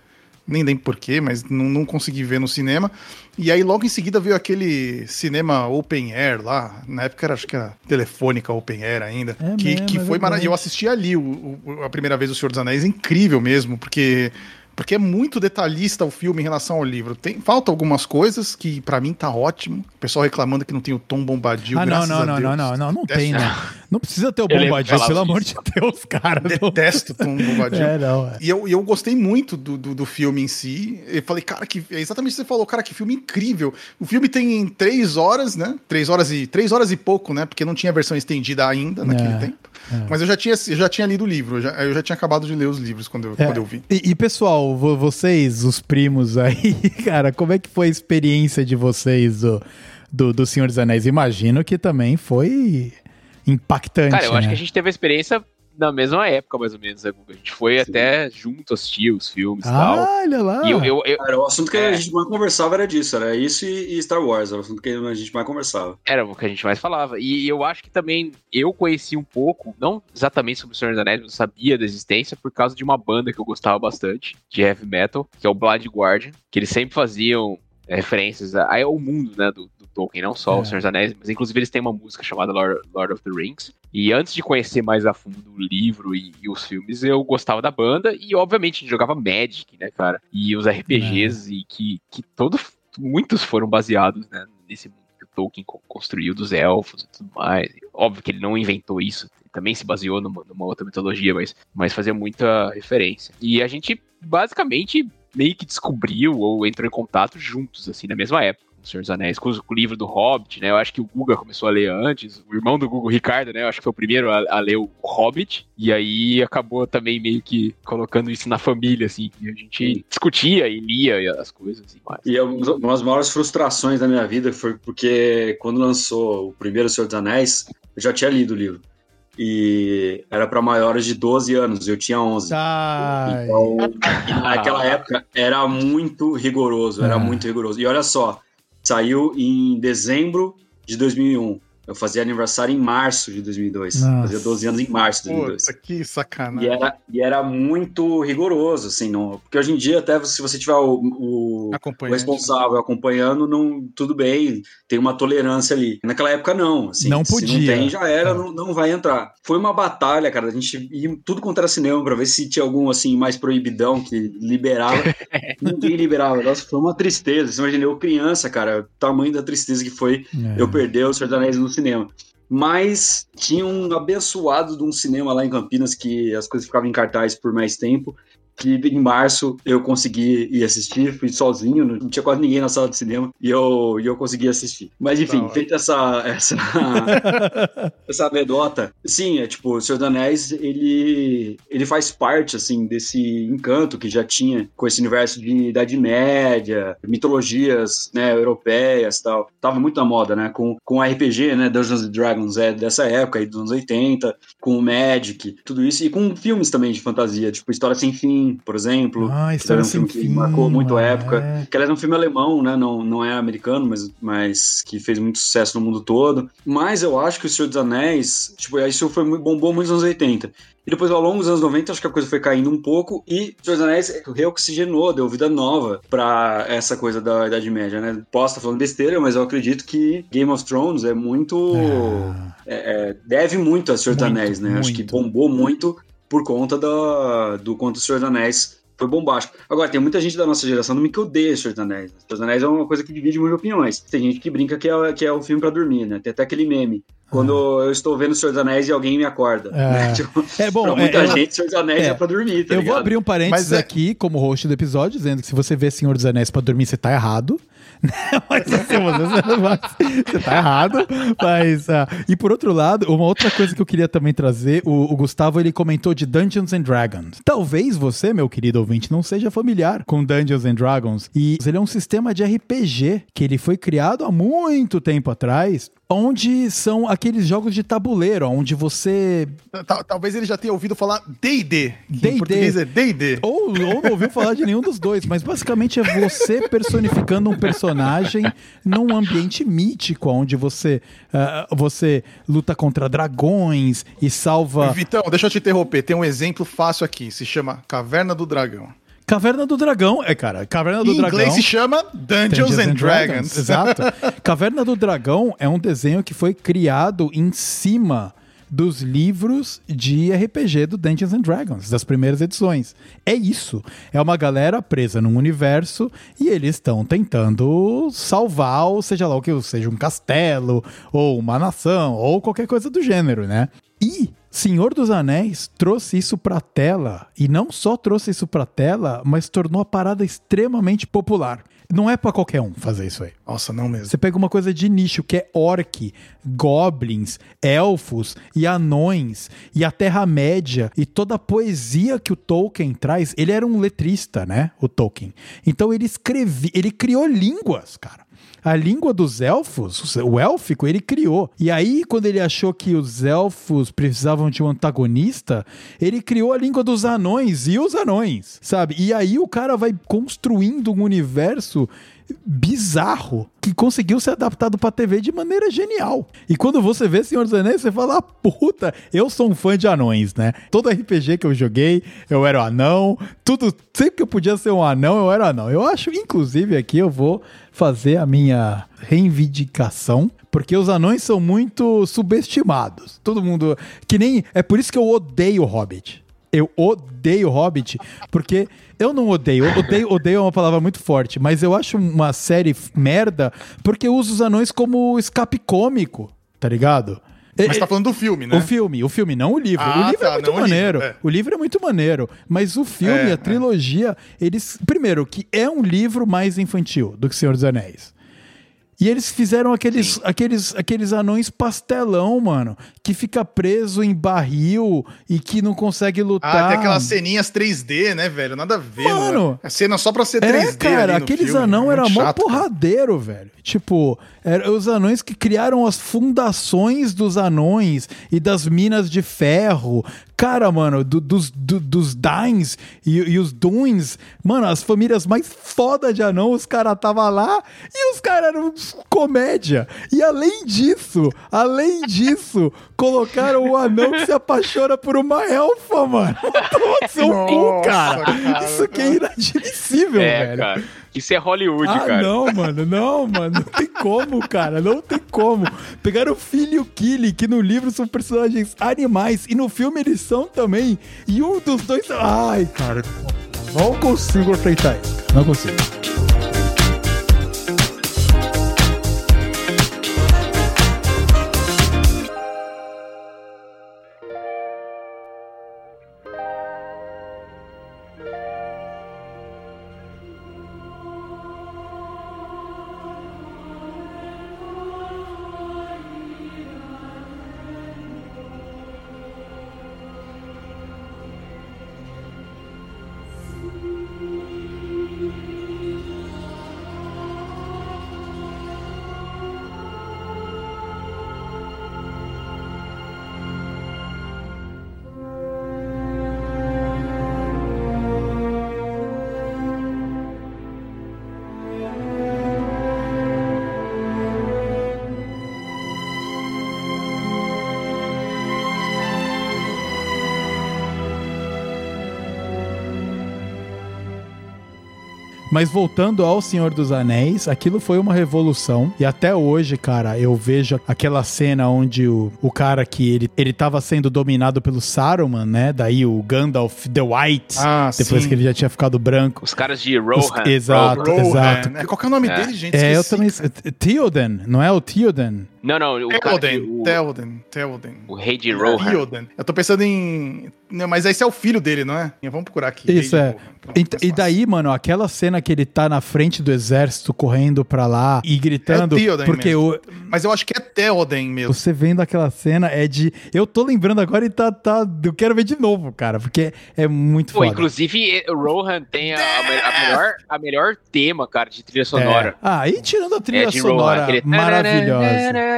nem lembro porquê, mas não, não consegui ver no cinema. E aí logo em seguida veio aquele cinema open air lá, na época era, acho que era telefônica open air ainda, é que, mesmo, que é foi maravilhoso. Eu assisti ali o, o, a primeira vez o Senhor dos Anéis, incrível mesmo, porque porque é muito detalhista o filme em relação ao livro. Tem, falta algumas coisas que para mim tá ótimo. O pessoal reclamando que não tem o tom bombadil.
Ah, não, não, não, não, não, não, não tem, né? Não precisa ter o bombadil, pelo disso. amor de Deus, cara.
Detesto o tom bombadil. é, não, é. E eu, eu gostei muito do, do, do, filme em si. Eu falei, cara, que é exatamente o que você falou, cara, que filme incrível. O filme tem três horas, né? Três horas e três horas e pouco, né? Porque não tinha versão estendida ainda naquele é. tempo. É. Mas eu já tinha, eu já tinha lido o livro, eu já, eu já tinha acabado de ler os livros quando eu, é. quando eu vi.
E, e, pessoal, vocês, os primos aí, cara, como é que foi a experiência de vocês do, do, do Senhor dos Anéis? Imagino que também foi impactante.
Cara, eu
né?
acho que a gente teve a experiência na mesma época, mais ou menos, né, A gente foi Sim. até junto assistir os filmes e ah, tal.
Olha lá. E
eu, eu, eu, Cara, o assunto que é. a gente mais conversava era disso, era isso e, e, Star Wars, era o assunto que a gente mais conversava.
Era o que a gente mais falava. E eu acho que também eu conheci um pouco, não exatamente sobre o Senhor dos Anéis, mas eu sabia da existência por causa de uma banda que eu gostava bastante, de heavy metal, que é o Blood Guardian, que eles sempre faziam referências ao mundo, né, do Tolkien, não só é. o Senhor dos Anéis, mas inclusive eles têm uma música chamada Lord, Lord of the Rings. E antes de conhecer mais a fundo o livro e, e, os filmes, eu gostava da banda e, obviamente, a gente jogava Magic, né, cara? E os RPGs, é. e que, que todos, muitos foram baseados, né, nesse mundo que o Tolkien construiu dos elfos e tudo mais. Óbvio que ele não inventou isso, ele também se baseou numa, numa outra mitologia, mas, mas fazia muita referência. E a gente, basicamente, meio que descobriu ou entrou em contato juntos, assim, na mesma época. Senhor dos Anéis, com o livro do Hobbit, né? Eu acho que o Guga começou a ler antes, o irmão do Guga, o Ricardo, né? Eu acho que foi o primeiro a, a, ler o Hobbit, e aí acabou também meio que colocando isso na família, assim, e a gente discutia e lia as coisas assim, mais.
E uma das maiores frustrações da minha vida foi porque quando lançou o primeiro Senhor dos Anéis, eu já tinha lido o livro e era para maiores de 12 anos, eu tinha 11. Ai. Então, naquela época era muito rigoroso, era é. muito rigoroso. E olha só, saiu em dezembro de 2001. Eu fazia aniversário em março de 2002. Nossa. Fazia 12 anos em março de 2002. Puta,
que sacanagem.
E era, e era muito rigoroso, assim, não, porque hoje em dia, até se você tiver o, o, o responsável acompanhando, não, tudo bem, tem uma tolerância ali. Naquela época, não. Assim,
não podia. Se
não tem, já era, é. não, não vai entrar. Foi uma batalha, cara. A gente ia tudo contra cinema pra ver se tinha algum, assim, mais proibidão que liberava. Ninguém liberava. Nossa, foi uma tristeza. Você imagina, eu criança, cara, o tamanho da tristeza que foi é. eu perder o Senhor dos Anéis no cinema cinema. Mas tinha um abençoado de um cinema lá em Campinas que as coisas ficavam em cartaz por mais tempo que em março eu consegui ir assistir, fui sozinho, não tinha quase ninguém na sala de cinema e eu, e eu consegui assistir. Mas enfim, feita essa essa essa anedota, sim, é tipo, o Senhor dos Anéis, ele ele faz parte assim desse encanto que já tinha com esse universo de Idade Média, mitologias, né, europeias, tal. Tava muito na moda, né, com com RPG, né, Dungeons and Dragons é dessa época aí dos anos 80, com o Magic, tudo isso e com filmes também de fantasia, tipo História sem fim, por exemplo.
Ah, isso é um filme que
marcou muito a época. É. Que aliás é um filme alemão, né? Não, não é americano, mas, mas que fez muito sucesso no mundo todo. Mas eu acho que O Senhor dos Anéis, tipo, isso foi bombou muito nos anos 80. E depois, ao longo dos anos 90, acho que a coisa foi caindo um pouco e Senhor dos Anéis reoxigenou, deu vida nova para essa coisa da Idade Média, né? Posso estar falando besteira, mas eu acredito que Game of Thrones é muito. É. É, é, deve muito a Senhor dos Anéis, né? Muito. Acho que bombou muito por conta da, do Conto do Senhor dos Anéis foi bombástico. Agora, tem muita gente da nossa geração também que odeia Senhor dos Anéis. Senhor dos Anéis é uma coisa que divide muitas opiniões. Tem gente que brinca que é, que é o filme para dormir, né? Tem até aquele meme. Quando ah. eu estou vendo o Senhor dos Anéis e alguém me acorda. É,
né? tipo, é bom.
Pra muita é, gente, Senhor dos Anéis é, é pra dormir, tá
Eu
ligado?
vou abrir um parênteses é aqui, como host do episódio, dizendo que se você vê Senhor dos Anéis pra dormir, você tá errado. mas assim, você, você tá errado. Mas, uh, e por outro lado, uma outra coisa que eu queria também trazer, o, o, Gustavo ele comentou de Dungeons and Dragons. Talvez você, meu querido ouvinte, não seja familiar com Dungeons and Dragons. E ele é um sistema de RPG que ele foi criado há muito tempo atrás onde são aqueles jogos de tabuleiro, onde você.
Talvez ele já tenha ouvido falar D&D. D&D.
Ou, ou não ouviu falar de nenhum dos dois, mas basicamente é você personificando um personagem num ambiente mítico, onde você, uh, você luta contra dragões e salva.
Vitão, deixa eu te interromper. Tem um exemplo fácil aqui. Se chama Caverna do Dragão.
Caverna do Dragão, é, cara, Caverna do
em
Dragão.
Em inglês se chama Dungeons, Dungeons and, and Dragons. Dragons.
Exato. Caverna do Dragão é um desenho que foi criado em cima dos livros de RPG do Dungeons and Dragons, das primeiras edições. É isso. É uma galera presa num universo e eles estão tentando salvar, ou seja lá o que seja um castelo, ou uma nação, ou qualquer coisa do gênero, né? E Senhor dos Anéis trouxe isso pra tela, e não só trouxe isso pra tela, mas tornou a parada extremamente popular. Não é para qualquer um fazer isso aí.
Nossa, não mesmo.
Você pega uma coisa de nicho que é orc, goblins, elfos e anões e a Terra-média e toda a poesia que o Tolkien traz. Ele era um letrista, né? O Tolkien. Então ele escrevia, ele criou línguas, cara a língua dos elfos, o élfico, ele criou. E aí, quando ele achou que os elfos precisavam de um antagonista, ele criou a língua dos anões e os anões, sabe? E aí o cara vai construindo um universo bizarro que conseguiu ser adaptado pra TV de maneira genial. E quando você vê Senhor dos Anéis, você fala, ah, puta, eu sou um fã de anões, né? Todo RPG que eu joguei, eu era um anão, tudo, sempre que eu podia ser um anão, eu era um anão. Eu acho, inclusive, aqui eu vou fazer a minha reivindicação, porque os anões são muito subestimados. Todo mundo. Que nem. É por isso que eu odeio Hobbit. Eu odeio Hobbit, porque eu não odeio. Odeio, odeio é uma palavra muito forte, mas eu acho uma série merda porque usa os anões como escape cômico, tá ligado?
Mas tá falando do filme, né?
O filme, o filme, não o livro. Ah, o livro é tá, é muito maneiro. O livro, é. o livro, é. muito maneiro. Mas o filme, é, a é. trilogia, eles. Primeiro, que é um livro mais infantil do que Senhor dos Anéis. E eles fizeram aqueles, aqueles, aqueles anões pastelão, mano, que fica preso em barril e que não consegue lutar. Ah,
tem aquelas ceninhas 3D, né, velho? Nada a ver, mano. mano. É cena só pra ser 3D. É,
cara, aqueles filme, anão era mó porradeiro, velho. Tipo, eram os anões que criaram as fundações dos anões e das minas de ferro. Cara, mano, do, dos, do, dos Dains e, e, os Duins, mano, as famílias mais foda de anão, os caras tava lá e os caras eram comédia. E além disso, além disso, colocaram o anão que se apaixona por uma elfa, mano. Toma seu cu, cara. cara. Isso aqui é inadmissível, é, velho. Cara.
Isso é Hollywood, ah, cara.
Não, mano, não, mano. Não tem como, cara. Não tem como. Pegaram o filho e o Killy, que no livro são personagens animais, e no filme eles são também. E um dos dois. Ai, cara. Não consigo aceitar isso. Não consigo. Mas voltando ao Senhor dos Anéis, aquilo foi uma revolução. E até hoje, cara, eu vejo aquela cena onde o, o cara que ele, ele tava sendo dominado pelo Saruman, né? Daí o Gandalf the White, ah, depois sim. que ele já tinha ficado branco.
Os caras de Rohan. Os,
exato, Rohan. exato.
É, qual que é o nome é. dele, gente?
É, Esqueci, eu também. Theoden, não é o Theoden?
Não, não.
O Theoden, Theoden, Theoden.
O rei de Rohan. Theoden.
Eu tô pensando em... Não, mas esse é o filho dele, não é? Vamos procurar aqui.
Isso, é. E, e, daí, mano, aquela cena que ele tá na frente do exército, correndo pra lá e gritando... É Theoden porque
mesmo. o... Mas eu acho que é Theoden mesmo.
Você vendo aquela cena é de... Eu tô lembrando agora e tá... tá... Eu quero ver de novo, cara, porque é muito Pô, foda.
Inclusive, o Rohan tem a, a, melhor, a melhor tema, cara, de trilha sonora. É.
Ah, e tirando a trilha é sonora Rohan, maravilhosa.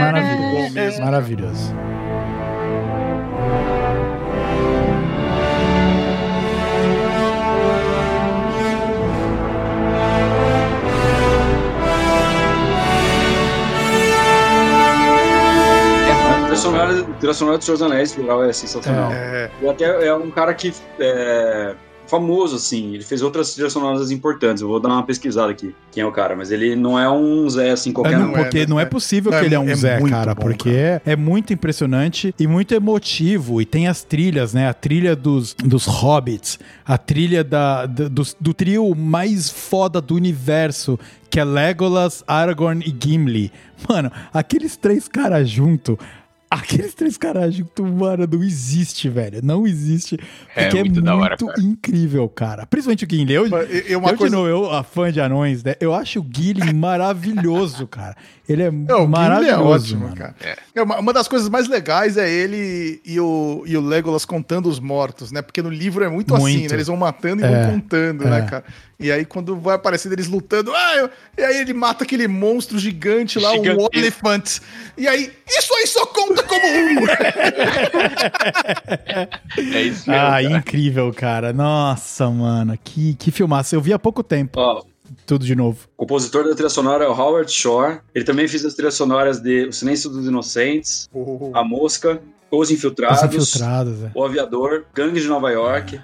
Maravilhoso. Maravilhoso.
trilha sonora, trilha sonora do Senhor dos Anéis, geral, é sensacional. É. E até é um cara que é, famoso, assim. Ele fez outras trilhas sonoras importantes. Eu vou dar uma pesquisada aqui, quem é o cara. Mas ele não é um Zé, assim, qualquer
é,
não.
Porque é, não é possível não, que ele é um Zé, cara. Bom, porque cara. É, é muito impressionante e muito emotivo. E tem as trilhas, né? A trilha dos, dos Hobbits, a trilha da, da do, do trio mais foda do universo, que é Legolas, Aragorn e Gimli. Mano, aqueles três caras juntos Aqueles três caras juntos, mano, não existe, velho. Não existe. É porque é muito, é muito hora, incrível, cara. Principalmente o Gimli. Eu, eu, eu, coisa... não, eu, a fã de anões, né? Eu acho o Gimli maravilhoso, cara. Ele é não, maravilhoso, é ótimo, mano.
cara. É. é. Uma, uma, das coisas mais legais é ele e o, e o Legolas contando os mortos, né? Porque no livro é muito, muito. assim, né? Eles vão matando e é. vão contando, né, é. cara? E aí, quando vai aparecendo eles lutando, ah, eu... e aí ele mata aquele monstro gigante lá, o um Elephant. E aí, isso aí só conta como um!
é isso mesmo, Ah, cara. incrível, cara. Nossa, mano, que, que filmaço. Eu vi há pouco tempo.
Ó,
tudo de novo.
O compositor da trilha sonora é o Howard Shore. Ele também fez as trilhas sonoras de O Silêncio dos Inocentes, oh. A Mosca, Os Infiltrados, Os Infiltrados é. O Aviador, Gangue de Nova York.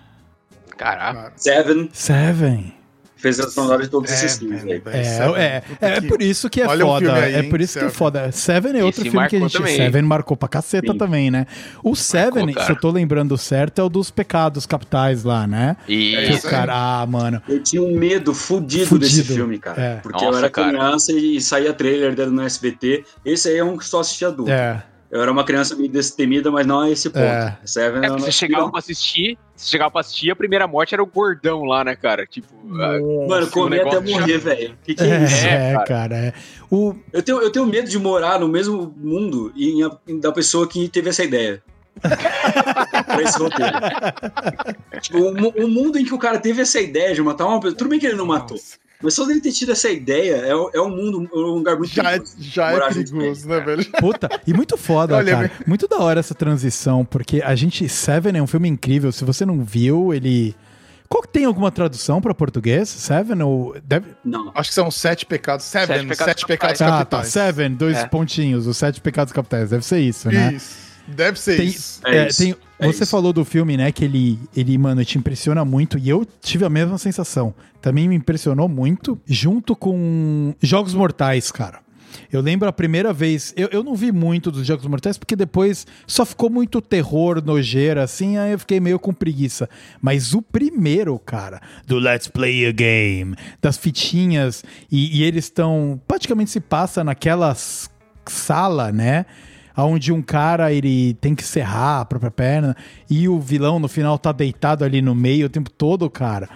Caraca.
Seven.
Seven
fez a sonora de todos é, esses filmes
aí. É, é, é, é, por isso que é Olha foda. Aí, é por isso Seven. que é foda. Seven é outro Esse filme que a gente. Também. Seven marcou pra caceta Sim. também, né? O Seven, marcou, se eu tô lembrando certo, é o dos pecados capitais lá, né?
Isso.
Que o cara, ah, mano.
Eu tinha um medo fudido, fudido. desse filme, cara. É. Porque Nossa, eu era cara. criança e saía trailer dele no SBT. Esse aí é um que só assistia adulto.
É.
Eu era uma criança meio destemida, mas não a esse ponto. É.
Seven é, você chegava pra assistir, você chegava pra assistir, a primeira morte era o gordão lá, né, cara? Tipo.
Mano, comia até morrer, já... velho. Que que é,
é isso? É, cara. cara é.
O... Eu, tenho, eu tenho medo de morar no mesmo mundo e em, da pessoa que teve essa ideia. pra esse roteiro. tipo, um, um, mundo em que o cara teve essa ideia de matar uma pessoa. Tudo bem que ele não matou. Mas só dele ter tido essa ideia é, é um mundo, um lugar muito
já perigoso. É, já é perigoso, né, velho?
Puta, e muito foda, Olha, cara. Muito da hora essa transição, porque a gente. Seven é um filme incrível. Se você não viu, ele. Qual tem alguma tradução para português? Seven ou deve...
Não. Acho que são sete pecados. Seven, sete pecados, sete pecados
capitais. Ah, tá. Seven, dois é. pontinhos, os sete pecados capitais. Deve ser isso, né?
Isso. Deve ser
tem,
isso.
É, é isso. Tem, é você isso. falou do filme, né? Que ele, ele, mano, te impressiona muito. E eu tive a mesma sensação. Também me impressionou muito. Junto com Jogos Mortais, cara. Eu lembro a primeira vez. Eu, eu não vi muito dos Jogos Mortais, porque depois só ficou muito terror, nojeira, assim, aí eu fiquei meio com preguiça. Mas o primeiro, cara, do Let's Play a Game, das fitinhas, e, e eles estão. Praticamente se passa naquela sala, né? Onde um cara ele tem que serrar a própria perna e o vilão no final tá deitado ali no meio o tempo todo, cara.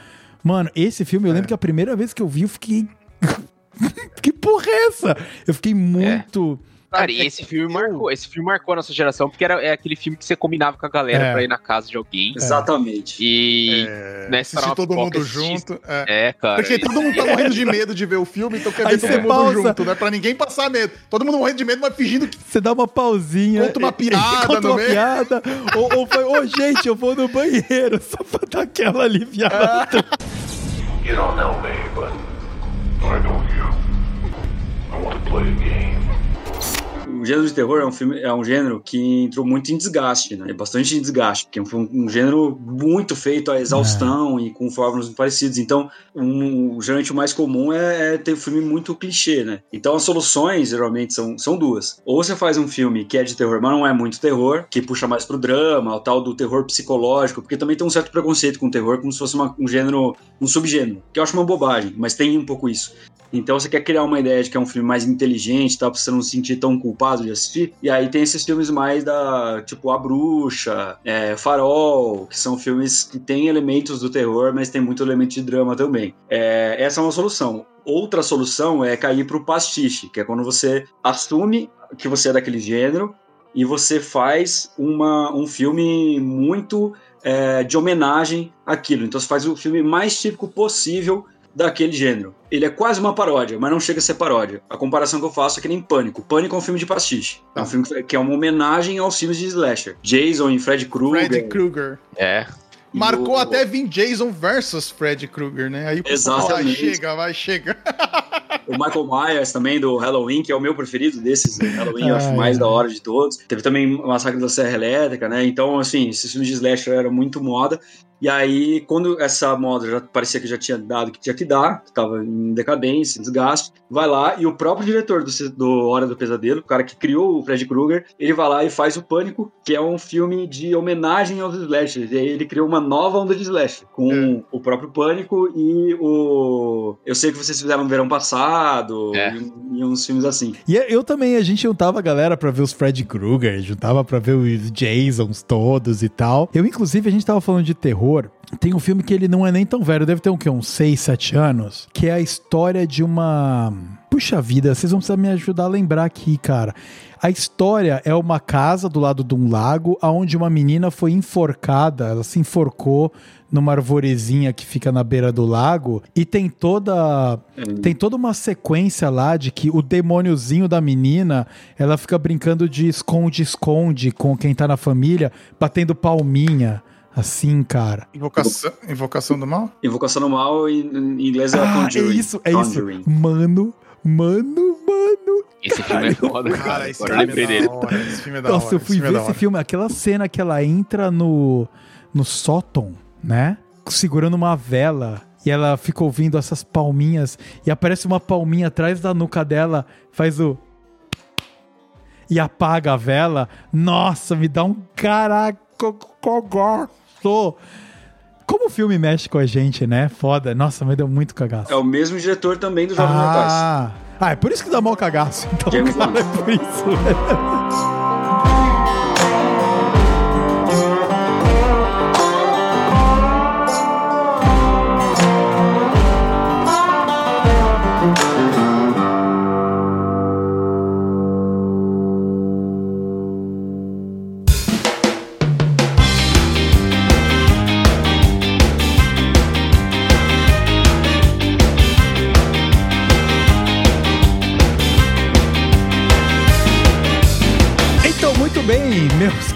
Mano, esse filme, eu lembro é. que a primeira vez que eu vi, eu fiquei. que porra é essa? Eu fiquei muito. É
Cara, e esse filme marcou, esse filme marcou a nossa geração, porque era é aquele filme que você combinava com a galera é. pra ir na casa de alguém.
Exatamente.
E. É.
Né, assistir todo mundo assistir. junto.
É. é. cara.
Porque todo mundo tá morrendo de medo de ver o filme, então quer ver todo mundo pausa. junto, né? Pra ninguém passar medo. Todo mundo morrendo de medo, mas fingindo que.
Você dá uma pausinha.
Conta uma piada,
Conta uma meio. piada. ou, ou foi, ô, oh, gente, eu vou no banheiro, só pra dar aquela aliviada. You don't know me, but I know you.
I want to play a game o gênero de terror é um filme, é um gênero que entrou muito em desgaste, né? É bastante em desgaste, porque é um, um gênero muito feito a exaustão é. e com fórmulas parecidas. Então, um, geralmente o mais comum é, é ter um filme muito clichê, né? Então, as soluções geralmente são, são duas. Ou você faz um filme que é de terror, mas não é muito terror, que puxa mais pro drama, o tal do terror psicológico, porque também tem um certo preconceito com o terror, como se fosse uma, um gênero, um subgênero, que eu acho uma bobagem, mas tem um pouco isso. Então você quer criar uma ideia de que é um filme mais inteligente, tá? Pra você não se sentir tão culpado de assistir. E aí tem esses filmes mais da, tipo, A Bruxa, é, Farol, que são filmes que têm elementos do terror, mas tem muito elemento de drama também. É, essa é uma solução. Outra solução é cair pro pastiche, que é quando você assume que você é daquele gênero e você faz uma, um filme muito é, de homenagem àquilo. Então você faz o filme mais típico possível daquele gênero. Ele é quase uma paródia, mas não chega a ser paródia. A comparação que eu faço é que nem Pânico. Pânico é um filme de pastiche. É um filme que é uma homenagem aos filmes de slasher. Jason e Fred Krueger.
Fred Krueger.
É.
Marcou o... até vir Jason versus Fred Krueger, né? Aí
Exatamente.
Vai, chega, vai, chega.
o Michael Myers também do Halloween, que é o meu preferido desses. Né? Halloween eu acho mais da hora de todos. Teve também o Massacre da Serra Elétrica, né? Então, assim, esses filmes de slasher eram muito moda. E aí, quando essa moda já parecia que já tinha dado o que tinha que dar, que tava em decadência, desgaste, vai lá e o próprio diretor do, do Hora do Pesadelo, o cara que criou o Fred Krueger, ele vai lá e faz o Pânico, que é um filme de homenagem aos slashers. E aí ele criou uma nova onda de slash, com é. o próprio Pânico e o... Eu sei que vocês fizeram no verão passado, é. e, e, uns filmes assim.
E eu também, a gente juntava a galera pra ver os Fred Krueger, juntava pra ver os Jasons todos e tal. Eu, inclusive, a gente tava falando de terror, tem um filme que ele não é nem tão velho, deve ter um, que, uns 6, 7 anos, que é a história de uma. Puxa vida, vocês vão precisar me ajudar a lembrar aqui, cara. A história é uma casa do lado de um lago, onde uma menina foi enforcada, ela se enforcou numa arvorezinha que fica na beira do lago e tem toda tem toda uma sequência lá de que o demôniozinho da menina, ela fica brincando de esconde-esconde com quem tá na família, batendo palminha. Assim, cara.
Invocação, invocação do mal?
Invocação do mal em, em inglês é ah,
É isso, é Conjuring. isso. Mano, mano, mano.
Esse filme é foda, cara. esse, filme é.
Hora, esse filme é da Nossa, hora. eu fui esse ver é esse filme, aquela cena que ela entra no, no sótão, né? Segurando uma vela. E ela fica ouvindo essas palminhas. E aparece uma palminha atrás da nuca dela. Faz o. E apaga a vela. Nossa, me dá um caraca como o filme mexe com a gente, né? Foda. Nossa, mas deu muito cagaço.
É o mesmo diretor também do Jovem ah.
Ah, é por isso que dá mal cagaço. Então, James cara, é por isso.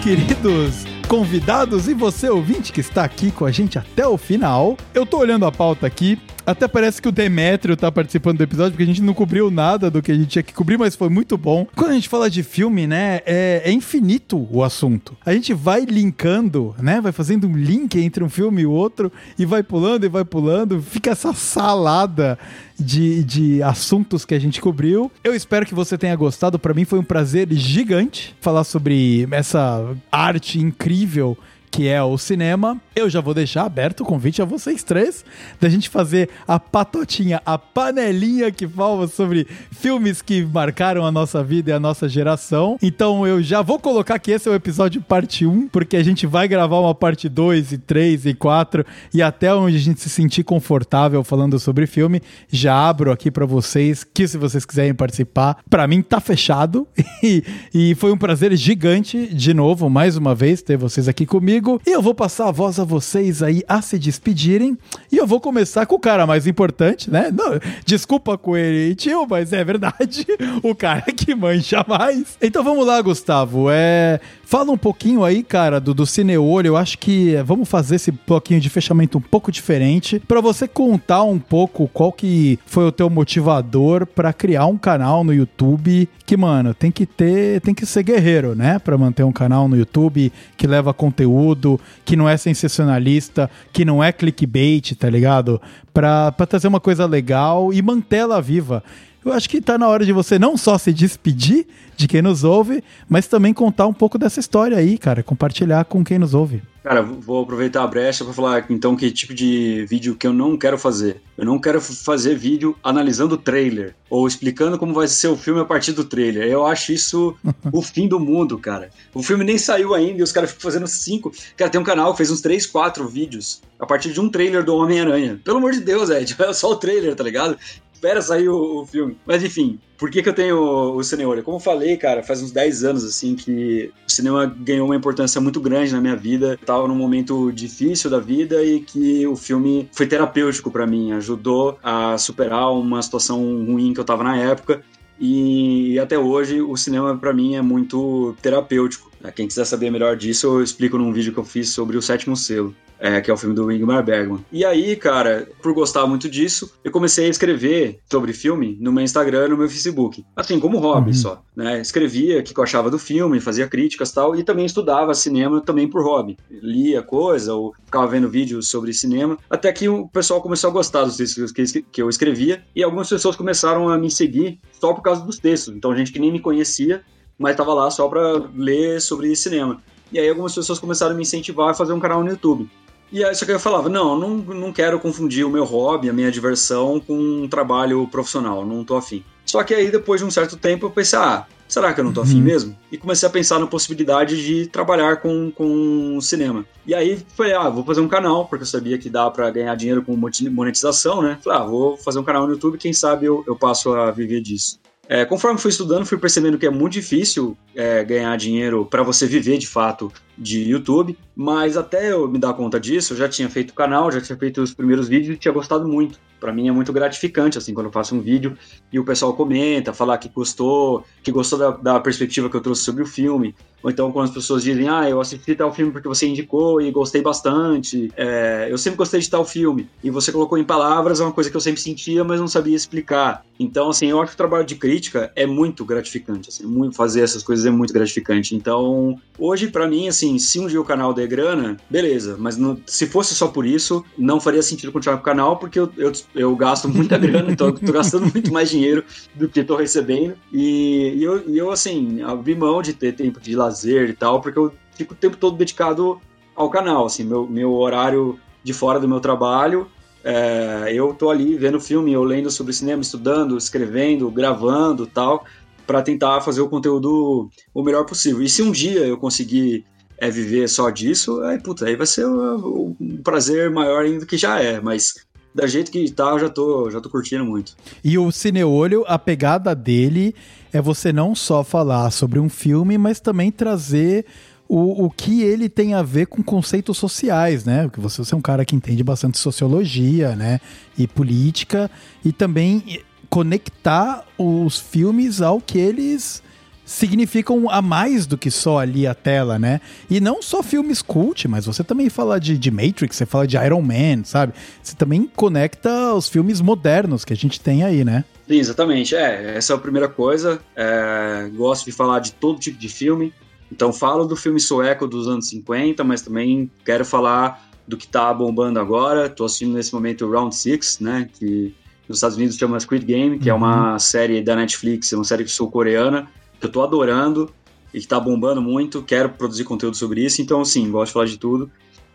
Queridos convidados e você ouvinte que está aqui com a gente até o final. Eu tô olhando a pauta aqui, até parece que o Demétrio tá participando do episódio, porque a gente não cobriu nada do que a gente tinha que cobrir, mas foi muito bom. Quando a gente fala de filme, né, é, é infinito o assunto. A gente vai linkando, né, vai fazendo um link entre um filme e outro, e vai pulando e vai pulando, fica essa salada de, de assuntos que a gente cobriu. Eu espero que você tenha gostado. Para mim foi um prazer gigante falar sobre essa arte incrível que é o cinema. Eu já vou deixar aberto o convite a vocês três da gente fazer a patotinha, a panelinha que fala sobre filmes que marcaram a nossa vida e a nossa geração. Então eu já vou colocar que esse é o episódio parte 1, porque a gente vai gravar uma parte 2 e 3 e 4 e até onde a gente se sentir confortável falando sobre filme, já abro aqui para vocês que se vocês quiserem participar, para mim tá fechado e, e foi um prazer gigante de novo, mais uma vez ter vocês aqui comigo comigo e eu vou passar a voz a vocês aí a se despedirem. E eu vou começar com o cara mais importante, né? Não, desculpa com ele, tio, mas é verdade. O cara que manja mais. Então vamos lá, Gustavo. É, fala um pouquinho aí, cara, do, do Cineolho. Eu acho que é, vamos fazer esse bloquinho de fechamento um pouco diferente para você contar um pouco qual que foi o teu motivador para criar um canal no YouTube que, mano, tem que ter, tem que ser guerreiro, né? Para manter um canal no YouTube que leva conteúdo conteúdo que não é sensacionalista, que não é clickbait, tá ligado? Pra, pra trazer uma coisa legal e mantê-la viva. Eu acho que tá na hora de você não só se despedir de quem nos ouve, mas também contar um pouco dessa história aí, cara, compartilhar com quem nos ouve.
Cara, vou aproveitar a brecha para falar então que tipo de vídeo que eu não quero fazer. Eu não quero fazer vídeo analisando o trailer ou explicando como vai ser o filme a partir do trailer. Eu acho isso o fim do mundo, cara. O filme nem saiu ainda e os caras ficam fazendo cinco. Cara, tem um canal que fez uns três, quatro vídeos a partir de um trailer do Homem-Aranha. Pelo amor de Deus, é, tipo, é só o trailer, tá ligado? Espera sair o, o, filme. Mas enfim, por que, que eu tenho o, o cinema? Como eu falei, cara, faz uns 10 anos assim que o cinema ganhou uma importância muito grande na minha vida. Eu tava num momento difícil da vida e que o filme foi terapêutico para mim, ajudou a superar uma situação ruim que eu tava na época. E até hoje o cinema para mim é muito terapêutico. Quem quiser saber melhor disso, eu explico num vídeo que eu fiz sobre o sétimo selo é, que é o filme do Ingmar Bergman. E aí, cara, por gostar muito disso, eu comecei a escrever sobre filme no meu Instagram e no meu Facebook. Assim, como hobby uhum. só, né? Escrevia o que eu achava do filme, fazia críticas e tal, e também estudava cinema também por hobby. Lia coisa ou ficava vendo vídeos sobre cinema, até que o pessoal começou a gostar dos textos que eu escrevia, e algumas pessoas começaram a me seguir só por causa dos textos. Então, gente que nem me conhecia, mas estava lá só para ler sobre cinema. E aí algumas pessoas começaram a me incentivar a fazer um canal no YouTube. E aí, só que eu falava, não, não, não quero confundir o meu hobby, a minha diversão com um trabalho profissional, não tô afim. Só que aí, depois de um certo tempo, eu pensei, ah, será que eu não tô afim uhum. mesmo? E comecei a pensar na possibilidade de trabalhar com, com cinema. E aí, falei, ah, vou fazer um canal, porque eu sabia que dá para ganhar dinheiro com monetização, né? Falei, ah, vou fazer um canal no YouTube, quem sabe eu, eu passo a viver disso. É, conforme fui estudando, fui percebendo que é muito difícil é, ganhar dinheiro para você viver de fato de YouTube, mas até eu me dar conta disso, eu já tinha feito o canal, já tinha feito os primeiros vídeos e tinha gostado muito. Para mim é muito gratificante, assim, quando eu faço um vídeo e o pessoal comenta, falar que gostou, que gostou da, da perspectiva que eu trouxe sobre o filme, ou então quando as pessoas dizem, ah, eu assisti tal filme porque você indicou e gostei bastante, é, eu sempre gostei de tal filme, e você colocou em palavras é uma coisa que eu sempre sentia, mas não sabia explicar. Então, assim, eu acho que o trabalho de crítica é muito gratificante, assim, muito, fazer essas coisas é muito gratificante. Então, hoje, para mim, assim, assim, se um dia o canal der grana, beleza. Mas se fosse só por isso, não faria sentido continuar com o canal, porque eu, eu, eu gasto muita grana, então eu tô gastando muito mais dinheiro do que tô recebendo. E, e, eu, e eu, assim, abri mão de ter tempo de lazer e tal, porque eu fico o tempo todo dedicado ao canal, assim, meu, meu horário de fora do meu trabalho é, eu tô ali vendo filme, eu lendo sobre cinema, estudando, escrevendo, gravando tal, para tentar fazer o conteúdo o melhor possível. E se um dia eu conseguir é viver só disso, aí, puta, aí vai ser um, um prazer maior ainda do que já é, mas da jeito que tá, eu já tô, já tô curtindo muito.
E o Cineolho, a pegada dele é você não só falar sobre um filme, mas também trazer o, o que ele tem a ver com conceitos sociais, né? Porque você, você é um cara que entende bastante sociologia, né? E política, e também conectar os filmes ao que eles significam a mais do que só ali a tela, né? E não só filmes cult, mas você também fala de, de Matrix, você fala de Iron Man, sabe? Você também conecta os filmes modernos que a gente tem aí, né?
Sim, exatamente. É, essa é a primeira coisa. É, gosto de falar de todo tipo de filme. Então falo do filme sueco dos anos 50, mas também quero falar do que tá bombando agora. Tô assistindo nesse momento Round Six, né? Que nos Estados Unidos chama Squid Game, que é uhum. é uma série da Netflix, uma série sul-coreana que eu tô adorando e que tá bombando muito, quero produzir conteúdo sobre isso, então sim, gosto de falar de tudo.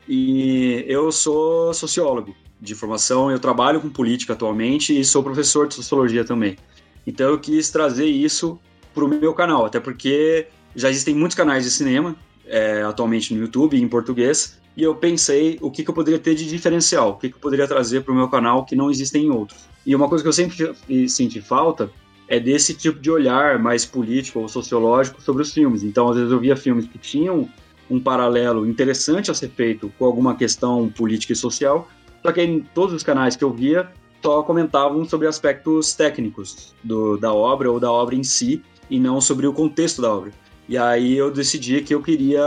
E eu sou sociólogo de formação, eu trabalho com política atualmente e sou professor de sociologia também. Então eu quis trazer isso para o meu canal, até porque já existem muitos canais de cinema é, atualmente no YouTube em português, e eu pensei o que, que eu poderia ter de diferencial, o que, que eu poderia trazer para o meu canal que não existem em outros. E uma coisa que eu sempre senti falta é desse tipo de olhar mais político ou sociológico sobre os filmes. Então, às vezes eu via filmes que tinham um paralelo interessante a ser feito com alguma questão política e social, só que em todos os canais que eu via só comentavam sobre aspectos técnicos do, da obra ou da obra em si e não sobre o contexto da obra. E aí eu decidi que eu queria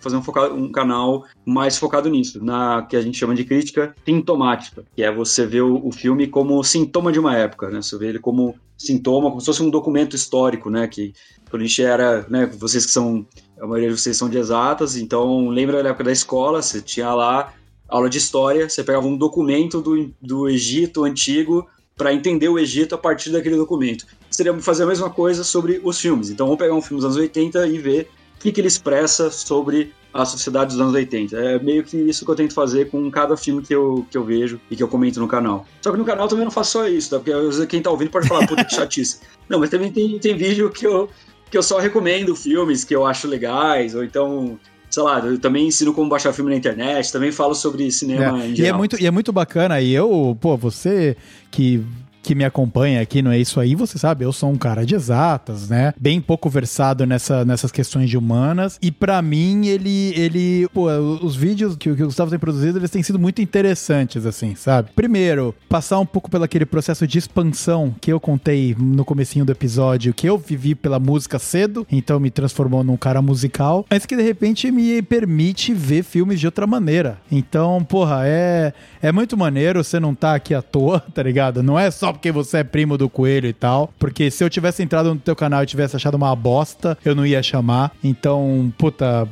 fazer um, focado, um canal mais focado nisso, na que a gente chama de crítica sintomática, que é você ver o, o filme como sintoma de uma época, né? Você vê ele como sintoma, como se fosse um documento histórico, né? Que quando a gente era, né? Vocês que são, a maioria de vocês são de exatas, então lembra da época da escola, você tinha lá aula de história, você pegava um documento do, do Egito antigo para entender o Egito a partir daquele documento. Seria fazer a mesma coisa sobre os filmes. Então vamos pegar um filme dos anos 80 e ver o que, que ele expressa sobre a sociedade dos anos 80. É meio que isso que eu tento fazer com cada filme que eu, que eu vejo e que eu comento no canal. Só que no canal também não faço só isso, tá? Porque quem tá ouvindo pode falar, puta que chatice. Não, mas também tem, tem vídeo que eu, que eu só recomendo filmes que eu acho legais, ou então sei lá, eu também ensino como baixar filme na internet, também falo sobre cinema
é. em geral. E é muito, e é muito bacana, e eu, pô, você que que me acompanha aqui não é isso aí, você sabe, eu sou um cara de exatas, né? Bem pouco versado nessa, nessas questões de humanas. E para mim, ele, ele, pô, os vídeos que, que o Gustavo tem produzido, eles têm sido muito interessantes, assim, sabe? Primeiro, passar um pouco pelo aquele processo de expansão que eu contei no comecinho do episódio, que eu vivi pela música cedo, então me transformou num cara musical, mas que de repente me permite ver filmes de outra maneira. Então, porra, é, é muito maneiro, você não tá aqui à toa, tá ligado? Não é só porque você é primo do coelho e tal, porque se eu tivesse entrado no teu canal e tivesse achado uma bosta, eu não ia chamar. Então, puta,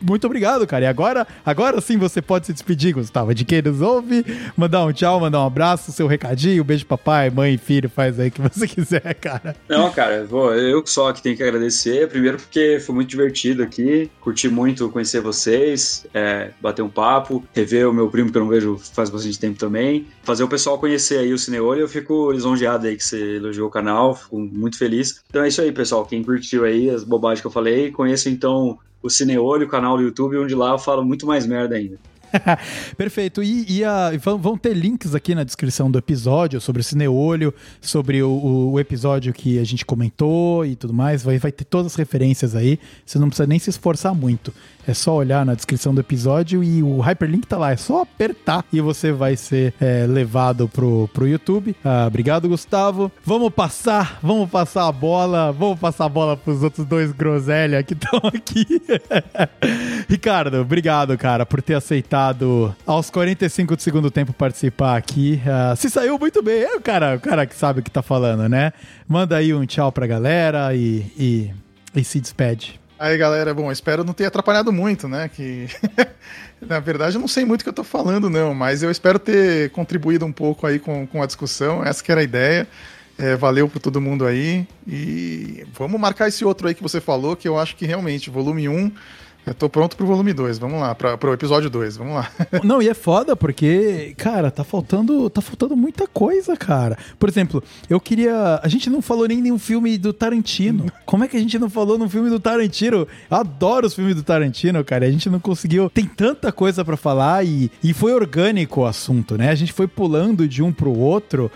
muito obrigado, cara. E agora, agora sim você pode se despedir, Gustavo, de quem nos ouve, mandar um tchau, mandar um abraço, seu recadinho, um beijo papai, mãe, filho, faz aí o que você quiser, cara.
Não, cara, vou, eu só que tenho que agradecer, primeiro porque foi muito divertido aqui, curti muito conhecer vocês, é, bater um papo, rever o meu primo que eu não vejo faz bastante tempo também, fazer o pessoal conhecer aí o Cineolho, eu fico lisonjeado aí que você elogiou o canal, fico muito feliz. Então é isso aí, pessoal, quem curtiu aí as bobagens que eu falei, conheça então o Cineolho, o canal do YouTube, onde lá eu falo muito mais merda ainda.
Perfeito. E, e a, vão ter links aqui na descrição do episódio sobre o Cineolho, sobre o, o, episódio que a gente comentou e tudo mais. Vai, vai ter todas as referências aí. Você não precisa nem se esforçar muito. É só olhar na descrição do episódio e o hyperlink tá lá. É só apertar e você vai ser é, levado pro, pro YouTube. Ah, obrigado, Gustavo. Vamos passar, vamos passar a bola, vamos passar a bola pros outros dois groselha que estão aqui. Ricardo, obrigado, cara, por ter aceitado aos 45 do segundo tempo participar aqui. Uh, se saiu muito bem. É o cara, o cara que sabe o que tá falando, né? Manda aí um tchau pra galera e, e, e se despede.
Aí, galera, bom, espero não ter atrapalhado muito, né? Que na verdade eu não sei muito o que eu tô falando, não, mas eu espero ter contribuído um pouco aí com, com a discussão. Essa que era a ideia. É, valeu para todo mundo aí. E vamos marcar esse outro aí que você falou, que eu acho que realmente, volume 1 eu tô pronto pro volume 2, vamos lá, pra, pro episódio 2, vamos lá.
Não, e é foda porque, cara, tá faltando, tá faltando muita coisa, cara. Por exemplo, eu queria. A gente não falou nem nenhum filme do Tarantino. Como é que a gente não falou no filme do Tarantino? Eu adoro os filmes do Tarantino, cara. A gente não conseguiu. Tem tanta coisa para falar e, e foi orgânico o assunto, né? A gente foi pulando de um pro outro.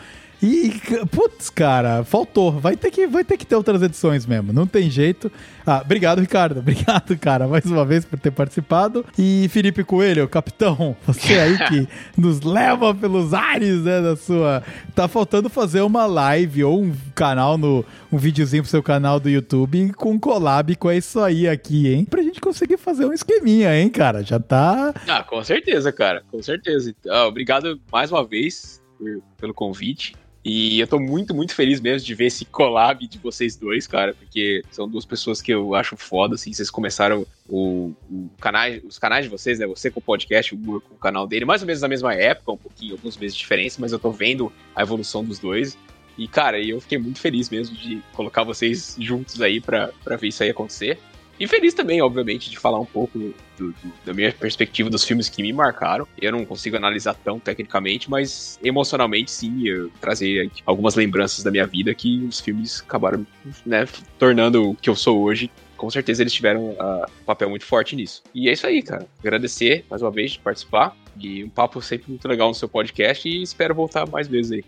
E, putz, cara, faltou. Vai ter, que, vai ter que ter outras edições mesmo. Não tem jeito. Ah, obrigado, Ricardo. Obrigado, cara, mais uma vez por ter participado. E Felipe Coelho, capitão, você aí que nos leva pelos ares, né, da sua... Tá faltando fazer uma live ou um canal no... Um videozinho pro seu canal do YouTube com collab com isso aí aqui, hein? Pra gente conseguir fazer um esqueminha, hein, cara? Já tá...
Ah, com certeza, cara. Com certeza. Ah, obrigado mais uma vez por, pelo convite. E eu tô muito, muito feliz mesmo de ver esse collab de vocês dois, cara, porque são duas pessoas que eu acho foda, assim, vocês começaram o, o canal, os canais de vocês, né, você com o podcast, o Gur com o canal dele, mais ou menos na mesma época, um pouquinho, alguns meses de diferença, mas eu tô vendo a evolução dos dois. E, cara, eu fiquei muito feliz mesmo de colocar vocês juntos aí para ver isso aí acontecer. E feliz também, obviamente, de falar um pouco do, do, da minha perspectiva dos filmes que me marcaram. Eu não consigo analisar tão tecnicamente, mas emocionalmente sim, eu trazer algumas lembranças da minha vida que os filmes acabaram né, tornando o que eu sou hoje. Com certeza eles tiveram uh, um papel muito forte nisso. E é isso aí, cara. Agradecer mais uma vez de participar. E um papo sempre muito legal no seu podcast e espero voltar mais vezes aí.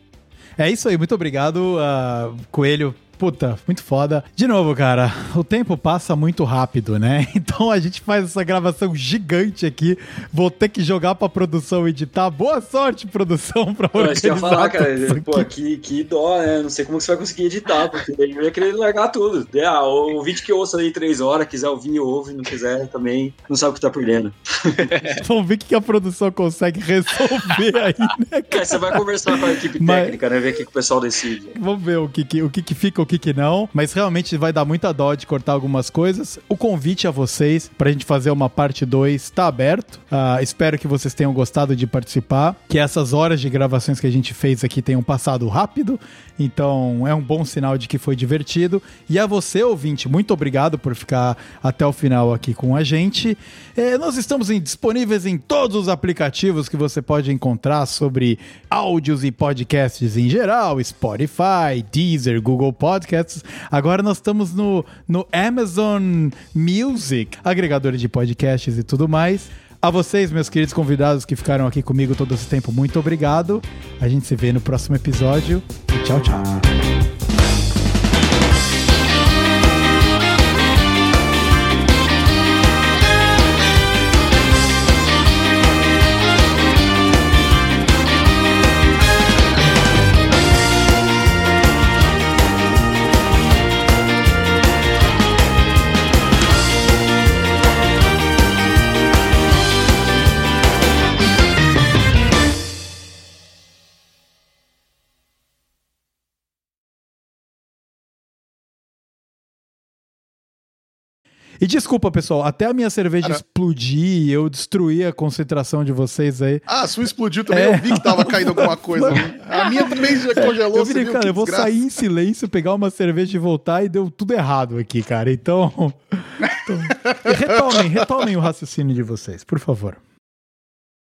É isso aí, muito obrigado, uh, Coelho, Puta, muito foda. De novo, cara, o tempo passa muito rápido, né? Então a gente faz essa gravação gigante aqui. Vou ter que jogar pra produção editar. Boa sorte, produção, pra organizar. Eu falar,
cara, pô, que, que dó, né? Não sei como você vai conseguir editar, porque daí eu ia querer largar tudo. É, ah, o vídeo que ouça aí três horas, quiser ouvir, ouve, não quiser também, não sabe o que tá perdendo.
Vamos ver o que a produção consegue resolver aí, né?
Cara? É, você vai conversar com a equipe Mas... técnica, né? Ver o que, que o pessoal decide.
Vamos ver o que, que, o que, que fica o que, que não, mas realmente vai dar muita dó de cortar algumas coisas. O convite a vocês pra gente fazer uma parte 2 tá aberto. Uh, espero que vocês tenham gostado de participar, que essas horas de gravações que a gente fez aqui tenham passado rápido. Então é um bom sinal de que foi divertido. E a você, ouvinte, muito obrigado por ficar até o final aqui com a gente. É, nós estamos em, disponíveis em todos os aplicativos que você pode encontrar sobre áudios e podcasts em geral: Spotify, Deezer, Google Podcasts. Agora nós estamos no, no Amazon Music, agregador de podcasts e tudo mais. A vocês, meus queridos convidados que ficaram aqui comigo todo esse tempo, muito obrigado. A gente se vê no próximo episódio. E tchau, tchau. E desculpa, pessoal, até a minha cerveja Cara... explodir, eu destruí a concentração de vocês aí.
Ah, a sua explodiu também, é. eu vi que tava caindo alguma coisa. a minha também já congelou.
Eu virei, cara, eu vou desgraça. sair em silêncio, pegar uma cerveja e voltar e deu tudo errado aqui, cara. Então. então... retomem, retomem o raciocínio de vocês, por favor.